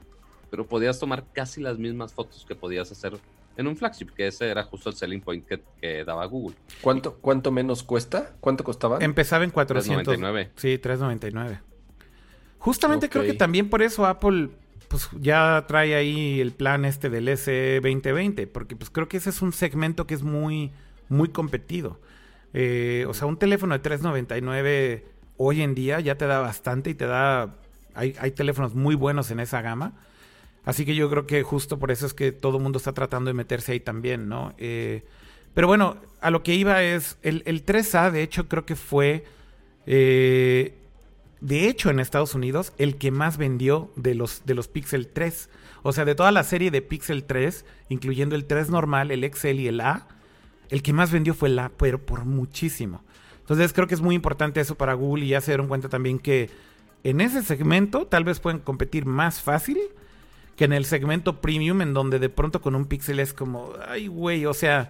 pero podías tomar casi las mismas fotos que podías hacer en un flagship, que ese era justo el selling point que, daba Google. ¿Cuánto, ¿Cuánto menos cuesta? ¿Cuánto costaba? Empezaba en 400. 3.99. Sí, 3.99. Justamente creo que también por eso Apple pues ya trae ahí el plan este del S2020, porque pues creo que ese es un segmento que es muy, muy competido. Eh, o sea, un teléfono de 3.99 hoy en día ya te da bastante y te da... Hay, hay teléfonos muy buenos en esa gama. Así que yo creo que justo por eso es que todo el mundo está tratando de meterse ahí también, ¿no? Eh, pero bueno, a lo que iba es, el, 3A de hecho creo que fue, eh, de hecho en Estados Unidos, el que más vendió de los, de los Pixel 3. O sea, de toda la serie de Pixel 3, incluyendo el 3 normal, el XL y el A, el que más vendió fue el A, pero por muchísimo. Entonces creo que es muy importante eso para Google y ya se dieron cuenta también que en ese segmento tal vez pueden competir más fácil que en el segmento premium, en donde de pronto con un pixel es como, ay, güey, o sea,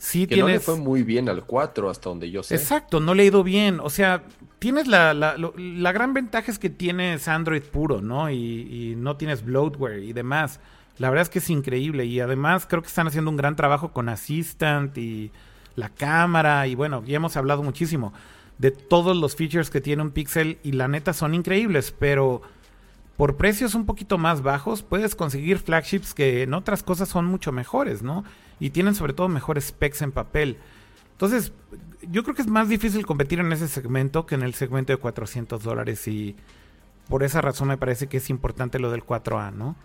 sí que tienes. No le fue muy bien al 4, hasta donde yo sé. Exacto, no le ha ido bien. O sea, tienes la, la, la gran ventaja es que tienes Android puro, ¿no? Y, no tienes bloatware y demás. La verdad es que es increíble. Y además creo que están haciendo un gran trabajo con Assistant y la cámara. Y bueno, ya hemos hablado muchísimo de todos los features que tiene un Pixel. Y la neta son increíbles, pero por precios un poquito más bajos puedes conseguir flagships que en otras cosas son mucho mejores, ¿no? Y tienen sobre todo mejores specs en papel. Entonces, yo creo que es más difícil competir en ese segmento que en el segmento de 400 dólares y por esa razón me parece que es importante lo del 4A, ¿no?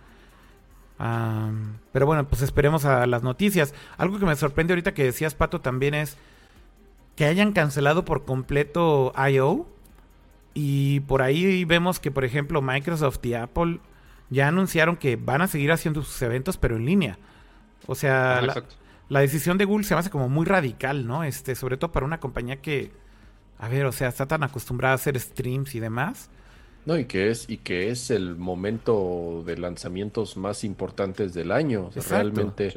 pero bueno, pues esperemos a las noticias. Algo que me sorprende ahorita que decías, Pato, también es que hayan cancelado por completo I.O. Y por ahí vemos que, por ejemplo, Microsoft y Apple ya anunciaron que van a seguir haciendo sus eventos, pero en línea. O sea, la, decisión de Google se me hace como muy radical, ¿no? Este, sobre todo para una compañía que, a ver, o sea, está tan acostumbrada a hacer streams y demás. No, y que es, y que es el momento de lanzamientos más importantes del año. realmente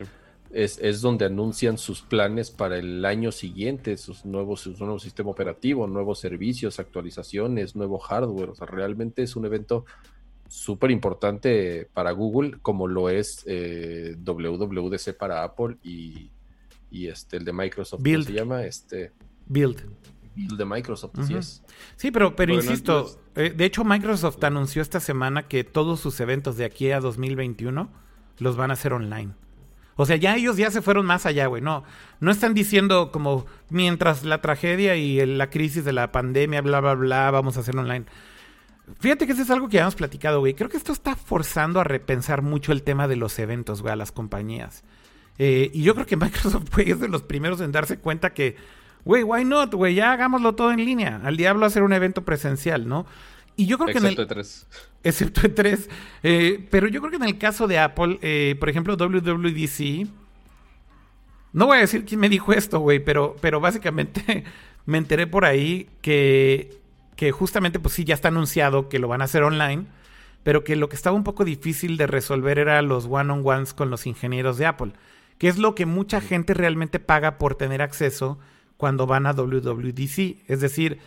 es, donde anuncian sus planes para el año siguiente, sus nuevos, su nuevo sistema operativo, nuevos servicios, actualizaciones, nuevo hardware. O sea, realmente es un evento súper importante para Google, como lo es eh, WWDC para Apple y, este el de Microsoft, Build. se llama? Este Build. de Microsoft, así es. Sí, pero, pero insisto, eh, de hecho Microsoft anunció esta semana que todos sus eventos de aquí a 2021 los van a hacer online. O sea, ya ellos ya se fueron más allá, güey. No, no están diciendo como mientras la tragedia y la crisis de la pandemia, bla, bla, bla, vamos a hacer online. Fíjate que eso es algo que ya hemos platicado, güey. Creo que esto está forzando a repensar mucho el tema de los eventos, güey, a las compañías. Eh, y yo creo que Microsoft, güey, es de los primeros en darse cuenta que, güey, why not, güey, ya hagámoslo todo en línea. Al diablo hacer un evento presencial, ¿no? Y yo creo que en el... tres. Excepto en tres. Eh, pero yo creo que en el caso de Apple, eh, por ejemplo, WWDC... No voy a decir quién me dijo esto, güey, pero, pero básicamente me enteré por ahí que, que justamente, pues sí, ya está anunciado que lo van a hacer online, pero que lo que estaba un poco difícil de resolver era los one-on-ones con los ingenieros de Apple, que es lo que mucha gente realmente paga por tener acceso cuando van a WWDC. Es decir,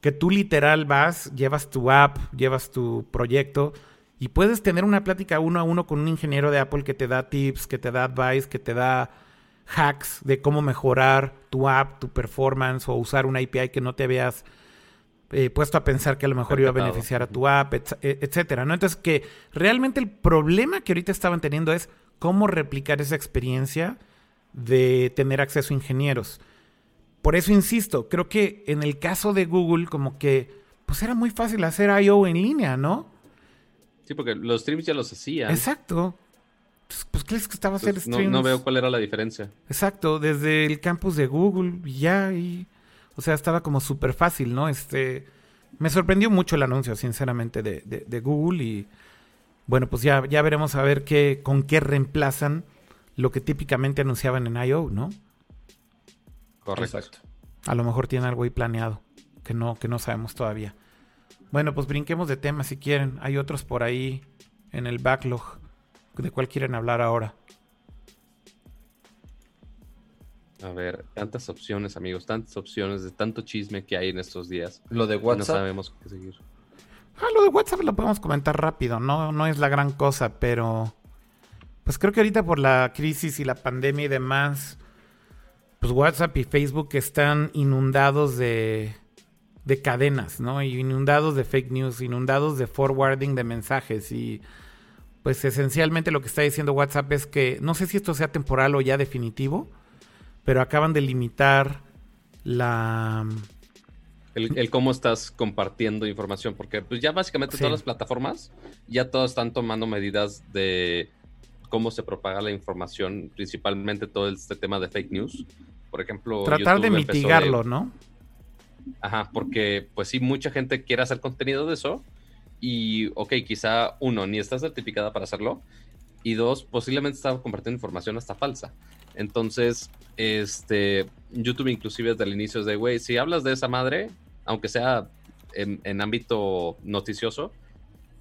que tú literal vas, llevas tu app, llevas tu proyecto y puedes tener una plática uno a uno con un ingeniero de Apple que te da tips, que te da advice, que te da hacks de cómo mejorar tu app, tu performance o usar una API que no te habías eh, puesto a pensar que a lo mejor iba a beneficiar a tu app, e, etcétera, ¿no? Entonces que realmente el problema que ahorita estaban teniendo es cómo replicar esa experiencia de tener acceso a ingenieros. Por eso insisto, creo que en el caso de Google, como que, pues era muy fácil hacer I.O. en línea, ¿no? Sí, porque los streams ya los hacían. Exacto. Pues, pues ¿qué les estaba hacer streams? No, veo cuál era la diferencia. Exacto, desde el campus de Google y ya, y, o sea, estaba como súper fácil, ¿no? Este, me sorprendió mucho el anuncio, sinceramente, de, de, Google y, bueno, pues ya, ya veremos a ver qué, con qué reemplazan lo que típicamente anunciaban en I.O., ¿no? Correcto. A lo mejor tiene algo ahí planeado que no, que no sabemos todavía. Bueno, pues brinquemos de tema si quieren. Hay otros por ahí en el backlog. ¿De cuál quieren hablar ahora? A ver, tantas opciones, amigos, tantas opciones de tanto chisme que hay en estos días. Lo de WhatsApp. No sabemos qué seguir. Ah, lo de WhatsApp lo podemos comentar rápido, no, no es la gran cosa, pero pues creo que ahorita por la crisis y la pandemia y demás, pues WhatsApp y Facebook están inundados de, de cadenas, ¿no? Y inundados de fake news, inundados de forwarding de mensajes y pues esencialmente lo que está diciendo WhatsApp es que no sé si esto sea temporal o ya definitivo, pero acaban de limitar la el, cómo estás compartiendo información, porque pues ya básicamente todas las plataformas ya todas están tomando medidas de cómo se propaga la información, principalmente todo este tema de fake news. Por ejemplo, tratar de mitigarlo, ¿no? Ajá, porque pues sí, mucha gente quiere hacer contenido de eso y, ok, quizá uno, ni está certificada para hacerlo y dos, posiblemente está compartiendo información hasta falsa. Entonces, este, YouTube inclusive desde el inicio es de, güey, si hablas de esa madre, aunque sea en, en ámbito noticioso,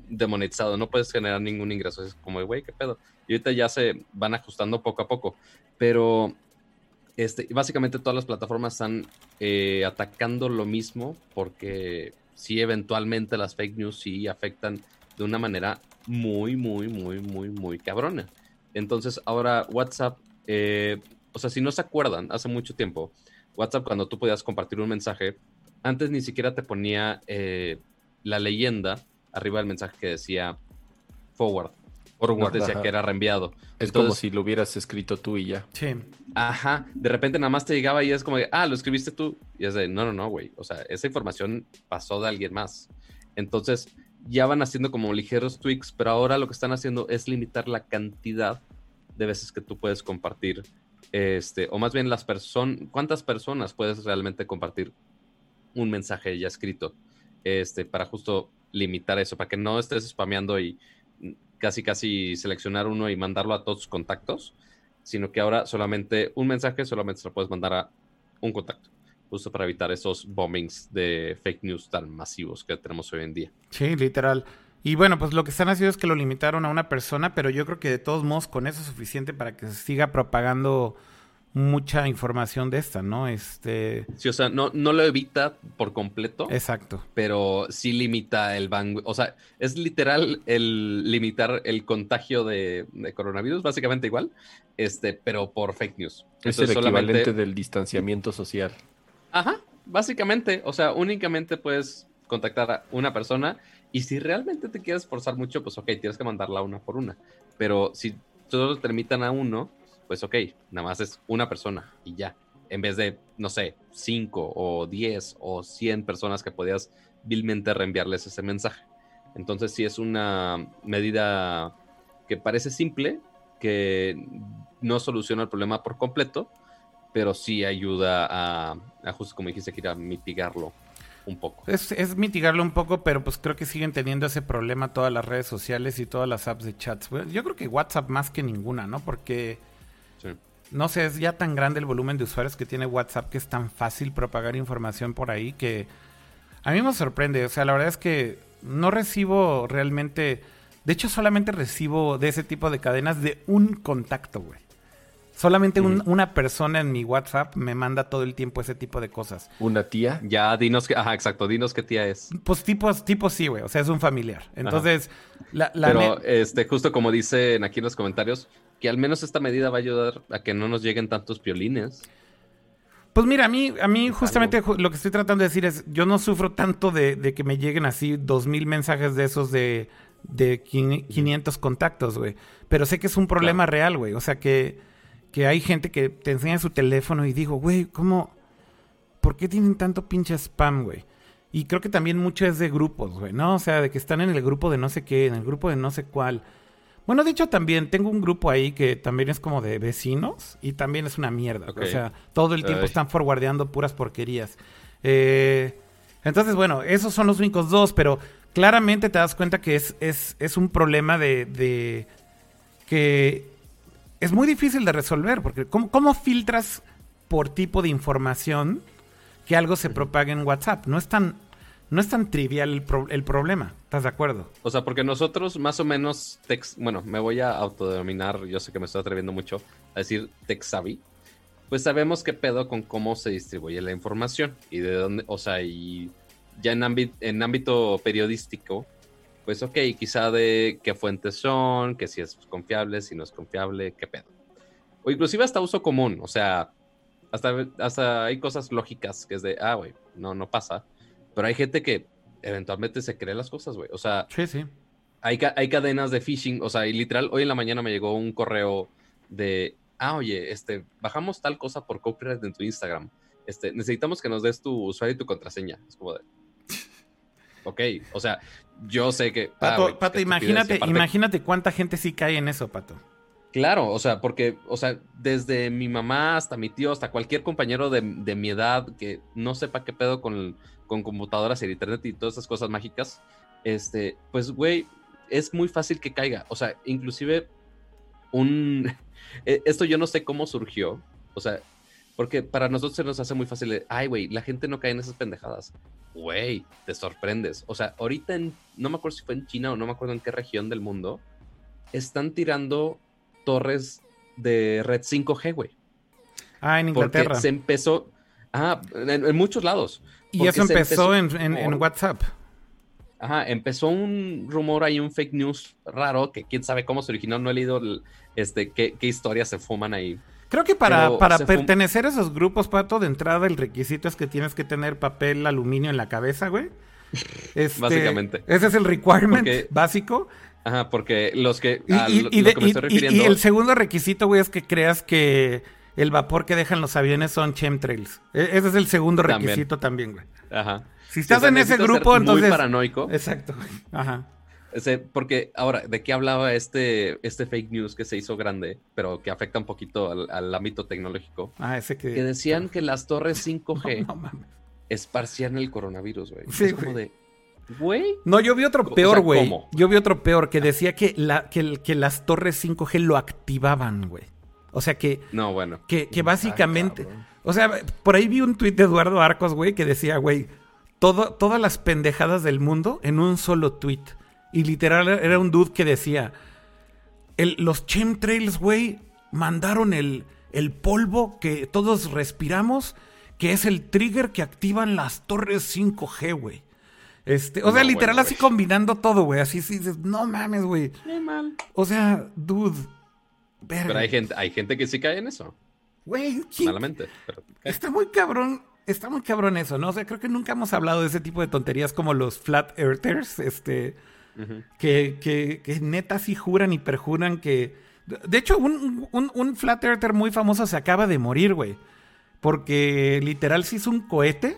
demonetizado, no puedes generar ningún ingreso. Es como, güey, qué pedo. Y ahorita ya se van ajustando poco a poco. Pero este, básicamente todas las plataformas están eh, atacando lo mismo porque sí, eventualmente las fake news sí afectan de una manera muy, muy, muy, muy, muy cabrona. Entonces ahora WhatsApp, eh, o sea, si no se acuerdan, hace mucho tiempo, WhatsApp cuando tú podías compartir un mensaje, antes ni siquiera te ponía eh, la leyenda arriba del mensaje que decía forward. Forward decía que era reenviado. Es como si lo hubieras escrito tú y ya. Sí. Ajá. De repente nada más te llegaba y es como de, ah, lo escribiste tú. Y es de, no, no, no, güey. O sea, esa información pasó de alguien más. Entonces, ya van haciendo como ligeros tweaks, pero ahora lo que están haciendo es limitar la cantidad de veces que tú puedes compartir. Este, o más bien las personas, cuántas personas puedes realmente compartir un mensaje ya escrito. Este, para justo limitar eso, para que no estés spameando y casi casi seleccionar uno y mandarlo a todos tus contactos, sino que ahora solamente un mensaje solamente se lo puedes mandar a un contacto, justo para evitar esos bombings de fake news tan masivos que tenemos hoy en día. Sí, literal. Y bueno, pues lo que están haciendo es que lo limitaron a una persona, pero yo creo que de todos modos con eso es suficiente para que se siga propagando mucha información de esta, ¿no? Este... Sí, o sea, no, no lo evita por completo. Exacto. Pero sí limita el bang... O sea, es literal el limitar el contagio de, coronavirus, básicamente igual, este, pero por fake news. Es el equivalente del distanciamiento social. Ajá, básicamente, o sea, únicamente puedes contactar a una persona y si realmente te quieres forzar mucho, pues ok, tienes que mandarla una por una. Pero si todos te a uno, pues ok, nada más es una persona y ya. En vez de, no sé, cinco o diez o cien personas que podías vilmente reenviarles ese mensaje. Entonces sí es una medida que parece simple, que no soluciona el problema por completo, pero sí ayuda a, justo como dijiste, a mitigarlo un poco. Es, mitigarlo un poco, pero pues creo que siguen teniendo ese problema todas las redes sociales y todas las apps de chats. Yo creo que WhatsApp más que ninguna, ¿no? Porque, no sé, es ya tan grande el volumen de usuarios que tiene WhatsApp que es tan fácil propagar información por ahí que a mí me sorprende. O sea, la verdad es que no recibo realmente... De hecho, solamente recibo de ese tipo de cadenas de un contacto, güey. Solamente una persona en mi WhatsApp me manda todo el tiempo ese tipo de cosas. ¿Una tía? Ya, dinos que, ajá, exacto, dinos qué tía es. Pues tipo, tipo sí, güey, o sea, es un familiar. Entonces, la, Pero, este, justo como dicen aquí en los comentarios, que al menos esta medida va a ayudar a que no nos lleguen tantos piolines. Pues mira, a mí, a mí justamente lo que estoy tratando de decir es, yo no sufro tanto de, que me lleguen así dos mil mensajes de esos de, de 500 contactos, güey. Pero sé que es un problema real, güey. O sea que que hay gente que te enseña su teléfono y digo, güey, ¿cómo? ¿Por qué tienen tanto pinche spam, güey? Y creo que también mucho es de grupos, güey, ¿no? O sea, de que están en el grupo de no sé qué, en el grupo de no sé cuál. Bueno, de hecho también tengo un grupo ahí que también es como de vecinos y también es una mierda. O sea, todo el tiempo están forwardeando puras porquerías. Eh, entonces, bueno, esos son los únicos dos, pero claramente te das cuenta que es, es, es un problema de, de que es muy difícil de resolver, porque ¿cómo, filtras por tipo de información que algo se propague en WhatsApp? No es tan, no es tan trivial el, problema, ¿estás de acuerdo? O sea, porque nosotros más o menos, text, bueno, me voy a autodenominar, yo sé que me estoy atreviendo mucho a decir tech savvy, pues sabemos qué pedo con cómo se distribuye la información y de dónde, o sea, y ya en, ámbito, en ámbito periodístico, pues ok, quizá de qué fuentes son, que si es confiable, si no es confiable, qué pedo. O inclusive hasta uso común, o sea, hasta, hasta hay cosas lógicas que es de, ah, güey, no, no pasa. Pero hay gente que eventualmente se cree las cosas, güey. O sea, sí, sí. Hay, hay cadenas de phishing, o sea, y literal, hoy en la mañana me llegó un correo de, ah, oye, este, bajamos tal cosa por copyright en tu Instagram. Este, necesitamos que nos des tu usuario y tu contraseña. Es como de, ok, o sea, yo sé que... Ah, Pato, Pato imagínate, imagínate cuánta gente sí cae en eso, Pato. Claro, o sea, porque, o sea, desde mi mamá hasta mi tío, hasta cualquier compañero de, mi edad que no sepa qué pedo con, con computadoras y internet y todas esas cosas mágicas, este, pues, güey, es muy fácil que caiga. O sea, inclusive un... E, esto yo no sé cómo surgió. O sea, porque para nosotros se nos hace muy fácil, ay, güey, la gente no cae en esas pendejadas. Güey, te sorprendes. O sea, ahorita en, no me acuerdo si fue en China o no me acuerdo en qué región del mundo, están tirando torres de red 5G, güey. Ah, en Inglaterra. Porque se empezó, ah, en, muchos lados. Y eso empezó, en, WhatsApp. Ajá, empezó un rumor ahí, un fake news raro, que quién sabe cómo se originó, no he leído este, qué, qué historias se fuman ahí. Creo que para, para pertenecer a esos grupos, Pato, de entrada el requisito es que tienes que tener papel aluminio en la cabeza, güey. Este, Básicamente. Ese es el requirement básico. Ajá, porque los que. Y, el segundo requisito, güey, es que creas que el vapor que dejan los aviones son chemtrails. E, ese es el segundo requisito también, güey. Ajá. Si estás en ese grupo, entonces. Muy paranoico. Exacto. Ajá porque ahora, ¿de qué hablaba este, este fake news que se hizo grande, pero que afecta un poquito al, ámbito tecnológico? Ah, ese que... Que decían que las torres 5G esparcían el coronavirus, güey. Sí, es como de... Güey. No, yo vi otro peor, güey. yo vi otro peor que decía que, la, que, las torres 5G lo activaban, güey. O sea que. No, bueno. Que, que básicamente. o sea, por ahí vi un tuit de Eduardo Arcos, güey, que decía, güey, todo, todas las pendejadas del mundo en un solo tuit. Y literal era un dude que decía, el, los chemtrails, güey, mandaron el, el polvo que todos respiramos, que es el trigger que activan las torres 5G, güey. Este, o sea, literal así combinando todo, güey. Así sí dices, no mames, güey. mal. O sea, dude. Pero hay gente, hay gente que sí cae en eso. Güey, Malamente. Está muy cabrón está muy cabrón eso, ¿no? O sea, creo que nunca hemos hablado de ese tipo de tonterías como los flat earthers, este, que, que, que neta sí juran y perjuran que... De hecho, un, un, un flat earther muy famoso se acaba de morir, güey. Porque literal se hizo un cohete.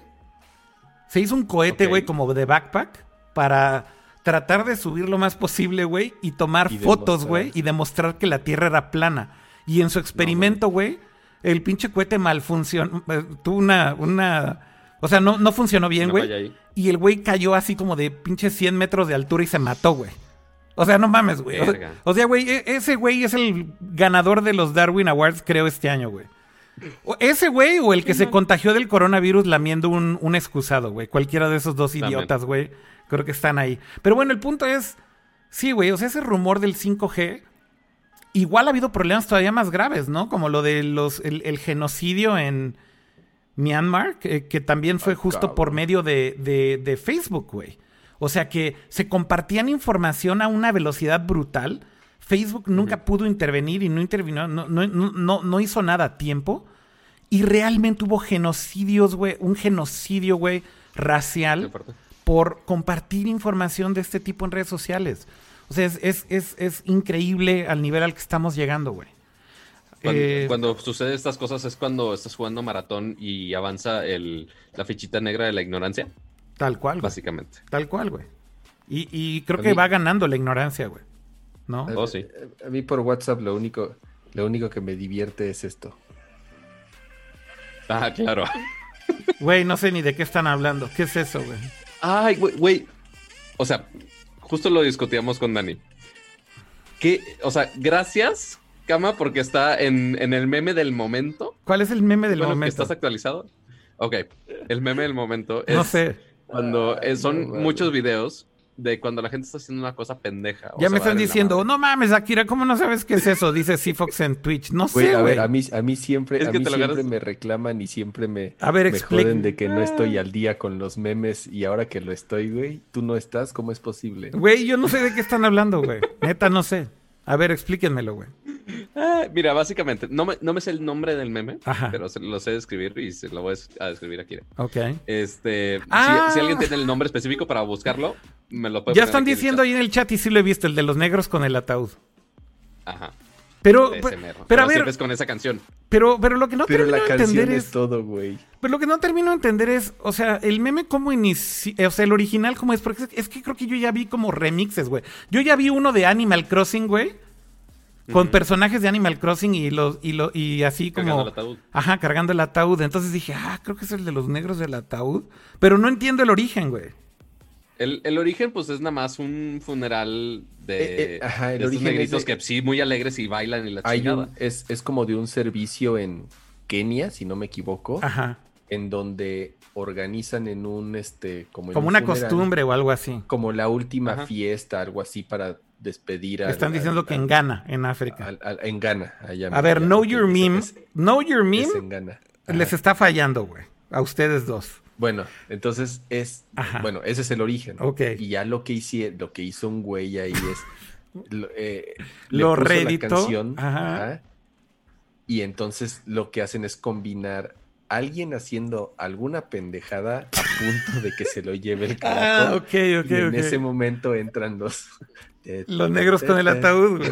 Se hizo un cohete, güey, como de backpack para tratar de subir lo más posible, güey, y tomar fotos, güey, y demostrar que la Tierra era plana. Y en su experimento, güey, el pinche cohete mal funcionó, eh, tuvo una, una, o sea, no, no funcionó bien, güey. Y el güey cayó así como de pinche 100 metros de altura y se mató, güey. O sea, no mames, güey. O, sea, güey, e, ese güey es el ganador de los Darwin Awards, creo, este año, güey. Ese güey o el que se contagió del coronavirus lamiendo un, un excusado, güey. Cualquiera de esos dos idiotas, güey. Creo que están ahí. Pero bueno, el punto es, sí, güey, o sea, ese rumor del 5G, igual ha habido problemas todavía más graves, ¿no? Como lo de los, el, genocidio en Myanmar, que, también fue justo por medio de, de, Facebook, güey. O sea que se compartían información a una velocidad brutal. Facebook nunca pudo intervenir y no intervino, no, no, no, no hizo nada a tiempo. Y realmente hubo genocidios, güey, un genocidio, güey, racial por compartir información de este tipo en redes sociales. O sea, es, es, increíble al nivel al que estamos llegando, güey. Cuando, eh, sucede estas cosas es cuando estás jugando maratón y avanza el, la fichita negra de la ignorancia. Tal cual. Básicamente. Tal cual, güey. Y, creo que va ganando la ignorancia, güey. ¿No? Oh, sí. A mí por WhatsApp lo único, lo único que me divierte es esto. Ah, claro. Güey, no sé ni de qué están hablando. ¿Qué es eso, güey? Ay, güey, O sea, justo lo discutíamos con Dani. Que, o sea, gracias, Cama, porque está en, el meme del momento. ¿Cuál es el meme del momento? ¿Estás actualizado? Ok, el meme del momento es. No sé. Cuando eh, son muchos videos de cuando la gente está haciendo una cosa pendeja. Ya me están diciendo, no mames, Akira, ¿cómo no sabes qué es eso? Dice Fox en Twitch. No sé, A ver, a mí, a mí siempre, a mí siempre me reclaman y siempre me, a ver, me joden de que no estoy al día con los memes y ahora que lo estoy, güey, tú no estás, ¿cómo es posible? Güey, yo no sé de qué están hablando, güey. Neta, no sé. A ver, explíquenmelo, güey. Ah, mira, básicamente, no me, no me sé el nombre del meme, pero lo sé describir y se lo voy a describir aquí. Ok. Este, si, ah. alguien tiene el nombre específico para buscarlo, me lo puede Ya están diciendo ahí en el chat y sí lo he visto, el de los negros con el ataúd. Ajá. Pero, pero, a ver. Siempre con esa canción. Pero, pero lo que no termino de entender es, todo, güey. Pero lo que no termino de entender es, o sea, el meme cómo inició, o sea, el original cómo es, porque es que creo que yo ya vi como remixes, güey. Yo ya vi uno de Animal Crossing, güey con personajes de Animal Crossing y los y lo y así como cargando el ataúd. Ajá, cargando el ataúd. Entonces dije, "Ah, creo que es el de los negros del ataúd", pero no entiendo el origen, güey. El, origen, pues, es nada más un funeral de, eh, eh, ajá, el estos negritos que sí, muy alegres y bailan y la chingada. es, es como de un servicio en Kenia, si no me equivoco. Ajá. En donde organizan en un, este, como, como una costumbre o algo así. Como la última fiesta, algo así para despedir a. Están diciendo que en Ghana, en África. en Ghana, allá. A ver, Know Your Meme. know Your Meme. Les está fallando, güey. A ustedes dos. Bueno, entonces es. Bueno, ese es el origen. Ok. Y ya lo que, hice, lo que hizo un güey ahí es. lo, eh, canción. y entonces lo que hacen es combinar alguien haciendo alguna pendejada a punto de que se lo lleve el carajo. Ah, ok, ok, y en ese momento entran los, los negros con el ataúd, güey.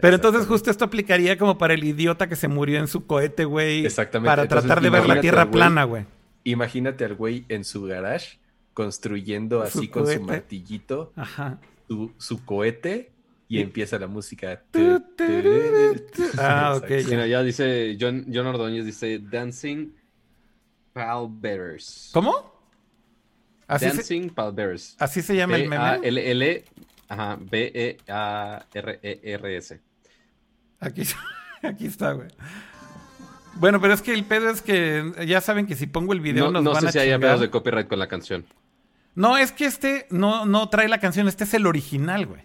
Pero entonces justo esto aplicaría como para el idiota que se murió en su cohete, güey. Exactamente. Para tratar de ver la tierra plana, güey. Imagínate al güey en su garage construyendo así con su martillito Su, cohete y empieza la música. ah, ok. ya dice John, John Ordóñez, dice Dancing Palbearers. ¿Cómo? Dancing Palbearers. Así se llama el meme. L L Ajá, B-E-A-R-E-R-S. Aquí, aquí está, güey. Bueno, pero es que el pedo es que ya saben que si pongo el video no, nos van sé si hay pedos de copyright con la canción. No, es que este no, no trae la canción, este es el original, güey.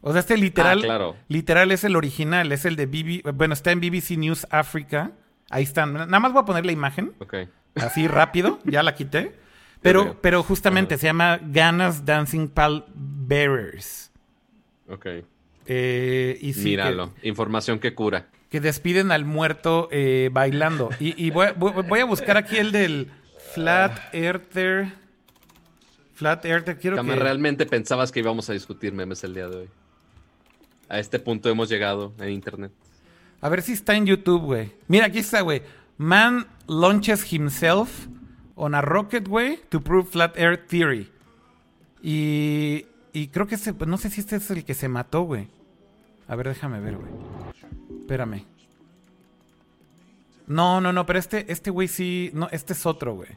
O sea, este literal, ah, claro. literal es el original, es el de BBC, bueno, está en BBC News Africa. Ahí están. Nada más voy a poner la imagen. Ok. Así rápido, ya la quité. Pero, pero justamente se llama Ganas Dancing Pal Bearers. Ok. Eh, y Míralo, información que cura. Que despiden al muerto eh, bailando. Y, voy, a buscar aquí el del Flat Earther. Flat Earther, quiero que... realmente pensabas que íbamos a discutir memes el día de hoy. A este punto hemos llegado en internet. A ver si está en YouTube, güey. Mira, aquí está, güey. Man launches himself on a rocket, güey, to prove flat earth theory. Y, y creo que ese, no sé si este es el que se mató, güey. A ver, déjame ver, güey. Espérame. No, no, no, pero este, este güey sí. No, este es otro, güey.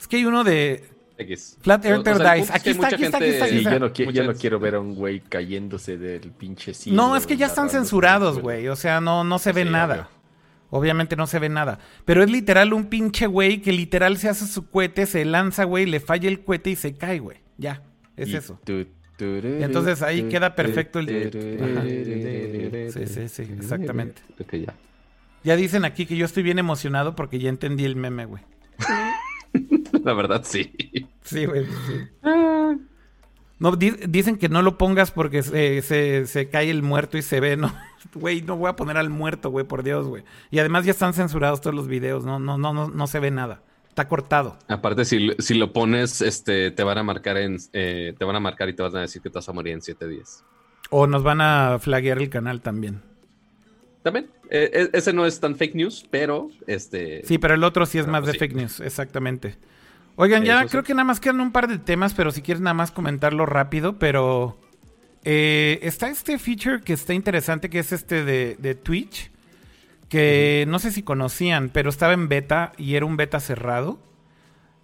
Es que hay uno de. X. Flat Earther Dice. Aquí está, aquí está, aquí está, Sí, yo no, no quiero ver a un güey cayéndose del pinche cielo. No, es que ya están censurados, güey. O sea, no, no se ve nada. Obviamente no se ve nada. Pero es literal un pinche güey que literal se hace su cohete, se lanza, güey, le falla el cohete y se cae, güey. Ya, es eso. Entonces ahí queda perfecto el... Sí, sí, sí, exactamente. ya. ya dicen aquí que yo estoy bien emocionado porque ya entendí el meme, güey. La verdad, sí. Sí, güey. No, dicen que no lo pongas porque se, se, cae el muerto y se ve, ¿no? Güey, no voy a poner al muerto, güey, por Dios, güey. Y además ya están censurados todos los videos, no, no, no, no, no se ve nada. Está cortado. Aparte, si, si lo pones, este, te van a marcar en, eh, te van a marcar y te van a decir que te vas a morir en siete días. O nos van a flaguear el canal también. También. Eh, e, ese no es tan fake news, pero este. Sí, pero el otro sí es más de fake news, exactamente. Oigan, ya creo que nada más quedan un par de temas, pero si quieres nada más comentarlo rápido, pero. Eh, está este feature que está interesante, que es este de, de Twitch que no sé si conocían, pero estaba en beta y era un beta cerrado.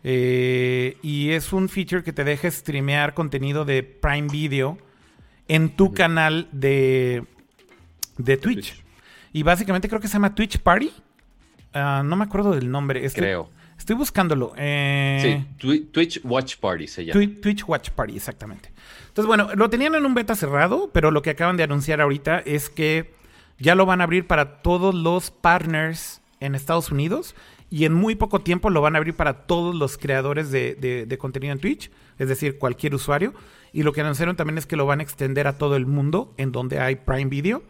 Eh, y es un feature que te deja streamear contenido de Prime Video en tu canal de, de Twitch. Y básicamente creo que se llama Twitch Party. Ah, no me acuerdo del nombre. creo. Estoy buscándolo. Eh, sí, Twitch Watch Party se llama. Twitch Watch Party, exactamente. Entonces, bueno, lo tenían en un beta cerrado, pero lo que acaban de anunciar ahorita es que ya lo van a abrir para todos los partners en Estados Unidos y en muy poco tiempo lo van a abrir para todos los creadores de, contenido en Twitch, es decir, cualquier usuario. Y lo que anunciaron también es que lo van a extender a todo el mundo en donde hay Prime Video.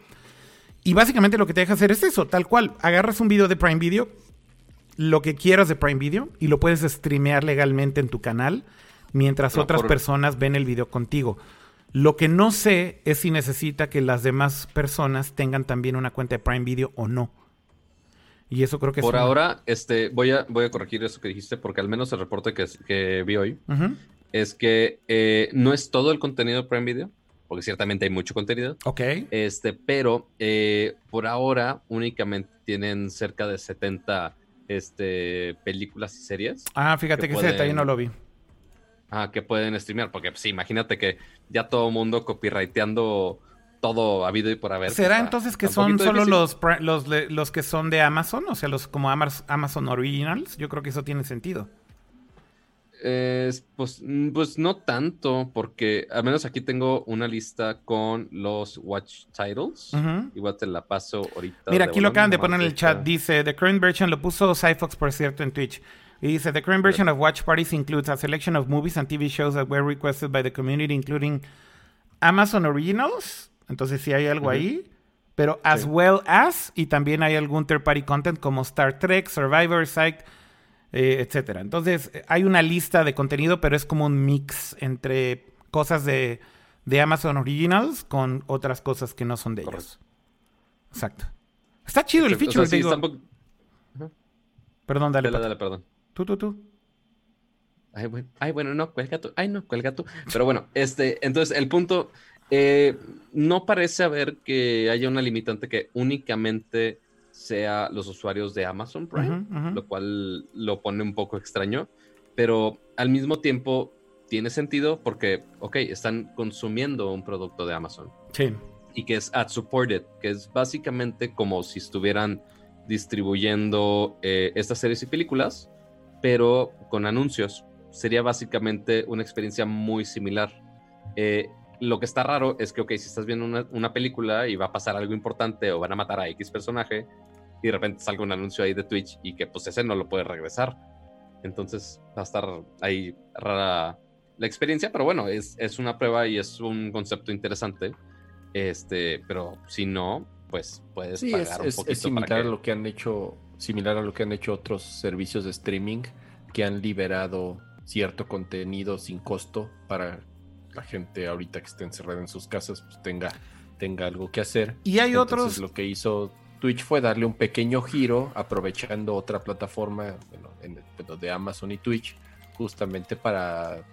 Y básicamente lo que te deja hacer es eso, tal cual. Agarras un video de Prime Video, lo que quieras de Prime Video, y lo puedes streamear legalmente en tu canal mientras otras personas ven el video contigo. Lo que no sé es si necesita que las demás personas tengan también una cuenta de Prime Video o no. Y eso creo que Por ahora, este, voy a, voy a corregir eso que dijiste, porque al menos el reporte que, que vi hoy es que eh, no es todo el contenido de Prime Video, porque ciertamente hay mucho contenido. Ok. Este, pero eh, por ahora únicamente tienen cerca de 70 este, películas y series. Ah, fíjate que, ese detalle no lo vi que pueden streamear, porque pues, imagínate que ya todo el mundo copyrighteando todo habido y por haber. ¿Será entonces que son solo los, los, los, que son de Amazon? O sea, los como Amazon Originals. Yo creo que eso tiene sentido. pues, mm, pues no tanto, porque al menos aquí tengo una lista con los Watch Titles. Igual te la paso ahorita. Mira, aquí lo acaban de poner en el chat. Dice, The current version lo puso Cyfox, por cierto, en Twitch. Y dice, the current version of Watch Parties includes a selection of movies and TV shows that were requested by the community, including Amazon Originals. Entonces sí hay algo ahí. Pero as well as, y también hay algún third party content como Star Trek, Survivor, Psych, eh, etc. Entonces hay una lista de contenido, pero es como un mix entre cosas de, de Amazon Originals con otras cosas que no son de ellos. Exacto. Está chido el feature, digo. Perdón, dale. Dale, dale, perdón. Tú, tú, tú. Ay, bueno, ay, bueno, no, cuelga tú. Ay, no, cuelga tú. Pero bueno, este, entonces el punto, eh, no parece haber que haya una limitante que únicamente sea los usuarios de Amazon Prime, lo cual lo pone un poco extraño, pero al mismo tiempo tiene sentido porque, ok, están consumiendo un producto de Amazon. Sí. Y que es ad supported, que es básicamente como si estuvieran distribuyendo eh, estas series y películas pero con anuncios. Sería básicamente una experiencia muy similar. Eh, lo que está raro es que, ok, si estás viendo una, película y va a pasar algo importante o van a matar a X personaje y de repente salga un anuncio ahí de Twitch y que pues ese no lo puede regresar. Entonces va a estar ahí rara la experiencia, pero bueno, es, es una prueba y es un concepto interesante. Este, pero si no, pues puedes pagar un poquito es similar a lo que han hecho, similar a lo que han hecho otros servicios de streaming que han liberado cierto contenido sin costo para la gente ahorita que esté encerrada en sus casas, pues tenga, tenga algo que hacer. Y hay otros. Lo que hizo Twitch fue darle un pequeño giro, aprovechando otra plataforma de Amazon y Twitch, justamente para,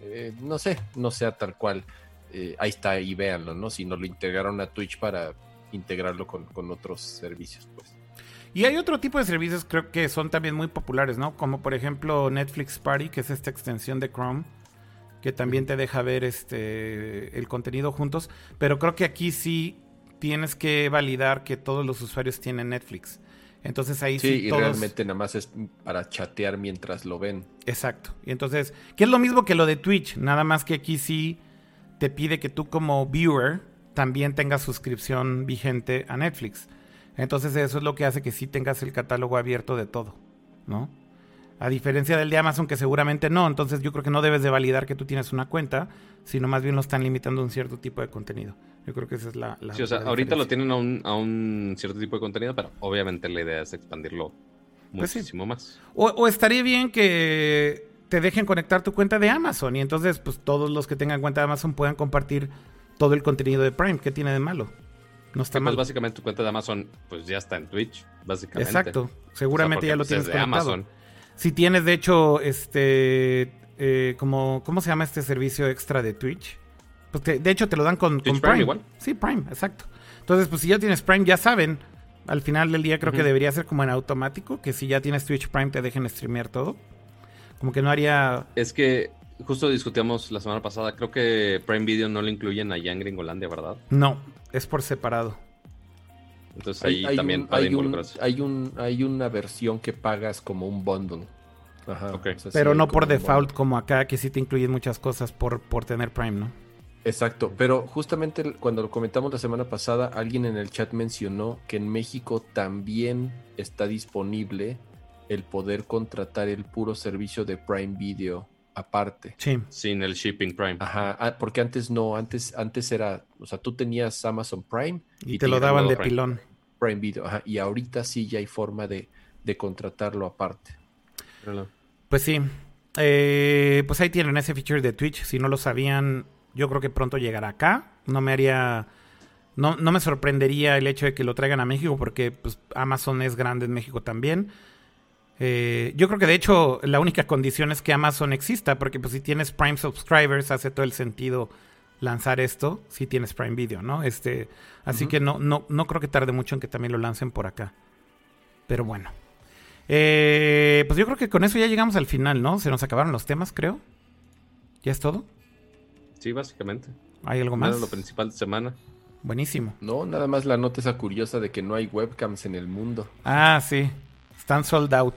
eh, no sé, no sea tal cual. Eh, ahí está, y véanlo, ¿no? Si no lo integraron a Twitch para integrarlo con, con otros servicios, pues. Y hay otro tipo de servicios creo que son también muy populares, ¿no? Como por ejemplo Netflix Party, que es esta extensión de Chrome, que también te deja ver este el contenido juntos. Pero creo que aquí sí tienes que validar que todos los usuarios tienen Netflix. Entonces ahí sí, sí y realmente nada más es para chatear mientras lo ven. Exacto. Y entonces, que es lo mismo que lo de Twitch, nada más que aquí sí te pide que tú como viewer también tengas suscripción vigente a Netflix. Entonces eso es lo que hace que sí tengas el catálogo abierto de todo, ¿no? A diferencia del de Amazon, que seguramente no. Entonces yo creo que no debes de validar que tú tienes una cuenta, sino más bien lo están limitando a un cierto tipo de contenido. Yo creo que esa es la... sí, o sea, ahorita lo tienen a un, cierto tipo de contenido, pero obviamente la idea es expandirlo pues muchísimo más. O, o, estaría bien que te dejen conectar tu cuenta de Amazon y entonces pues todos los que tengan cuenta de Amazon puedan compartir todo el contenido de Prime. ¿Qué tiene de malo? No está Pues básicamente tu cuenta de Amazon pues ya está en Twitch, básicamente. Exacto. Seguramente ya lo pues, tienes de Amazon. Si tienes, de hecho, este... Eh, como, ¿Cómo se llama este servicio extra de Twitch? Pues de hecho te lo dan con, Prime. igual. Sí, Prime, exacto. Entonces, pues si ya tienes Prime, ya saben. Al final del día creo que debería ser como en automático, que si ya tienes Twitch Prime te dejen streamear todo. Como que no haría... Es que justo discutíamos la semana pasada, creo que Prime Video no lo incluyen allá en Gringolandia, ¿verdad? No, es por separado. Entonces ahí también puede involucrarse. hay, un, hay una versión que pagas como un bundle. Ajá, pero no por default como acá, que sí te incluyen muchas cosas por, por tener Prime, ¿no? Exacto, pero justamente cuando lo comentamos la semana pasada, alguien en el chat mencionó que en México también está disponible el poder contratar el puro servicio de Prime Video aparte. Sí. Sin el shipping Prime. Ajá, ah, porque antes no, antes, antes era, o sea, tú tenías Amazon Prime y, te, lo daban de pilón. Prime Video, ajá, y ahorita sí ya hay forma de, contratarlo aparte. Pues sí, eh, pues ahí tienen ese feature de Twitch. Si no lo sabían, yo creo que pronto llegará acá. No me haría, no, no me sorprendería el hecho de que lo traigan a México porque pues, Amazon es grande en México también. Eh, yo creo que de hecho la única condición es que Amazon exista, porque pues si tienes Prime subscribers hace todo el sentido lanzar esto si tienes Prime Video, ¿no? Este, así que no, no, no creo que tarde mucho en que también lo lancen por acá. Pero bueno. Eh, pues yo creo que con eso ya llegamos al final, ¿no? Se nos acabaron los temas, creo. ¿Ya es todo? Sí, básicamente. ¿Hay algo más? lo principal de semana. Buenísimo. No, nada más la nota esa curiosa de que no hay webcams en el mundo. Ah, sí. Están sold out.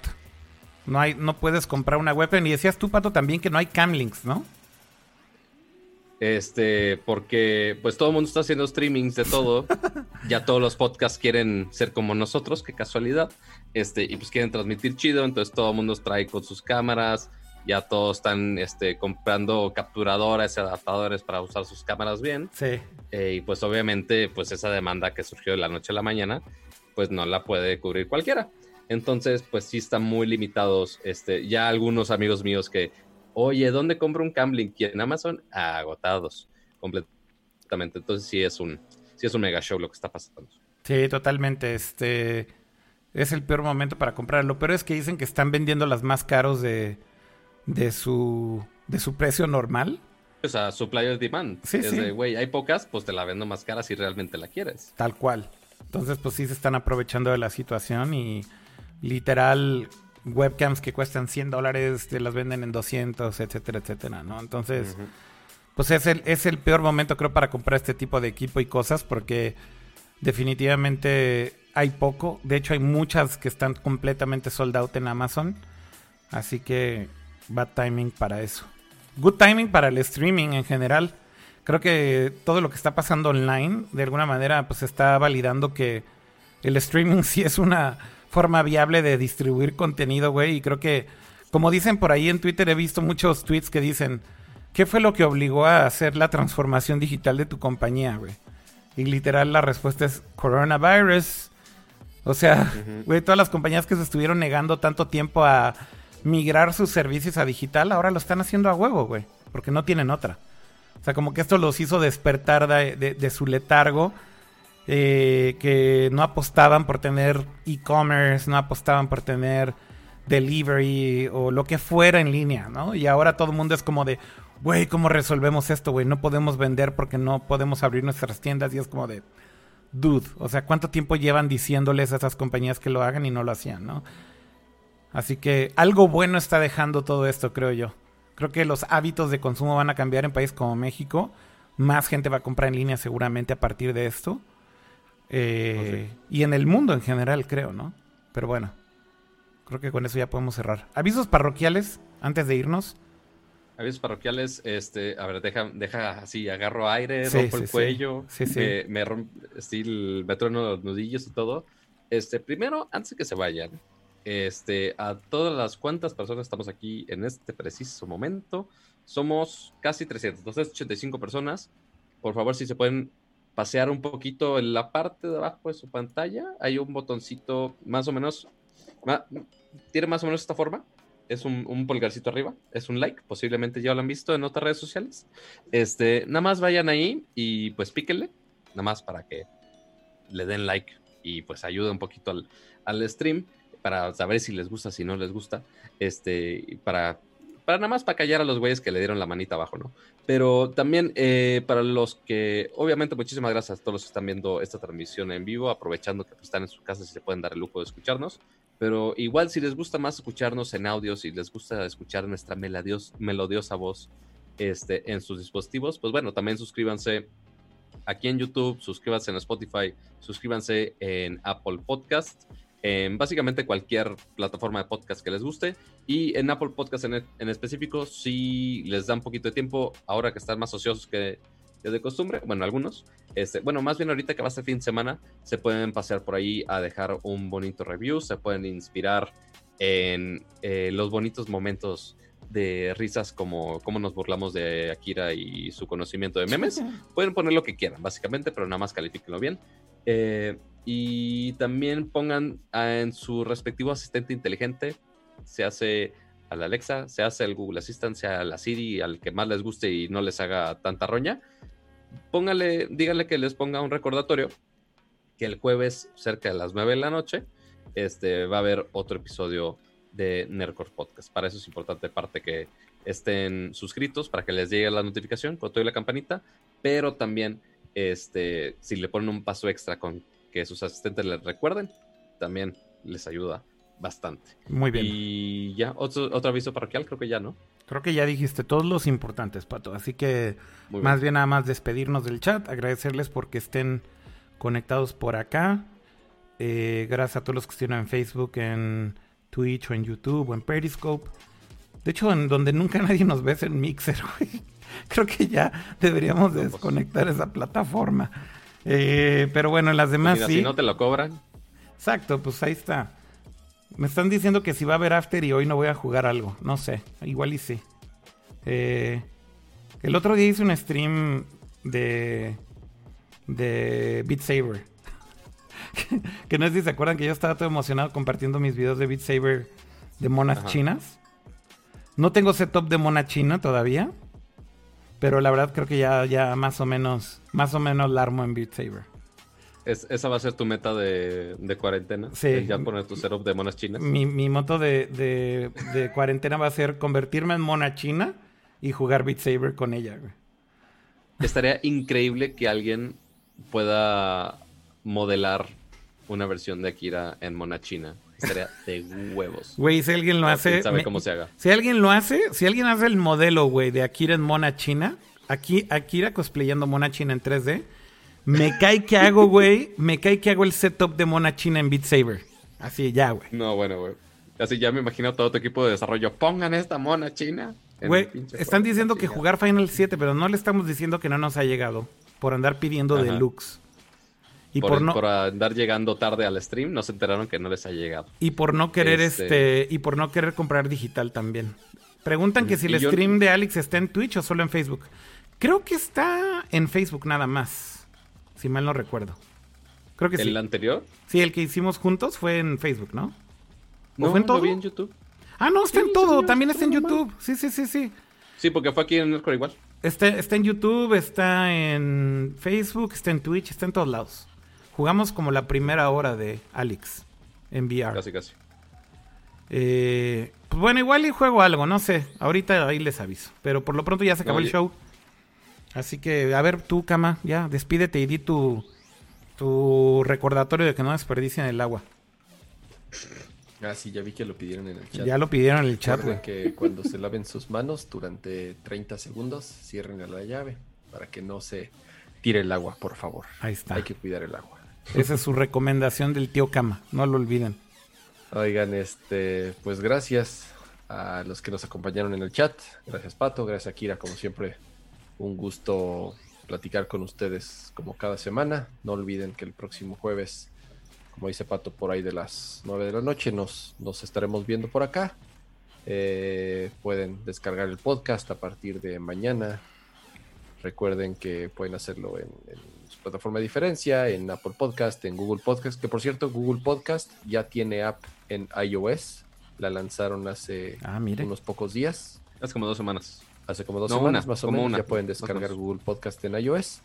No hay, no puedes comprar una webcam. Y decías tú, Pato, también que no hay camlinks, ¿no? Este, porque pues todo el mundo está haciendo streamings de todo. ya todos los podcasts quieren ser como nosotros, qué casualidad. Este, y pues quieren transmitir chido, entonces todo el mundo trae con sus cámaras. Ya todos están este, comprando capturadoras y adaptadores para usar sus cámaras bien. Sí. Eh, y pues obviamente, pues esa demanda que surgió de la noche a la mañana, pues no la puede cubrir cualquiera. Entonces, pues sí están muy limitados. Este, ya algunos amigos míos que, oye, ¿dónde compro un Camlink? en Amazon? agotados completamente. Entonces sí es un, sí es un mega show lo que está pasando. Sí, totalmente. Este es el peor momento para comprarlo. Pero es que dicen que están vendiendo las más caros de, de su de su precio normal. O sea, supply of demand. Sí, es de, güey, hay pocas, pues te la vendo más cara si realmente la quieres. Tal cual. Entonces, pues sí se están aprovechando de la situación y literal webcams que cuestan 100 dólares te las venden en 200, etcétera, etcétera, ¿no? Entonces, pues es el, es el peor momento creo para comprar este tipo de equipo y cosas porque definitivamente hay poco. De hecho, hay muchas que están completamente sold out en Amazon. Así que bad timing para eso. Good timing para el streaming en general. Creo que todo lo que está pasando online, de alguna manera, pues está validando que el streaming sí es una forma viable de distribuir contenido, güey. Y creo que, como dicen por ahí en Twitter, he visto muchos tweets que dicen, ¿qué fue lo que obligó a hacer la transformación digital de tu compañía, güey? Y literal la respuesta es coronavirus. O sea, güey, todas las compañías que se estuvieron negando tanto tiempo a migrar sus servicios a digital, ahora lo están haciendo a huevo, güey. Porque no tienen otra. O sea, como que esto los hizo despertar de, su letargo. Eh, que no apostaban por tener e-commerce, no apostaban por tener delivery o lo que fuera en línea, ¿no? Y ahora todo el mundo es como de, güey, ¿cómo resolvemos esto, güey? No podemos vender porque no podemos abrir nuestras tiendas y es como de, dude, o sea, ¿cuánto tiempo llevan diciéndoles a esas compañías que lo hagan y no lo hacían, ¿no? Así que algo bueno está dejando todo esto, creo yo. Creo que los hábitos de consumo van a cambiar en países como México. Más gente va a comprar en línea seguramente a partir de esto. Eh, y en el mundo en general, creo, ¿no? Pero bueno, creo que con eso ya podemos cerrar. Avisos parroquiales antes de irnos. Avisos parroquiales, este, a ver, deja, deja así, agarro aire, rompo el cuello, sí, me, me, me trueno los nudillos y todo. Este, primero, antes de que se vayan, este, a todas las cuantas personas estamos aquí en este preciso momento, somos casi 300, 285 personas. Por favor, si se pueden pasear un poquito en la parte de abajo de su pantalla, hay un botoncito más o menos, tiene más o menos esta forma es un, pulgarcito arriba, es un like, posiblemente ya lo han visto en otras redes sociales. Este, nada más vayan ahí y pues píquenle, nada más para que le den like y pues ayude un poquito al, al stream para saber si les gusta, si no les gusta, este, para, para nada más para callar a los güeyes que le dieron la manita abajo, ¿no? Pero también eh, para los que, obviamente, muchísimas gracias a todos los que están viendo esta transmisión en vivo, aprovechando que están en su casa y se pueden dar el lujo de escucharnos. Pero igual si les gusta más escucharnos en audio, si les gusta escuchar nuestra melodiosa voz este, en sus dispositivos, pues bueno, también suscríbanse aquí en YouTube, suscríbanse en Spotify, suscríbanse en Apple Podcast, en básicamente cualquier plataforma de podcast que les guste. Y en Apple Podcast en, en específico, si les da un poquito de tiempo, ahora que están más ociosos que de costumbre, bueno, algunos, este, bueno, más bien ahorita que va a ser fin de semana, se pueden pasear por ahí a dejar un bonito review, se pueden inspirar en eh, los bonitos momentos de risas como, como nos burlamos de Akira y su conocimiento de memes. Pueden poner lo que quieran, básicamente, pero nada más califíquenlo bien. Eh, y también pongan en su respectivo asistente inteligente, se hace al Alexa, se hace al Google Assistant, sea la Siri, al que más les guste y no les haga tanta roña póngale, díganle que les ponga un recordatorio que el jueves cerca de las 9 de la noche este, va a haber otro episodio de Nerdcore Podcast. Para eso es importante, parte que estén suscritos para que les llegue la notificación con toda la campanita, pero también este, si le ponen un paso extra con que sus asistentes les recuerden, también les ayuda bastante. Muy bien. Y ya, otro, otro aviso parroquial, creo que ya, ¿no? Creo que ya dijiste todos los importantes, Pato. Así que más bien nada más despedirnos del chat, agradecerles porque estén conectados por acá. Eh, gracias a todos los que estén en Facebook, en Twitch o en YouTube o en Periscope. De hecho, en donde nunca nadie nos ve es en Mixer, Creo que ya deberíamos desconectar esa plataforma. Eh, pero bueno, en las demás pues sí. Si no te lo cobran. Exacto, pues ahí está. Me están diciendo que si va a haber after y hoy no voy a jugar algo. No sé, igual y sí. Eh, el otro día hice un stream de. de Beat Saber. que, no sé si se acuerdan que yo estaba todo emocionado compartiendo mis videos de Beat Saber de monas chinas. No tengo setup de mona china todavía. Pero la verdad creo que ya, ya más o menos. Más o menos la armo en Beat Saber esa va a ser tu meta de, cuarentena. Sí. Ya poner tu setup de monas chinas. Mi, mi moto de, cuarentena va a ser convertirme en mona china y jugar Beat Saber con ella, Estaría increíble que alguien pueda modelar una versión de Akira en mona china. Estaría de huevos. Güey, si alguien lo hace. Sabe cómo se haga. Si alguien lo hace, si alguien hace el modelo, güey, de Akira en mona china, aquí, Akira cosplayando mona china en 3D me cae que hago, güey. Me cae que hago el setup de mona china en Beat Saber. Así, ya, güey. No, bueno, güey. Así ya me imagino todo tu equipo de desarrollo. Pongan esta mona china. Güey, están diciendo que jugar Final 7, pero no le estamos diciendo que no nos ha llegado. Por andar pidiendo deluxe. Y por, no... por, andar llegando tarde al stream, no se enteraron que no les ha llegado. Y por no querer este, este y por no querer comprar digital también. Preguntan que si el stream de Alex está en Twitch o solo en Facebook. Creo que está en Facebook nada más. si mal no recuerdo. Creo que sí. ¿El anterior? Sí, el que hicimos juntos fue en Facebook, ¿no? ¿O fue en todo? en YouTube. Ah, no, está en todo. También está en YouTube. Sí, sí, sí, sí. Sí, porque fue aquí en Nerdcore igual. Está, está en YouTube, está en Facebook, está en Twitch, está en todos lados. Jugamos como la primera hora de Alex en VR. Casi, casi. Eh, pues bueno, igual y juego algo, no sé. Ahorita ahí les aviso. Pero por lo pronto ya se acabó el show. Así que, a ver, tú, Cama, ya despídete y di tu, tu recordatorio de que no desperdicien el agua. Ah, sí, ya vi que lo pidieron en el chat. Ya lo pidieron en el chat, güey. que cuando se laven sus manos durante 30 segundos, cierren la llave para que no se tire el agua, por favor. Ahí está. Hay que cuidar el agua. Esa es su recomendación del tío Cama, no lo olviden. Oigan, este, pues gracias a los que nos acompañaron en el chat. Gracias, Pato. Gracias, Kira, como siempre. Un gusto platicar con ustedes como cada semana. No olviden que el próximo jueves como dice Pato, por ahí de las 9 de la noche nos, nos estaremos viendo por acá. Eh, pueden descargar el podcast a partir de mañana. Recuerden que pueden hacerlo en, su plataforma de diferencia, en Apple Podcast, en Google Podcast, que por cierto, Google Podcast ya tiene app en iOS. La lanzaron hace ah, unos pocos días. Hace como dos semanas. Hace como dos semanas más o menos. Ya pueden descargar Google Podcast en iOS.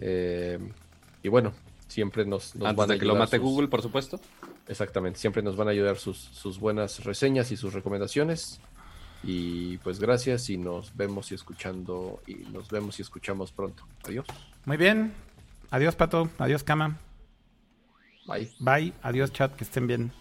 Eh, y bueno, Siempre nos, nos van a que lo mate Google, por supuesto. Exactamente, siempre nos van a ayudar sus, sus buenas reseñas y sus recomendaciones. Y pues gracias y nos vemos y escuchando y nos vemos y escuchamos pronto. Adiós. Muy bien. Adiós, Pato. Adiós, Cama. Bye. Bye. Adiós, chat. Que estén bien.